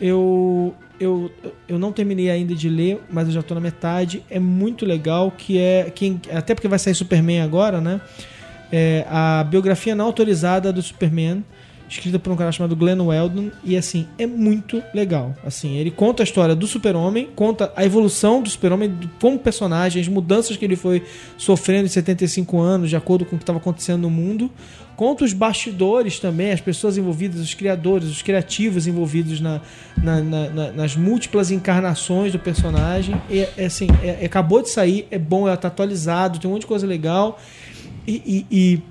Speaker 3: Eu, eu, eu não terminei ainda de ler, mas eu já tô na metade. É muito legal que é. Quem, até porque vai sair Superman agora, né? É a biografia não autorizada do Superman escrita por um cara chamado Glenn Weldon e assim é muito legal. Assim, ele conta a história do Super-Homem, conta a evolução do Super-Homem como personagem, as mudanças que ele foi sofrendo em 75 anos, de acordo com o que estava acontecendo no mundo. Conta os bastidores também, as pessoas envolvidas, os criadores, os criativos envolvidos na, na- na- na- nas múltiplas encarnações do personagem. E, é, assim, é- acabou de sair, é bom, ela tá atualizado, tem um monte de coisa legal. E, e- e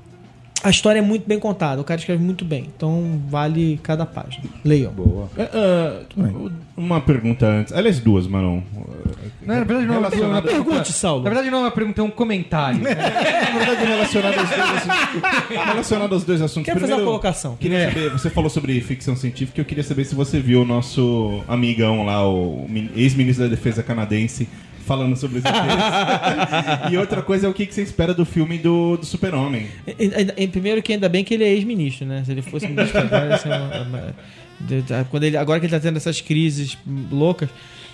Speaker 3: a história é muito bem contada, o cara escreve muito bem. Então vale cada página. Leiam.
Speaker 2: Boa. É, ah, uma pergunta antes. Aliás, duas, Maron.
Speaker 1: Não, na verdade não é uma
Speaker 2: Relacionado-
Speaker 1: pergunta.
Speaker 3: Pergunte, Saulo.
Speaker 1: Na verdade não é uma pergunta, é um comentário.
Speaker 2: Na verdade, relacionado aos dois assuntos. relacionado aos dois assuntos.
Speaker 3: Quer fazer uma colocação?
Speaker 2: Queria saber, você falou sobre ficção científica, eu queria saber se você viu o nosso amigão lá, o min- ex-ministro da Defesa canadense, falando sobre os e outra coisa é o que que você espera do filme do, do Super-Homem.
Speaker 3: Em, em- em primeiro que ainda bem que ele é ex-ministro, né? Se ele fosse ministro ser uma- quando ele, agora que ele tá tendo essas crises loucas,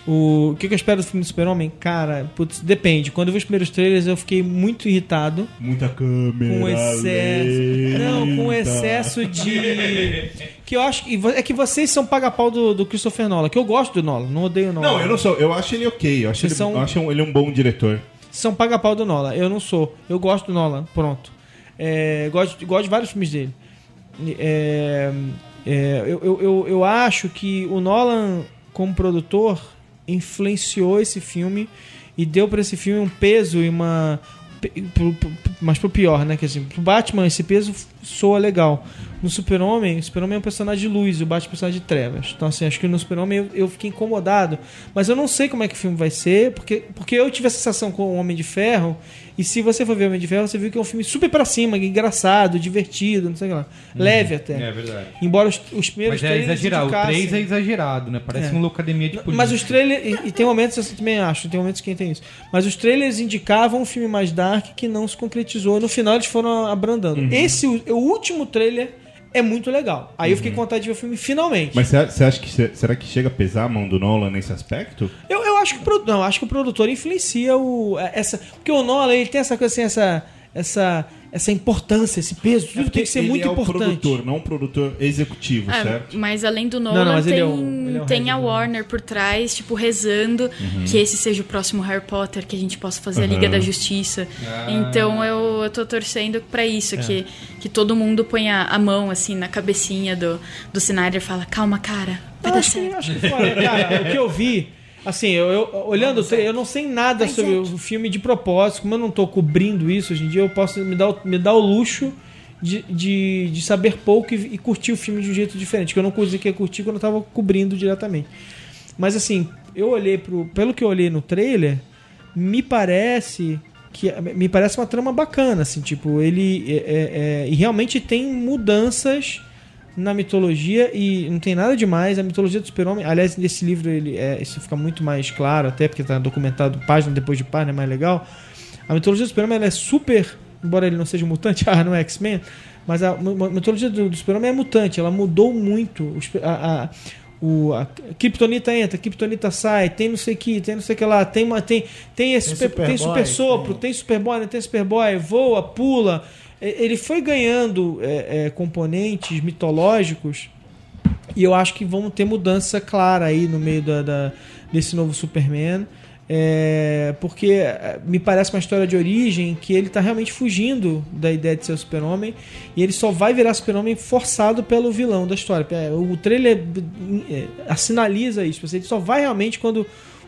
Speaker 3: o, o que, que eu espero do filme do Super-Homem? Cara, putz, depende. Quando eu vi os primeiros trailers, eu fiquei muito irritado
Speaker 2: Muita câmera.
Speaker 3: com excesso. Não, com
Speaker 2: lenta.
Speaker 3: excesso de. Que eu acho. É que vocês são paga-pau do, do Christopher Nolan, que eu gosto do Nolan, não odeio o Nolan.
Speaker 2: Não, eu não sou. Eu acho ele ok. Eu acho, ele,
Speaker 3: são-
Speaker 2: eu acho ele um bom diretor.
Speaker 3: são paga-pau do Nolan. Eu não sou. Eu gosto do Nolan, pronto. É, gosto, gosto de vários filmes dele. É, é, eu, eu, eu, eu acho que o Nolan, como produtor, influenciou esse filme e deu pra esse filme um peso e uma. Pro- pro- Mas pro pior, né? Que assim, pro Batman esse peso soa legal. No Super-Homem, o Super-Homem é um personagem de luz, o Batman é um personagem de trevas. Então, assim, acho que no Super-Homem eu, eu fiquei incomodado. Mas eu não sei como é que o filme vai ser, porque, porque eu tive a sensação com o Homem de Ferro. E se você for ver o Homem de Ferro, você viu que é um filme super pra cima, engraçado, divertido, não sei o que lá. Leve até.
Speaker 1: É verdade.
Speaker 3: Embora os, os primeiros
Speaker 1: Mas é exagerado. O
Speaker 3: indicassem-
Speaker 1: 3 é exagerado, né? Parece
Speaker 3: É.
Speaker 1: uma academia de polícia.
Speaker 3: mas os trailers. E, e tem momentos, eu também acho, tem momentos que tem isso. Mas os trailers indicavam um filme mais dark que não se concretizou. No final eles foram abrandando.
Speaker 2: Uhum.
Speaker 3: Esse, o último trailer é muito legal. Aí eu fiquei com vontade de ver o filme finalmente.
Speaker 2: Mas você acha que será que chega a pesar a mão do Nolan nesse aspecto?
Speaker 3: Eu, eu acho que o não, acho que o produtor influencia o essa, porque o Nolan ele tem essa coisa assim, essa essa essa importância, esse peso, tudo tem que ser
Speaker 2: ele
Speaker 3: muito
Speaker 2: é
Speaker 3: importante.
Speaker 2: o produtor, não um produtor executivo,
Speaker 4: É,
Speaker 2: certo?
Speaker 4: mas além do
Speaker 3: não,
Speaker 4: Nolan,
Speaker 3: ele
Speaker 4: tem,
Speaker 3: é o- ele é o
Speaker 4: tem a? Warner por trás, tipo, rezando
Speaker 2: Uhum.
Speaker 4: que esse seja o próximo Harry Potter, que a gente possa fazer a Liga da Justiça. Então eu, eu tô torcendo pra isso, que, que todo mundo ponha a mão, assim, na cabecinha do, do Snyder e fala, calma, cara, vai
Speaker 3: Eu
Speaker 4: dar
Speaker 3: acho que,
Speaker 4: certo.
Speaker 3: acho que foda, cara. o que eu vi, assim, eu, eu- olhando o trailer, eu não sei nada sobre o filme de propósito. Como eu não tô cobrindo isso hoje em dia, eu posso me dar, o- me dar o luxo de, de, de saber pouco e, e curtir o filme de um jeito diferente. Que eu não conseguia curtir quando eu tava cobrindo diretamente. Mas assim, eu olhei pro. Pelo que eu olhei no trailer, me parece. Que, me parece uma trama bacana, assim, tipo, ele. é- é- é- e realmente tem mudanças na mitologia e não tem nada demais. A mitologia do super-homem, aliás, nesse livro ele é, isso fica muito mais claro, até porque está documentado página depois de página, é mais legal. A mitologia do super-homem é super, embora ele não seja mutante, ah, não é X-Men, mas a, a mitologia do, do super-homem é mutante, ela mudou muito. A, a, o, a Kryptonita entra, Kryptonita sai, tem não sei o que, tem não sei o que lá, tem, uma, tem, tem, esse
Speaker 5: Tem
Speaker 3: super, tem super sopro,
Speaker 5: tem-
Speaker 3: tem Superboy, né? tem Superboy, voa, pula. E- Ele foi ganhando é, é, componentes mitológicos e eu acho que vamos ter mudança clara aí no meio da, da- desse novo Superman. É, porque é, me parece uma história de origem que ele tá realmente fugindo da ideia de ser super-homem e ele só vai virar super-homem forçado pelo vilão da história. É, O trailer é, assinaliza isso. Ele só vai realmente quando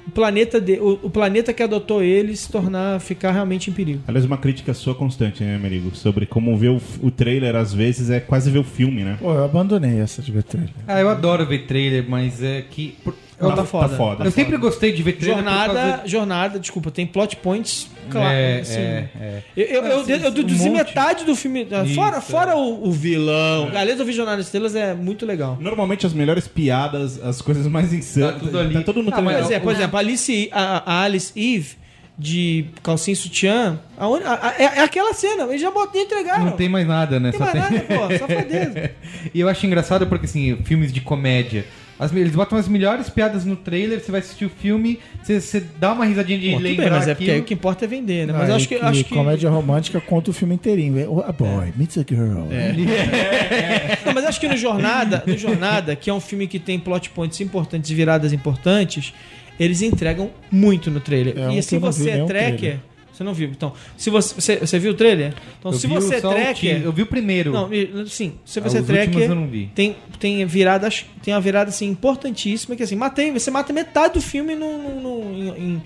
Speaker 3: o planeta, de, o, o planeta que adotou ele se tornar, ficar realmente em perigo.
Speaker 2: Aliás, uma crítica sua constante, né, Merigo? Sobre como ver o, o trailer, às vezes, é quase ver o filme, né?
Speaker 5: Pô, eu abandonei essa de ver trailer.
Speaker 1: Ah, eu adoro ver trailer, mas é que. por-
Speaker 3: Não,
Speaker 1: eu,
Speaker 3: tá foda.
Speaker 1: eu sempre gostei de ver trailer.
Speaker 3: Jornada,
Speaker 1: causa-
Speaker 3: jornada, desculpa, tem plot points, claro.
Speaker 1: É,
Speaker 3: assim.
Speaker 1: é, é.
Speaker 3: Eu, eu, eu, eu, eu deduzi
Speaker 1: um
Speaker 3: metade do filme. ah,
Speaker 1: Isso,
Speaker 3: fora
Speaker 1: é.
Speaker 3: fora o, o vilão. Aliás, eu vi Jornada das Estrelas, é muito legal.
Speaker 2: Normalmente, as melhores piadas, as coisas mais insanas...
Speaker 1: Tá tudo ali.
Speaker 2: Tá tudo no
Speaker 1: Ah, mas
Speaker 2: trailer.
Speaker 3: Por exemplo, Alice, a, a Alice Eve de calcinha e sutiã, a uni- a- a- é, é aquela cena, eles já botaram, entregaram.
Speaker 1: Não tem mais nada, né?
Speaker 3: Tem mais nada, pô, safadeza.
Speaker 1: e eu acho engraçado porque, assim, filmes de comédia. As- eles botam as melhores piadas no trailer, você vai assistir o filme, você, você dá uma risadinha de
Speaker 3: Pô, tudo
Speaker 1: lembrar
Speaker 3: bem, mas é porque aí o que importa é vender, né? Mas
Speaker 5: Ah,
Speaker 3: acho
Speaker 5: e
Speaker 3: que, acho que
Speaker 5: comédia romântica conta o filme inteirinho. Oh, a boy meets a girl.
Speaker 3: Não, mas acho que no Jornada, no Jornada, que é um filme que tem plot points importantes e viradas importantes, eles entregam muito no trailer.
Speaker 5: É
Speaker 3: e
Speaker 5: que vi
Speaker 3: você é
Speaker 5: nenhum
Speaker 3: tracker,
Speaker 5: trailer.
Speaker 3: Você não viu. Então, se você, você, você viu o trailer? Então,
Speaker 1: Eu
Speaker 3: se
Speaker 1: vi
Speaker 3: você é tracker,
Speaker 1: teaser, Eu vi o primeiro.
Speaker 3: não, sim, se
Speaker 1: Ah,
Speaker 3: você é
Speaker 1: os últimos
Speaker 3: tracker,
Speaker 1: eu não vi.
Speaker 3: tem tem viradas, tem uma virada assim importantíssima que assim, matei, você mata metade do filme no, no- no- em, em-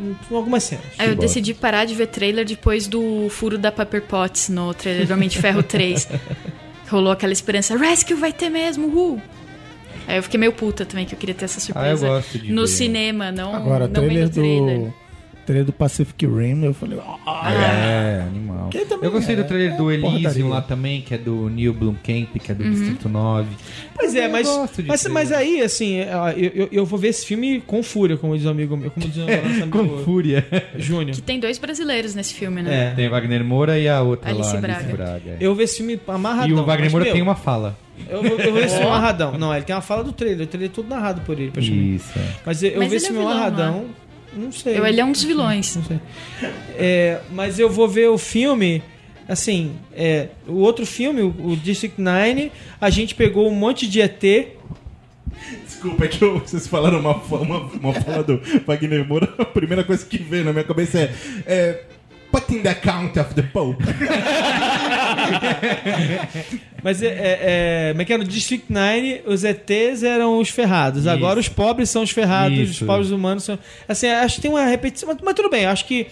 Speaker 3: em algumas cenas.
Speaker 4: Aí eu decidi parar de ver trailer depois do furo da Pepper Potts no trailer do Homem de Ferro 3. Rolou aquela esperança, Rescue vai ter mesmo, uh! Aí eu fiquei meio puta também, que eu queria ter essa surpresa
Speaker 1: Ah, eu gosto de
Speaker 4: no
Speaker 1: ver.
Speaker 4: cinema, não,
Speaker 5: Agora,
Speaker 4: não
Speaker 5: trailer
Speaker 4: vendo trailer.
Speaker 5: do, trailer do Pacific Rim, eu falei... Ah,
Speaker 1: É, animal. Eu gostei
Speaker 5: é-
Speaker 1: do trailer do
Speaker 5: é
Speaker 1: Elysium
Speaker 5: porradaria.
Speaker 1: lá também, que é do Neil Blomkamp, que é do Distrito 9.
Speaker 3: Pois é,
Speaker 1: Eu
Speaker 3: mas, mas,
Speaker 1: trailer.
Speaker 3: mas aí, assim, eu, eu, eu vou ver esse filme com fúria, como diz um amigo meu, como diz um amigo
Speaker 1: Com fúria.
Speaker 3: Júnior.
Speaker 4: Que tem dois brasileiros nesse filme, né?
Speaker 3: É.
Speaker 1: Tem Wagner Moura e a outra
Speaker 4: Alice
Speaker 1: lá,
Speaker 4: Braga.
Speaker 1: Alice Braga. é.
Speaker 3: Eu vou ver esse filme amarradão.
Speaker 1: E o Wagner
Speaker 3: mas,
Speaker 1: Moura
Speaker 3: meu,
Speaker 1: tem uma fala.
Speaker 3: Eu vou, eu ver esse filme amarradão. Não, ele tem uma fala do trailer. O trailer é tudo narrado por ele, praticamente.
Speaker 1: Isso. é.
Speaker 3: Mas eu, eu
Speaker 4: Mas
Speaker 3: vou ver
Speaker 4: ele
Speaker 3: esse
Speaker 4: é
Speaker 3: filme amarradão. Não sei.
Speaker 4: Eu, ele é um dos vilões.
Speaker 3: Não sei. É, mas eu vou ver o filme. Assim, é, o outro filme, o, o District 9, a gente pegou um monte de ET.
Speaker 2: Desculpa, é que eu- vocês falaram uma, uma, uma fala do Wagner Moura. A primeira coisa que veio na minha cabeça é. é Put in the account of the Pope.
Speaker 3: Mas é, é, é, como é que era? No District 9, os ETs eram os ferrados.
Speaker 1: Isso.
Speaker 3: Agora os pobres são os ferrados,
Speaker 1: Isso.
Speaker 3: os pobres humanos são. Assim, acho que tem uma repetição. Mas, mas tudo bem, acho que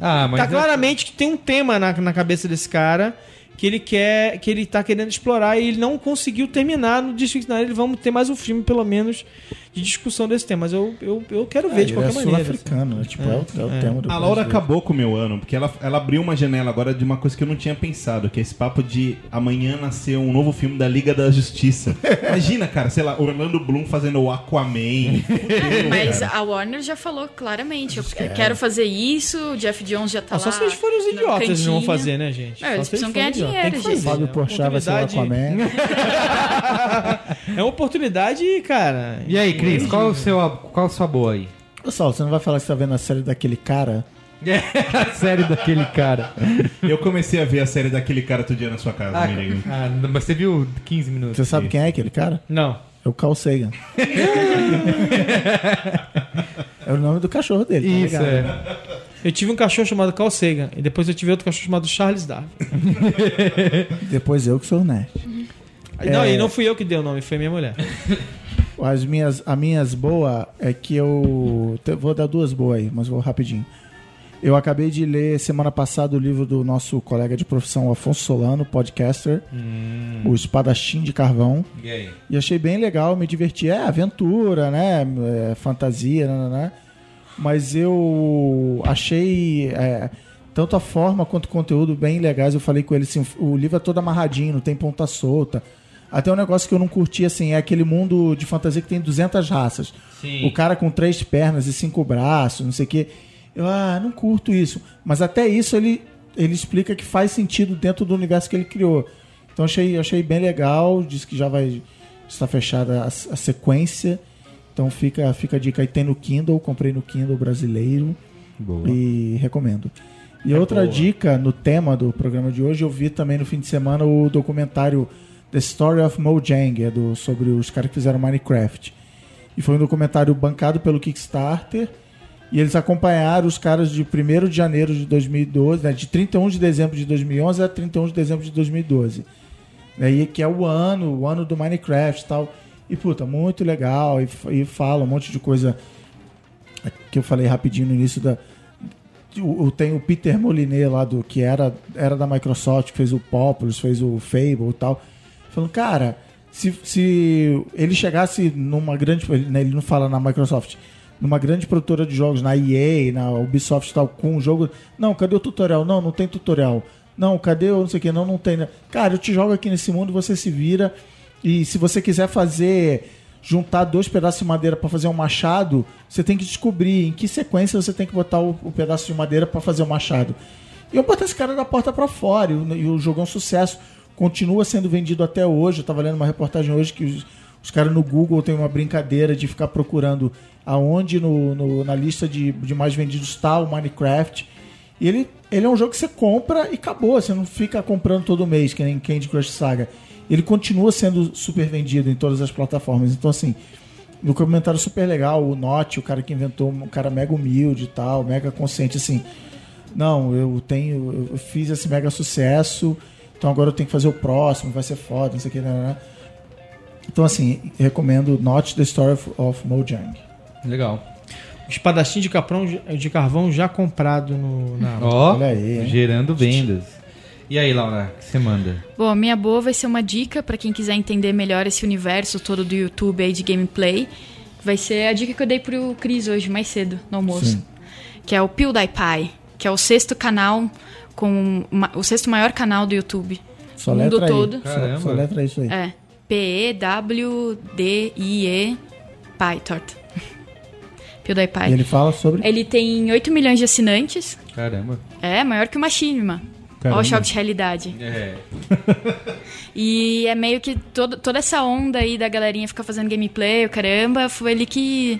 Speaker 1: Ah,
Speaker 3: tá claramente que tem um tema na, na cabeça desse cara que ele quer, que ele tá querendo explorar e ele não conseguiu terminar no District 9. Ele vamos ter mais um filme, pelo menos, de discussão desse tema. Mas eu, eu, eu quero ver de
Speaker 5: Ele é
Speaker 3: qualquer maneira. assim.
Speaker 5: sul-africano, né? Tipo, é, o, é o
Speaker 3: É.
Speaker 5: tema do
Speaker 2: A Laura
Speaker 5: brasileiro.
Speaker 2: acabou com o meu ano, porque ela, ela abriu uma janela agora de uma coisa que eu não tinha pensado, que é esse papo de amanhã nascer um novo filme da Liga da Justiça. Imagina, cara, sei lá, Orlando Bloom fazendo o Aquaman.
Speaker 4: Mas a Warner já falou claramente, eu quero fazer isso, o Jeff Jones já tá
Speaker 3: Ah, só
Speaker 4: lá.
Speaker 3: se eles forem os idiotas eles não vão fazer, né, gente?
Speaker 4: Não,
Speaker 3: Só
Speaker 4: eles precisam ganhar
Speaker 3: idiotas.
Speaker 4: Dinheiro,
Speaker 3: Tem que fazer.
Speaker 5: Fábio
Speaker 3: É uma
Speaker 5: Porchat vai ser o
Speaker 3: oportunidade-
Speaker 5: Aquaman.
Speaker 3: É uma oportunidade, cara.
Speaker 1: E aí, Cris, qual, é o seu, qual a sua boa aí?
Speaker 5: Saulo, você não vai falar que você tá vendo a série daquele cara?
Speaker 1: a série daquele cara.
Speaker 2: Eu comecei a ver a série daquele cara todo dia na sua casa,
Speaker 1: Ah,
Speaker 2: me liga.
Speaker 1: ah, mas você viu 15 minutos.
Speaker 5: Você sabe quem é aquele cara?
Speaker 3: Não.
Speaker 5: É o Carl Sagan. é o nome do cachorro dele, tá
Speaker 1: Isso,
Speaker 5: ligado?
Speaker 1: é.
Speaker 3: Eu tive um cachorro chamado Carl Sagan e depois eu tive outro cachorro chamado Charles Darwin.
Speaker 5: Depois eu que sou o nerd.
Speaker 3: Não,
Speaker 5: É.
Speaker 3: e não fui eu que dei o nome, foi minha mulher.
Speaker 5: As minhas, as minhas boas é que eu. Vou dar duas boas aí, mas vou rapidinho. Eu acabei de ler semana passada o livro do nosso colega de profissão, Afonso Solano, podcaster, O Espadachim de Carvão.
Speaker 1: E aí?
Speaker 5: E achei bem legal, me diverti. É aventura, né? É, fantasia, né? Mas eu achei é, tanto a forma quanto o conteúdo bem legais. Eu falei com ele assim: o livro é todo amarradinho, não tem ponta solta. Até um negócio que eu não curti, assim, é aquele mundo de fantasia que tem 200 raças.
Speaker 1: Sim.
Speaker 5: O cara com três pernas e cinco braços, não sei o quê. Eu, ah, não curto isso. Mas até isso ele, ele explica que faz sentido dentro do universo que ele criou. Então achei, achei bem legal. Diz que já vai estar fechada a, a sequência. Então fica, fica a dica aí. Tem no Kindle, comprei no Kindle brasileiro
Speaker 1: Boa.
Speaker 5: e recomendo. E outra dica no tema do programa de hoje, eu vi também no fim de semana o documentário The Story of Mojang, é do, sobre os caras que fizeram Minecraft. E foi um documentário bancado pelo Kickstarter. E eles acompanharam os caras de 1 de janeiro de 2012, né, de 31 de dezembro de 2011 a 31 de dezembro de 2012. Né, e que é o ano, o ano do Minecraft e tal. E puta, muito legal. E, e fala um monte de coisa que eu falei rapidinho no início da. tem o Peter Molyneux lá do que era, era da Microsoft, fez o Populous, fez o Fable e tal. Falando, cara, se, se ele chegasse numa grande. né, ele não fala na Microsoft, numa grande produtora de jogos, na EA, na Ubisoft e tal, com um jogo. Não, cadê o tutorial? Não, não tem tutorial. Não, cadê o não sei o que? Não, não tem. né? Cara, eu te jogo aqui nesse mundo, você se vira. E se você quiser fazer. Juntar dois pedaços de madeira para fazer um machado, você tem que descobrir em que sequência você tem que botar o, o pedaço de madeira para fazer o machado. E eu botei esse cara da porta para fora. E o, e o jogo é um sucesso. Continua sendo vendido até hoje. Eu tava lendo uma reportagem hoje que os, os caras no Google têm uma brincadeira de ficar procurando aonde no, no- na lista de, de mais vendidos está o Minecraft. E ele, ele é um jogo que você compra e acabou. Você não fica comprando todo mês, que nem Candy Crush Saga. Ele continua sendo super vendido em todas as plataformas. Então, assim, no comentário super legal, o Note, o cara que inventou, um cara mega humilde e tal, mega consciente, assim. Não, eu tenho. Eu fiz esse mega sucesso, então agora eu tenho que fazer o próximo, vai ser foda, não sei o que, né, né, né. Então, assim, recomendo Not the Story of, of Mojang.
Speaker 1: Legal.
Speaker 3: Espadachim de, caprão, de carvão já comprado no, na.
Speaker 1: Ó,
Speaker 5: Olha aí,
Speaker 1: gerando vendas. E aí, Laura, o que você manda?
Speaker 4: Bom, a minha boa vai ser uma dica pra quem quiser entender melhor esse universo todo do YouTube aí de gameplay. Vai ser a dica que eu dei pro Cris hoje, mais cedo, no almoço.
Speaker 5: Sim.
Speaker 4: Que é o PewDiePie, que é o sexto canal, com ma- o sexto maior canal do YouTube.
Speaker 5: Só
Speaker 4: mundo
Speaker 5: letra aí.
Speaker 4: todo.
Speaker 5: Só,
Speaker 1: Caramba.
Speaker 5: só letra isso aí.
Speaker 4: É. P-E-W-D-I-E Pi, torta. PewDiePie.
Speaker 5: E ele fala sobre.
Speaker 4: Ele tem 8 milhões de assinantes.
Speaker 1: Caramba.
Speaker 4: É, maior que o Machinima. Olha o choque de realidade.
Speaker 1: É.
Speaker 4: E é meio que todo, toda essa onda aí da galerinha ficar fazendo gameplay, o caramba, foi ele que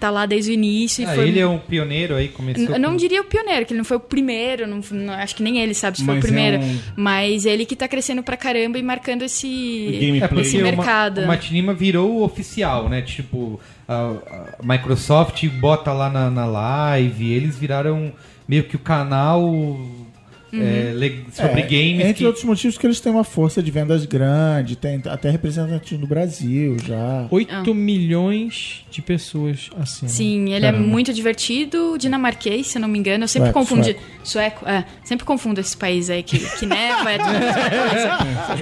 Speaker 4: tá lá desde o início e
Speaker 1: Ah,
Speaker 4: foi
Speaker 1: ele é um pioneiro aí, começou.
Speaker 4: Eu não
Speaker 1: com-
Speaker 4: diria o pioneiro, que ele não foi o primeiro, não, não- acho que nem ele sabe se foi o
Speaker 2: Mas é
Speaker 4: primeiro.
Speaker 2: um-
Speaker 4: Mas ele que tá crescendo pra caramba e marcando esse.
Speaker 2: gameplay.
Speaker 1: É
Speaker 4: esse mercado.
Speaker 1: O Machinima virou o oficial, né? Tipo, a, a Microsoft bota lá na, na live, eles viraram meio que o canal é, le- sobre
Speaker 5: É,
Speaker 1: games.
Speaker 5: Entre
Speaker 1: que-
Speaker 5: outros motivos que eles têm uma força de vendas grande, tem até representativo no Brasil já.
Speaker 3: 8 milhões de pessoas assim.
Speaker 4: Sim, ele é muito divertido, dinamarquês, se eu não me engano. Eu sempre
Speaker 5: Sueco,
Speaker 4: confundo. Sueco. é. Sempre confundo esses países aí que, que neva, é tudo.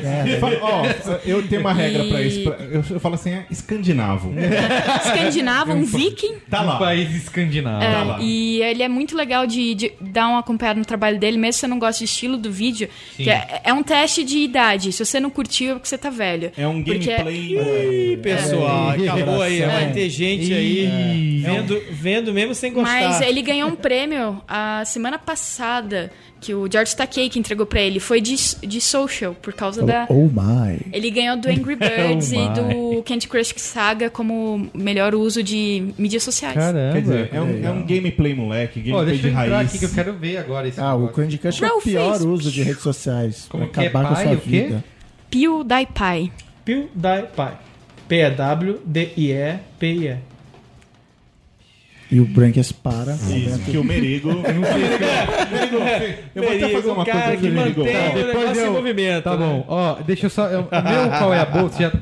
Speaker 5: É,
Speaker 2: Ó, eu tenho uma regra pra
Speaker 4: E-
Speaker 2: isso. pra- eu, eu falo assim, é escandinavo.
Speaker 4: Escandinavo, um viking.
Speaker 2: Tá
Speaker 1: um
Speaker 2: lá.
Speaker 1: país escandinavo.
Speaker 4: É,
Speaker 2: lá.
Speaker 4: e ele é muito legal de, de dar uma acompanhada no trabalho dele, mesmo se você não gosta de estilo do vídeo. Que é, é um teste de idade. Se você não curtiu, é porque você tá velho.
Speaker 2: É um
Speaker 4: Porque-
Speaker 2: gameplay.
Speaker 3: Ih, pessoal,
Speaker 5: É.
Speaker 3: acabou aí.
Speaker 5: É.
Speaker 3: Vai ter gente aí vendo, vendo mesmo sem gostar.
Speaker 4: Mas ele ganhou um prêmio a semana passada, que o George Takei que entregou pra ele. Foi de, de social, por causa da.
Speaker 5: Oh my.
Speaker 4: Ele ganhou do Angry Birds
Speaker 5: Oh
Speaker 4: e do Candy Crush Saga como melhor uso de mídias sociais.
Speaker 1: Caramba.
Speaker 2: Quer dizer, é um, é um gameplay moleque, gameplay
Speaker 1: deixa
Speaker 2: de
Speaker 1: eu
Speaker 2: raiz.
Speaker 1: aqui que eu quero ver agora esse
Speaker 5: Ah, o
Speaker 1: negócio.
Speaker 5: Candy Crush é o pior
Speaker 4: fez.
Speaker 5: uso de redes sociais. Pra
Speaker 1: Como que é,
Speaker 5: acabar com a
Speaker 1: pai?
Speaker 5: sua
Speaker 1: O quê?
Speaker 5: vida.
Speaker 4: PewDiePie.
Speaker 3: PewDiePie. P-E-W-D-I-E-P-I-E.
Speaker 5: E o Brankers para.
Speaker 2: Isso, que o Merigo. Eu não vou até fazer uma
Speaker 3: cara
Speaker 2: coisa
Speaker 3: que
Speaker 2: Merigo.
Speaker 3: mantém o
Speaker 1: depois
Speaker 3: negócio
Speaker 1: eu-
Speaker 3: em movimento.
Speaker 1: Tá
Speaker 3: né?
Speaker 1: bom, ó, deixa eu só. eu- O meu qual é a boa? Você já,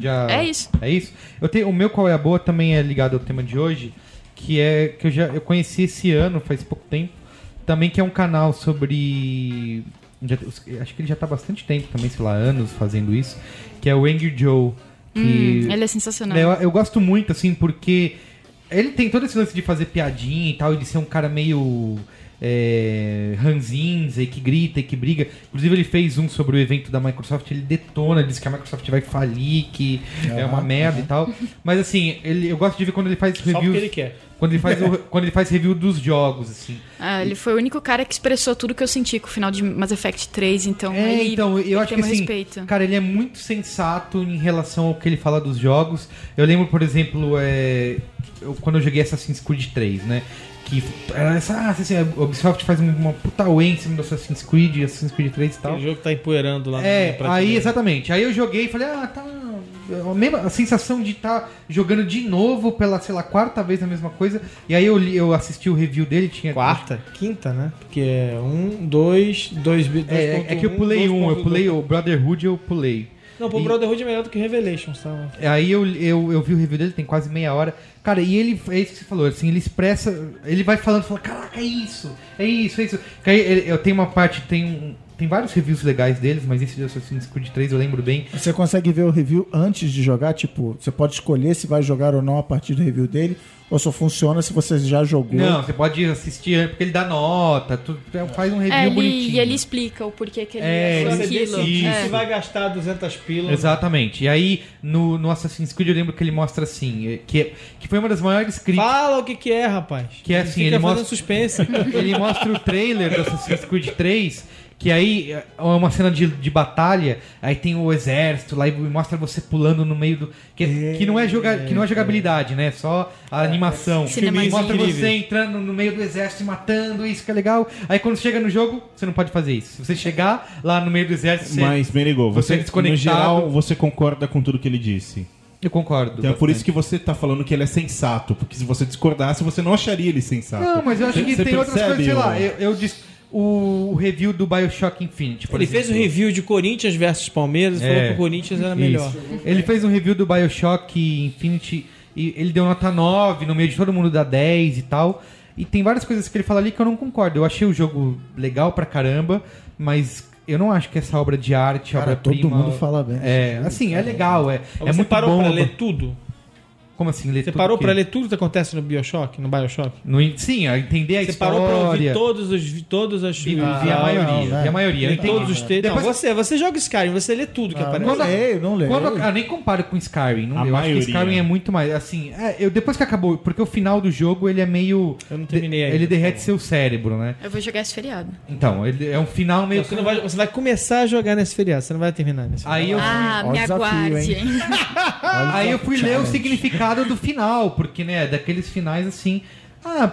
Speaker 1: já-
Speaker 4: É isso.
Speaker 1: É isso? Eu tenho, o meu qual é a boa também é ligado ao tema de hoje, que é que eu já eu conheci esse ano, faz pouco tempo, também que é um canal sobre. já- acho que ele já tá há bastante tempo também, sei lá, anos fazendo isso, que é o Angry Joe. Que
Speaker 4: Hum, ele é sensacional.
Speaker 1: né, eu, eu gosto muito, assim, porque ele tem todo esse lance de fazer piadinha e tal, e de ser um cara meio é, ranzinza e que grita e que briga. Inclusive, ele fez um sobre o evento da Microsoft, ele detona, diz que a Microsoft vai falir, que é uma merda e tal. Mas assim, ele, eu gosto de ver quando ele faz
Speaker 3: Só
Speaker 1: reviews.
Speaker 3: porque ele quer.
Speaker 1: Quando ele faz, o- quando ele faz review dos jogos, assim.
Speaker 4: Ah, ele foi o único cara que expressou tudo que eu senti com o final de Mass Effect 3, então
Speaker 1: É,
Speaker 4: ele
Speaker 1: então, eu acho que assim,
Speaker 4: respeito.
Speaker 1: cara, ele é muito sensato em relação ao que ele fala dos jogos. Eu lembro, por exemplo, é, eu- quando eu joguei Assassin's Creed 3, né? Que era essa, ah, assim, a Ubisoft faz uma puta way em cima do Assassin's Creed, Assassin's Creed 3 e tal.
Speaker 3: Aquele jogo tá empoeirando lá
Speaker 1: É, aí exatamente. Aí eu joguei e falei, ah, tá. A mesma a sensação de estar jogando de novo pela, sei lá, quarta vez a mesma coisa. E aí eu, li- eu assisti o review dele, tinha.
Speaker 3: Quarta? Quinta, né? Porque é um, dois, dois... dois
Speaker 1: É,
Speaker 3: ponto
Speaker 1: é que eu pulei um, eu pulei o Brotherhood, eu pulei.
Speaker 3: Não, pô,
Speaker 1: E-
Speaker 3: Brotherhood é melhor do que Revelations, tá?
Speaker 1: Aí eu, eu, eu vi o review dele, tem quase meia hora. Cara, e ele, é isso que você falou, assim, ele expressa, ele vai falando, fala, caraca, é isso, é isso, é isso. Aí, eu tenho uma parte, tem um, tem vários reviews legais deles, mas esse de Assassin's Creed 3 eu lembro bem.
Speaker 5: Você consegue ver o review antes de jogar? Tipo, você pode escolher se vai jogar ou não a partir do review dele, ou só funciona se você já jogou.
Speaker 1: Não, você pode assistir porque ele dá nota, tu, faz um review
Speaker 4: É, ele,
Speaker 1: bonitinho.
Speaker 4: e ele explica o porquê que ele
Speaker 1: É,
Speaker 4: achou
Speaker 1: ele
Speaker 4: aquilo.
Speaker 1: decide
Speaker 4: É.
Speaker 3: Se vai gastar 200 pilas...
Speaker 1: Exatamente. E aí, no, no Assassin's Creed, eu lembro que ele mostra assim, que, que foi uma das maiores críticas.
Speaker 3: Fala o que que é, rapaz.
Speaker 1: Que é assim, ele
Speaker 3: fazendo
Speaker 1: mostra-
Speaker 3: suspense.
Speaker 1: ele mostra o trailer do Assassin's Creed 3, que aí é uma cena de, de batalha, aí tem o exército lá e mostra você pulando no meio do. Que, que, não, é joga, que não é jogabilidade, né? Só a animação.
Speaker 4: Cinemática.
Speaker 1: Mostra você entrando no meio do exército e matando, isso que é legal. Aí quando chega no jogo, você não pode fazer isso. Se você chegar lá no meio do exército, você.
Speaker 2: Mas, Merigo,
Speaker 1: você
Speaker 2: você,
Speaker 1: é
Speaker 2: no
Speaker 1: desconectado.
Speaker 2: geral, você concorda com tudo que ele disse.
Speaker 1: Eu concordo.
Speaker 2: Então é por
Speaker 1: bastante.
Speaker 2: isso que você tá falando que ele é sensato. Porque se você discordasse, você não acharia ele sensato.
Speaker 1: Não, mas eu acho
Speaker 2: Você-
Speaker 1: que
Speaker 2: você
Speaker 1: tem outras coisas, sei lá. Eu, eu disse. O, o review do Bioshock Infinite. por
Speaker 3: Ele fez um
Speaker 1: exemplo.
Speaker 3: review de Corinthians versus Palmeiras e
Speaker 1: É.
Speaker 3: falou que o Corinthians era melhor.
Speaker 1: Isso. Ele fez um review do Bioshock Infinity e ele deu nota 9, no meio de todo mundo dá 10 e tal. E tem várias coisas que ele fala ali que eu não concordo. Eu achei o jogo legal pra caramba, mas eu não acho que essa obra de arte,
Speaker 5: Cara,
Speaker 1: obra-prima...
Speaker 5: todo mundo fala bem.
Speaker 1: É, assim, é legal, é,
Speaker 3: Mas
Speaker 1: é
Speaker 3: você
Speaker 1: muito
Speaker 3: parou
Speaker 1: bom.
Speaker 3: pra ler tudo?
Speaker 1: Como assim, ler
Speaker 3: Você
Speaker 1: tudo
Speaker 3: parou
Speaker 1: que-
Speaker 3: pra ler tudo que acontece no Bioshock, no Bioshock?
Speaker 1: No, sim, a entender a
Speaker 3: Você
Speaker 1: história.
Speaker 3: parou pra ouvir todos os, todas as...
Speaker 1: Vi, vi
Speaker 3: Ah,
Speaker 1: a maioria,
Speaker 5: não, né?
Speaker 1: vi a maioria.
Speaker 3: Tem
Speaker 1: entendi.
Speaker 3: todos os textos.
Speaker 1: Depois-
Speaker 3: Não, você, você joga Skyrim, você lê tudo que
Speaker 5: Ah,
Speaker 3: aparece.
Speaker 5: não leio, não leio.
Speaker 1: Quando, eu nem comparo com Skyrim. Não,
Speaker 2: A
Speaker 1: eu
Speaker 2: maioria.
Speaker 1: acho que Skyrim é muito mais. Assim, é, eu, depois que acabou, porque o final do jogo ele é meio.
Speaker 3: Eu não terminei
Speaker 1: de-
Speaker 3: ainda.
Speaker 1: Ele derrete seu cérebro, né?
Speaker 4: Eu vou jogar esse feriado.
Speaker 1: Então, ele é um final meio.
Speaker 3: Você, não vai, você vai começar a jogar nesse feriado, você não vai terminar nesse
Speaker 1: Aí eu,
Speaker 4: Ah,
Speaker 5: Ó o
Speaker 4: me aguarde,
Speaker 5: hein?
Speaker 1: aí eu fui ler o significado do final, porque, né, daqueles finais assim. Ah,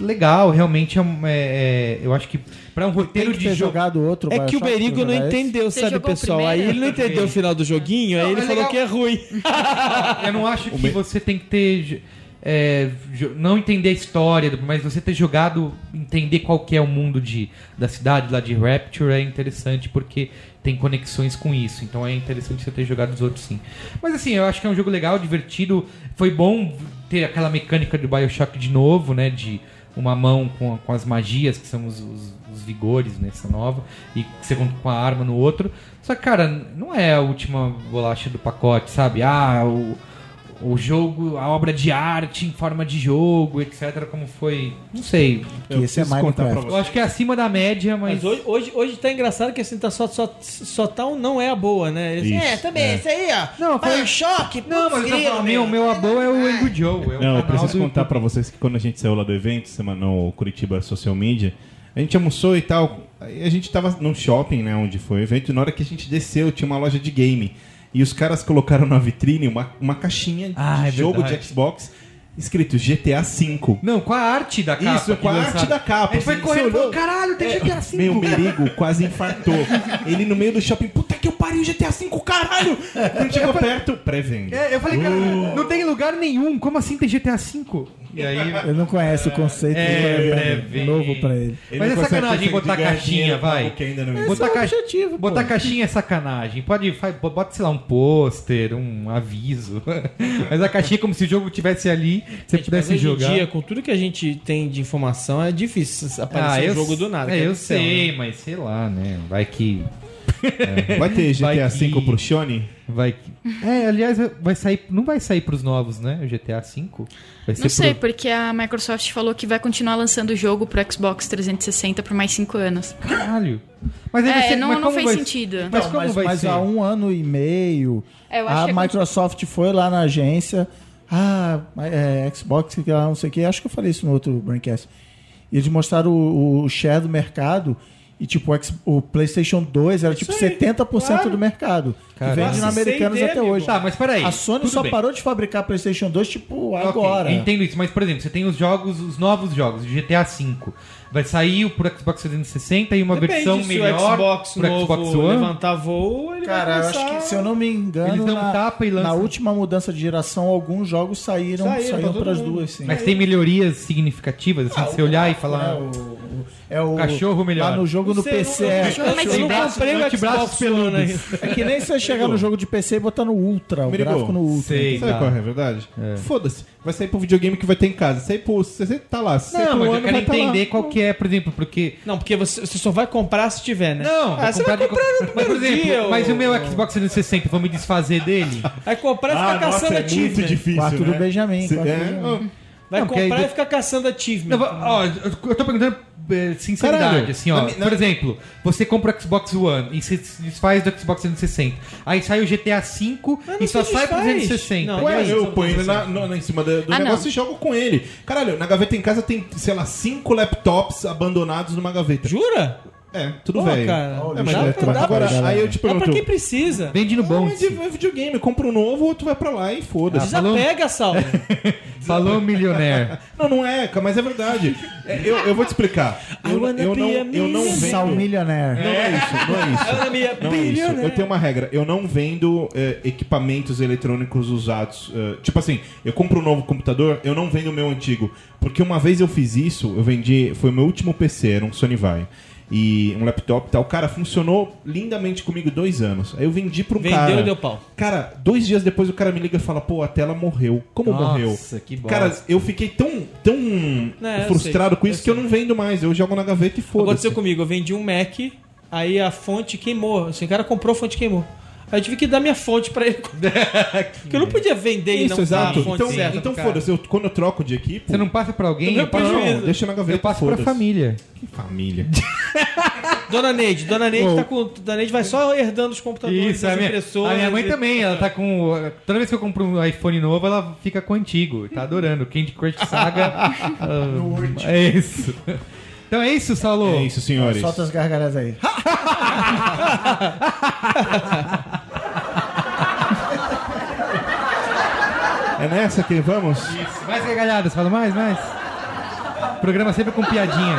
Speaker 1: legal, realmente é, é- é- eu acho que pra um
Speaker 5: Tem
Speaker 1: roteiro
Speaker 5: que
Speaker 1: de
Speaker 5: ter
Speaker 1: jogo.
Speaker 5: jogado outro.
Speaker 3: É que o Berigo não entendeu,
Speaker 4: Você
Speaker 3: sabe, pessoal? Aí
Speaker 4: primeiro?
Speaker 3: ele não entendeu o final do joguinho, aí
Speaker 1: Não,
Speaker 3: ele
Speaker 1: é
Speaker 3: falou
Speaker 1: legal.
Speaker 3: que é ruim.
Speaker 1: Eu não acho que você tem que ter. É, não entender a história, mas você ter jogado, entender qual que é o mundo de, da cidade lá de Rapture é interessante porque tem conexões com isso. Então é interessante você ter jogado os outros sim. Mas assim, eu acho que é um jogo legal, divertido. Foi bom ter aquela mecânica do Bioshock de novo, né? De uma mão com, com as magias, que são os, os- os vigores nessa nova, e você com a arma no outro. Só que, cara, não é a última bolacha do pacote, sabe? Ah, o, o jogo, a obra de arte em forma de jogo, etc. Como foi. Não sei.
Speaker 5: Que esse é
Speaker 2: preciso contar pra
Speaker 5: Minecraft.
Speaker 1: Eu acho que é acima da média, mas.
Speaker 3: Mas hoje, hoje, hoje tá engraçado que assim, tá só, só, só tá um não é a boa, né? Ele,
Speaker 2: Isso,
Speaker 3: é, também,
Speaker 2: é.
Speaker 3: esse aí, ó.
Speaker 1: Não, foi-
Speaker 3: Bioshock,
Speaker 1: Não, mas tô falando, meu, meu abo é o Angry Joe. É o
Speaker 2: Não, eu preciso
Speaker 1: do
Speaker 2: contar pra vocês que quando a gente saiu lá do evento, semana no Curitiba Social Media, a gente almoçou e tal. Aí a gente tava num shopping, né, onde foi o evento, e na hora que a gente desceu, tinha uma loja de game. E os caras colocaram na vitrine uma, uma caixinha
Speaker 1: Ah,
Speaker 2: de
Speaker 1: é
Speaker 2: jogo
Speaker 1: verdade.
Speaker 2: de Xbox escrito GTA V.
Speaker 1: Não, com a arte da capa.
Speaker 2: Isso, com a
Speaker 1: lançaram.
Speaker 2: arte da capa.
Speaker 1: Gente foi correndo e falou: caralho, tem
Speaker 2: É,
Speaker 1: GTA V.
Speaker 2: Meu merigo quase infartou. Ele no meio do shopping, puta que eu pariu, GTA V, caralho! Quando chegou perto, pré-venda.
Speaker 1: É, eu falei, cara,
Speaker 2: Uh.
Speaker 1: não tem lugar nenhum. Como assim tem GTA V? E aí.
Speaker 5: Ele não conhece o conceito
Speaker 1: É, pré-venda.
Speaker 5: novo pra ele.
Speaker 2: Ele
Speaker 1: Mas é sacanagem botar caixinha, vai.
Speaker 2: algo que ainda não
Speaker 1: Botar,
Speaker 5: é o
Speaker 1: caixa-
Speaker 5: objetivo,
Speaker 1: botar caixinha é sacanagem. Pode, fa- bota, sei lá, um pôster, um aviso. Mas a caixinha é como se o jogo tivesse ali, você
Speaker 3: Gente,
Speaker 1: pudesse
Speaker 3: hoje
Speaker 1: jogar.
Speaker 3: em dia, com tudo que a gente tem de informação, é difícil aparecer
Speaker 1: ah, eu,
Speaker 3: um jogo do nada.
Speaker 1: É, eu sei,
Speaker 3: né?
Speaker 1: mas sei lá, né? Vai que.
Speaker 2: Vai ter
Speaker 1: Vai
Speaker 2: GTA
Speaker 1: que-
Speaker 2: V pro Shone?
Speaker 1: Vai que. É, aliás, vai sair. Não vai sair pros novos, né? O GTA V? Vai ser
Speaker 4: Não sei,
Speaker 1: pro-
Speaker 4: porque a Microsoft falou que vai continuar lançando o jogo pro Xbox 360 por mais 5 anos.
Speaker 1: Caralho. Mas aí vai
Speaker 4: É,
Speaker 1: ser-
Speaker 4: não,
Speaker 1: mas
Speaker 4: não fez
Speaker 1: vai-
Speaker 4: sentido.
Speaker 1: Mas
Speaker 5: Não,
Speaker 1: como
Speaker 5: mas,
Speaker 1: vai
Speaker 5: mas
Speaker 1: ser?
Speaker 5: há um ano e meio,
Speaker 4: É, eu acho
Speaker 5: a
Speaker 4: que é
Speaker 5: Microsoft foi lá na agência, ah, é, Xbox, que lá, não sei o que, acho que eu falei isso no outro Braincast. E eles mostraram o, o share do mercado e tipo, o, PlayStation 2 era tipo
Speaker 3: Isso aí,
Speaker 5: 70%
Speaker 3: claro.
Speaker 5: do mercado. Que
Speaker 1: Caramba.
Speaker 5: vende na Americanas até
Speaker 3: dele,
Speaker 5: hoje.
Speaker 1: Tá, mas peraí.
Speaker 5: A Sony
Speaker 1: tudo
Speaker 5: só
Speaker 1: bem.
Speaker 5: parou de fabricar PlayStation 2 tipo agora.
Speaker 1: entendo isso, mas por exemplo, você tem os jogos, os novos jogos, o GTA V. Vai sair pro Xbox 360 e uma
Speaker 3: Depende,
Speaker 1: versão
Speaker 3: se
Speaker 1: melhor
Speaker 3: o Xbox
Speaker 1: pro
Speaker 3: novo
Speaker 1: Xbox One.
Speaker 3: levantar voo, ele
Speaker 5: Cara,
Speaker 3: vai
Speaker 5: eu acho que, se eu não me engano,
Speaker 1: Eles dão
Speaker 5: na,
Speaker 1: tapa e
Speaker 5: na última mudança de geração, alguns jogos saíram,
Speaker 3: Saíram
Speaker 5: saíram para as duas, sim.
Speaker 1: Mas tem melhorias significativas, assim, você olhar e
Speaker 5: É
Speaker 1: falar.
Speaker 5: o, é o
Speaker 1: Cachorro melhor.
Speaker 5: Lá no jogo no
Speaker 3: Não
Speaker 5: PC.
Speaker 3: eu
Speaker 5: é,
Speaker 3: não- eu
Speaker 4: Mas
Speaker 3: não comprei o Xbox ainda.
Speaker 5: É que nem você chegar no jogo de PC e botar no Ultra, o
Speaker 2: Merigo,
Speaker 5: gráfico no Ultra.
Speaker 1: sei.
Speaker 2: Sabe
Speaker 1: tá.
Speaker 2: qual é a verdade? Foda-se. Vai sair pro videogame que vai ter em casa. Sai pro. Você tá lá.
Speaker 1: Não, mas eu quero
Speaker 2: vai tá
Speaker 1: entender qual que é, por exemplo, porque.
Speaker 3: Não, porque você, você só vai comprar se tiver, né?
Speaker 1: Não,
Speaker 3: ah, você vai
Speaker 1: de-
Speaker 3: comprar no
Speaker 1: Mas, por
Speaker 3: primeiro
Speaker 1: exemplo,
Speaker 3: dia,
Speaker 1: mas
Speaker 3: ô-
Speaker 1: o meu Xbox 360, vou me desfazer dele?
Speaker 3: Vai comprar e ficar
Speaker 2: Ah, nossa,
Speaker 3: caçando
Speaker 2: é muito difícil.
Speaker 5: Quarto do
Speaker 2: né?
Speaker 5: Benjamin,
Speaker 2: Cê-
Speaker 5: quarto do
Speaker 2: é,
Speaker 5: Benjamin.
Speaker 3: Vai
Speaker 1: Não,
Speaker 3: comprar e ficar caçando achievement.
Speaker 1: Não, ó, eu tô perguntando é, sinceridade,
Speaker 2: Caralho,
Speaker 1: assim, ó.
Speaker 2: na mi- na-
Speaker 1: Por exemplo, você compra o Xbox One e se desfaz do Xbox 360. Aí sai o GTA V e só sai pro
Speaker 3: desfaz.
Speaker 1: 360.
Speaker 3: Não,
Speaker 2: Ué,
Speaker 1: aí?
Speaker 2: eu ponho ele na, no- na- em cima do, do
Speaker 4: Ah,
Speaker 2: negócio
Speaker 4: não.
Speaker 2: e jogo com ele. Caralho, na gaveta em casa tem, sei lá, cinco laptops abandonados numa gaveta.
Speaker 3: Jura?
Speaker 2: É, tudo
Speaker 3: Pô,
Speaker 2: velho.
Speaker 3: cara.
Speaker 2: É, mas
Speaker 3: Dá
Speaker 2: é,
Speaker 3: pra- dá
Speaker 2: agora,
Speaker 5: pra-
Speaker 2: aí eu te
Speaker 3: Dá pra
Speaker 2: pergunto.
Speaker 3: quem precisa.
Speaker 1: Vende no bom.
Speaker 2: é, de, é videogame, compra um novo, outro vai pra lá e foda-se.
Speaker 1: falou?
Speaker 3: Desapega, Saulo.
Speaker 1: Falou milionaire.
Speaker 2: Não, não é, cara, mas é verdade. É, Eu, eu vou te explicar.
Speaker 3: I
Speaker 2: Eu,
Speaker 3: wanna
Speaker 2: eu
Speaker 3: be
Speaker 2: não,
Speaker 3: a
Speaker 2: eu não vendo.
Speaker 5: Sal Millionaire.
Speaker 2: Não é isso, não é isso.
Speaker 3: Ela me
Speaker 2: Não é isso. Eu tenho uma regra. Eu não vendo eh, equipamentos eletrônicos usados. eh, tipo assim, eu compro um novo computador, eu não vendo o meu antigo. Porque uma vez eu fiz isso, eu vendi. Foi o meu último PC, era um Sony Vai. E um laptop e tal. Cara, funcionou lindamente comigo dois anos. Aí eu vendi pra um
Speaker 3: Vendeu
Speaker 2: cara.
Speaker 3: e deu pau.
Speaker 2: Cara, dois dias depois o cara me liga e fala, pô, a tela morreu. Como
Speaker 1: Nossa,
Speaker 2: morreu?
Speaker 1: que bosta.
Speaker 2: Cara, eu fiquei tão, tão frustrado
Speaker 3: sei,
Speaker 2: com isso
Speaker 3: eu
Speaker 2: que eu não vendo mais. Eu jogo na gaveta e foda-se.
Speaker 3: Aconteceu comigo, eu vendi um Mac, aí a fonte queimou. Assim, o cara comprou, a fonte queimou. Aí eu tive que dar minha fonte pra ele. Porque eu não podia vender e
Speaker 2: Isso,
Speaker 3: não dar
Speaker 2: exato.
Speaker 3: a fonte
Speaker 2: Então,
Speaker 3: certa
Speaker 2: então foda-se. eu- Quando eu troco de equipe.
Speaker 1: Você não passa pra alguém?
Speaker 3: Não
Speaker 1: Eu passo,
Speaker 3: prejuízo.
Speaker 2: Não, deixa na gaveta.
Speaker 1: eu passo pra
Speaker 2: foda-se.
Speaker 1: família.
Speaker 2: Que família.
Speaker 3: Dona Neide, Dona Neide tá com. Dona Neide vai só herdando os computadores,
Speaker 1: Isso,
Speaker 3: as
Speaker 1: a minha,
Speaker 3: impressoras.
Speaker 1: a minha mãe
Speaker 3: e-
Speaker 1: também, ela tá com. Toda vez que eu compro um iPhone novo, ela fica com o antigo. Tá adorando. Candy Crush Saga. ah, é isso. Então é isso, Saulo.
Speaker 2: É isso, senhores.
Speaker 5: Solta as gargalhadas aí.
Speaker 2: É nessa que vamos?
Speaker 1: Mais gargalhadas, fala mais, mais. Programa sempre com piadinha.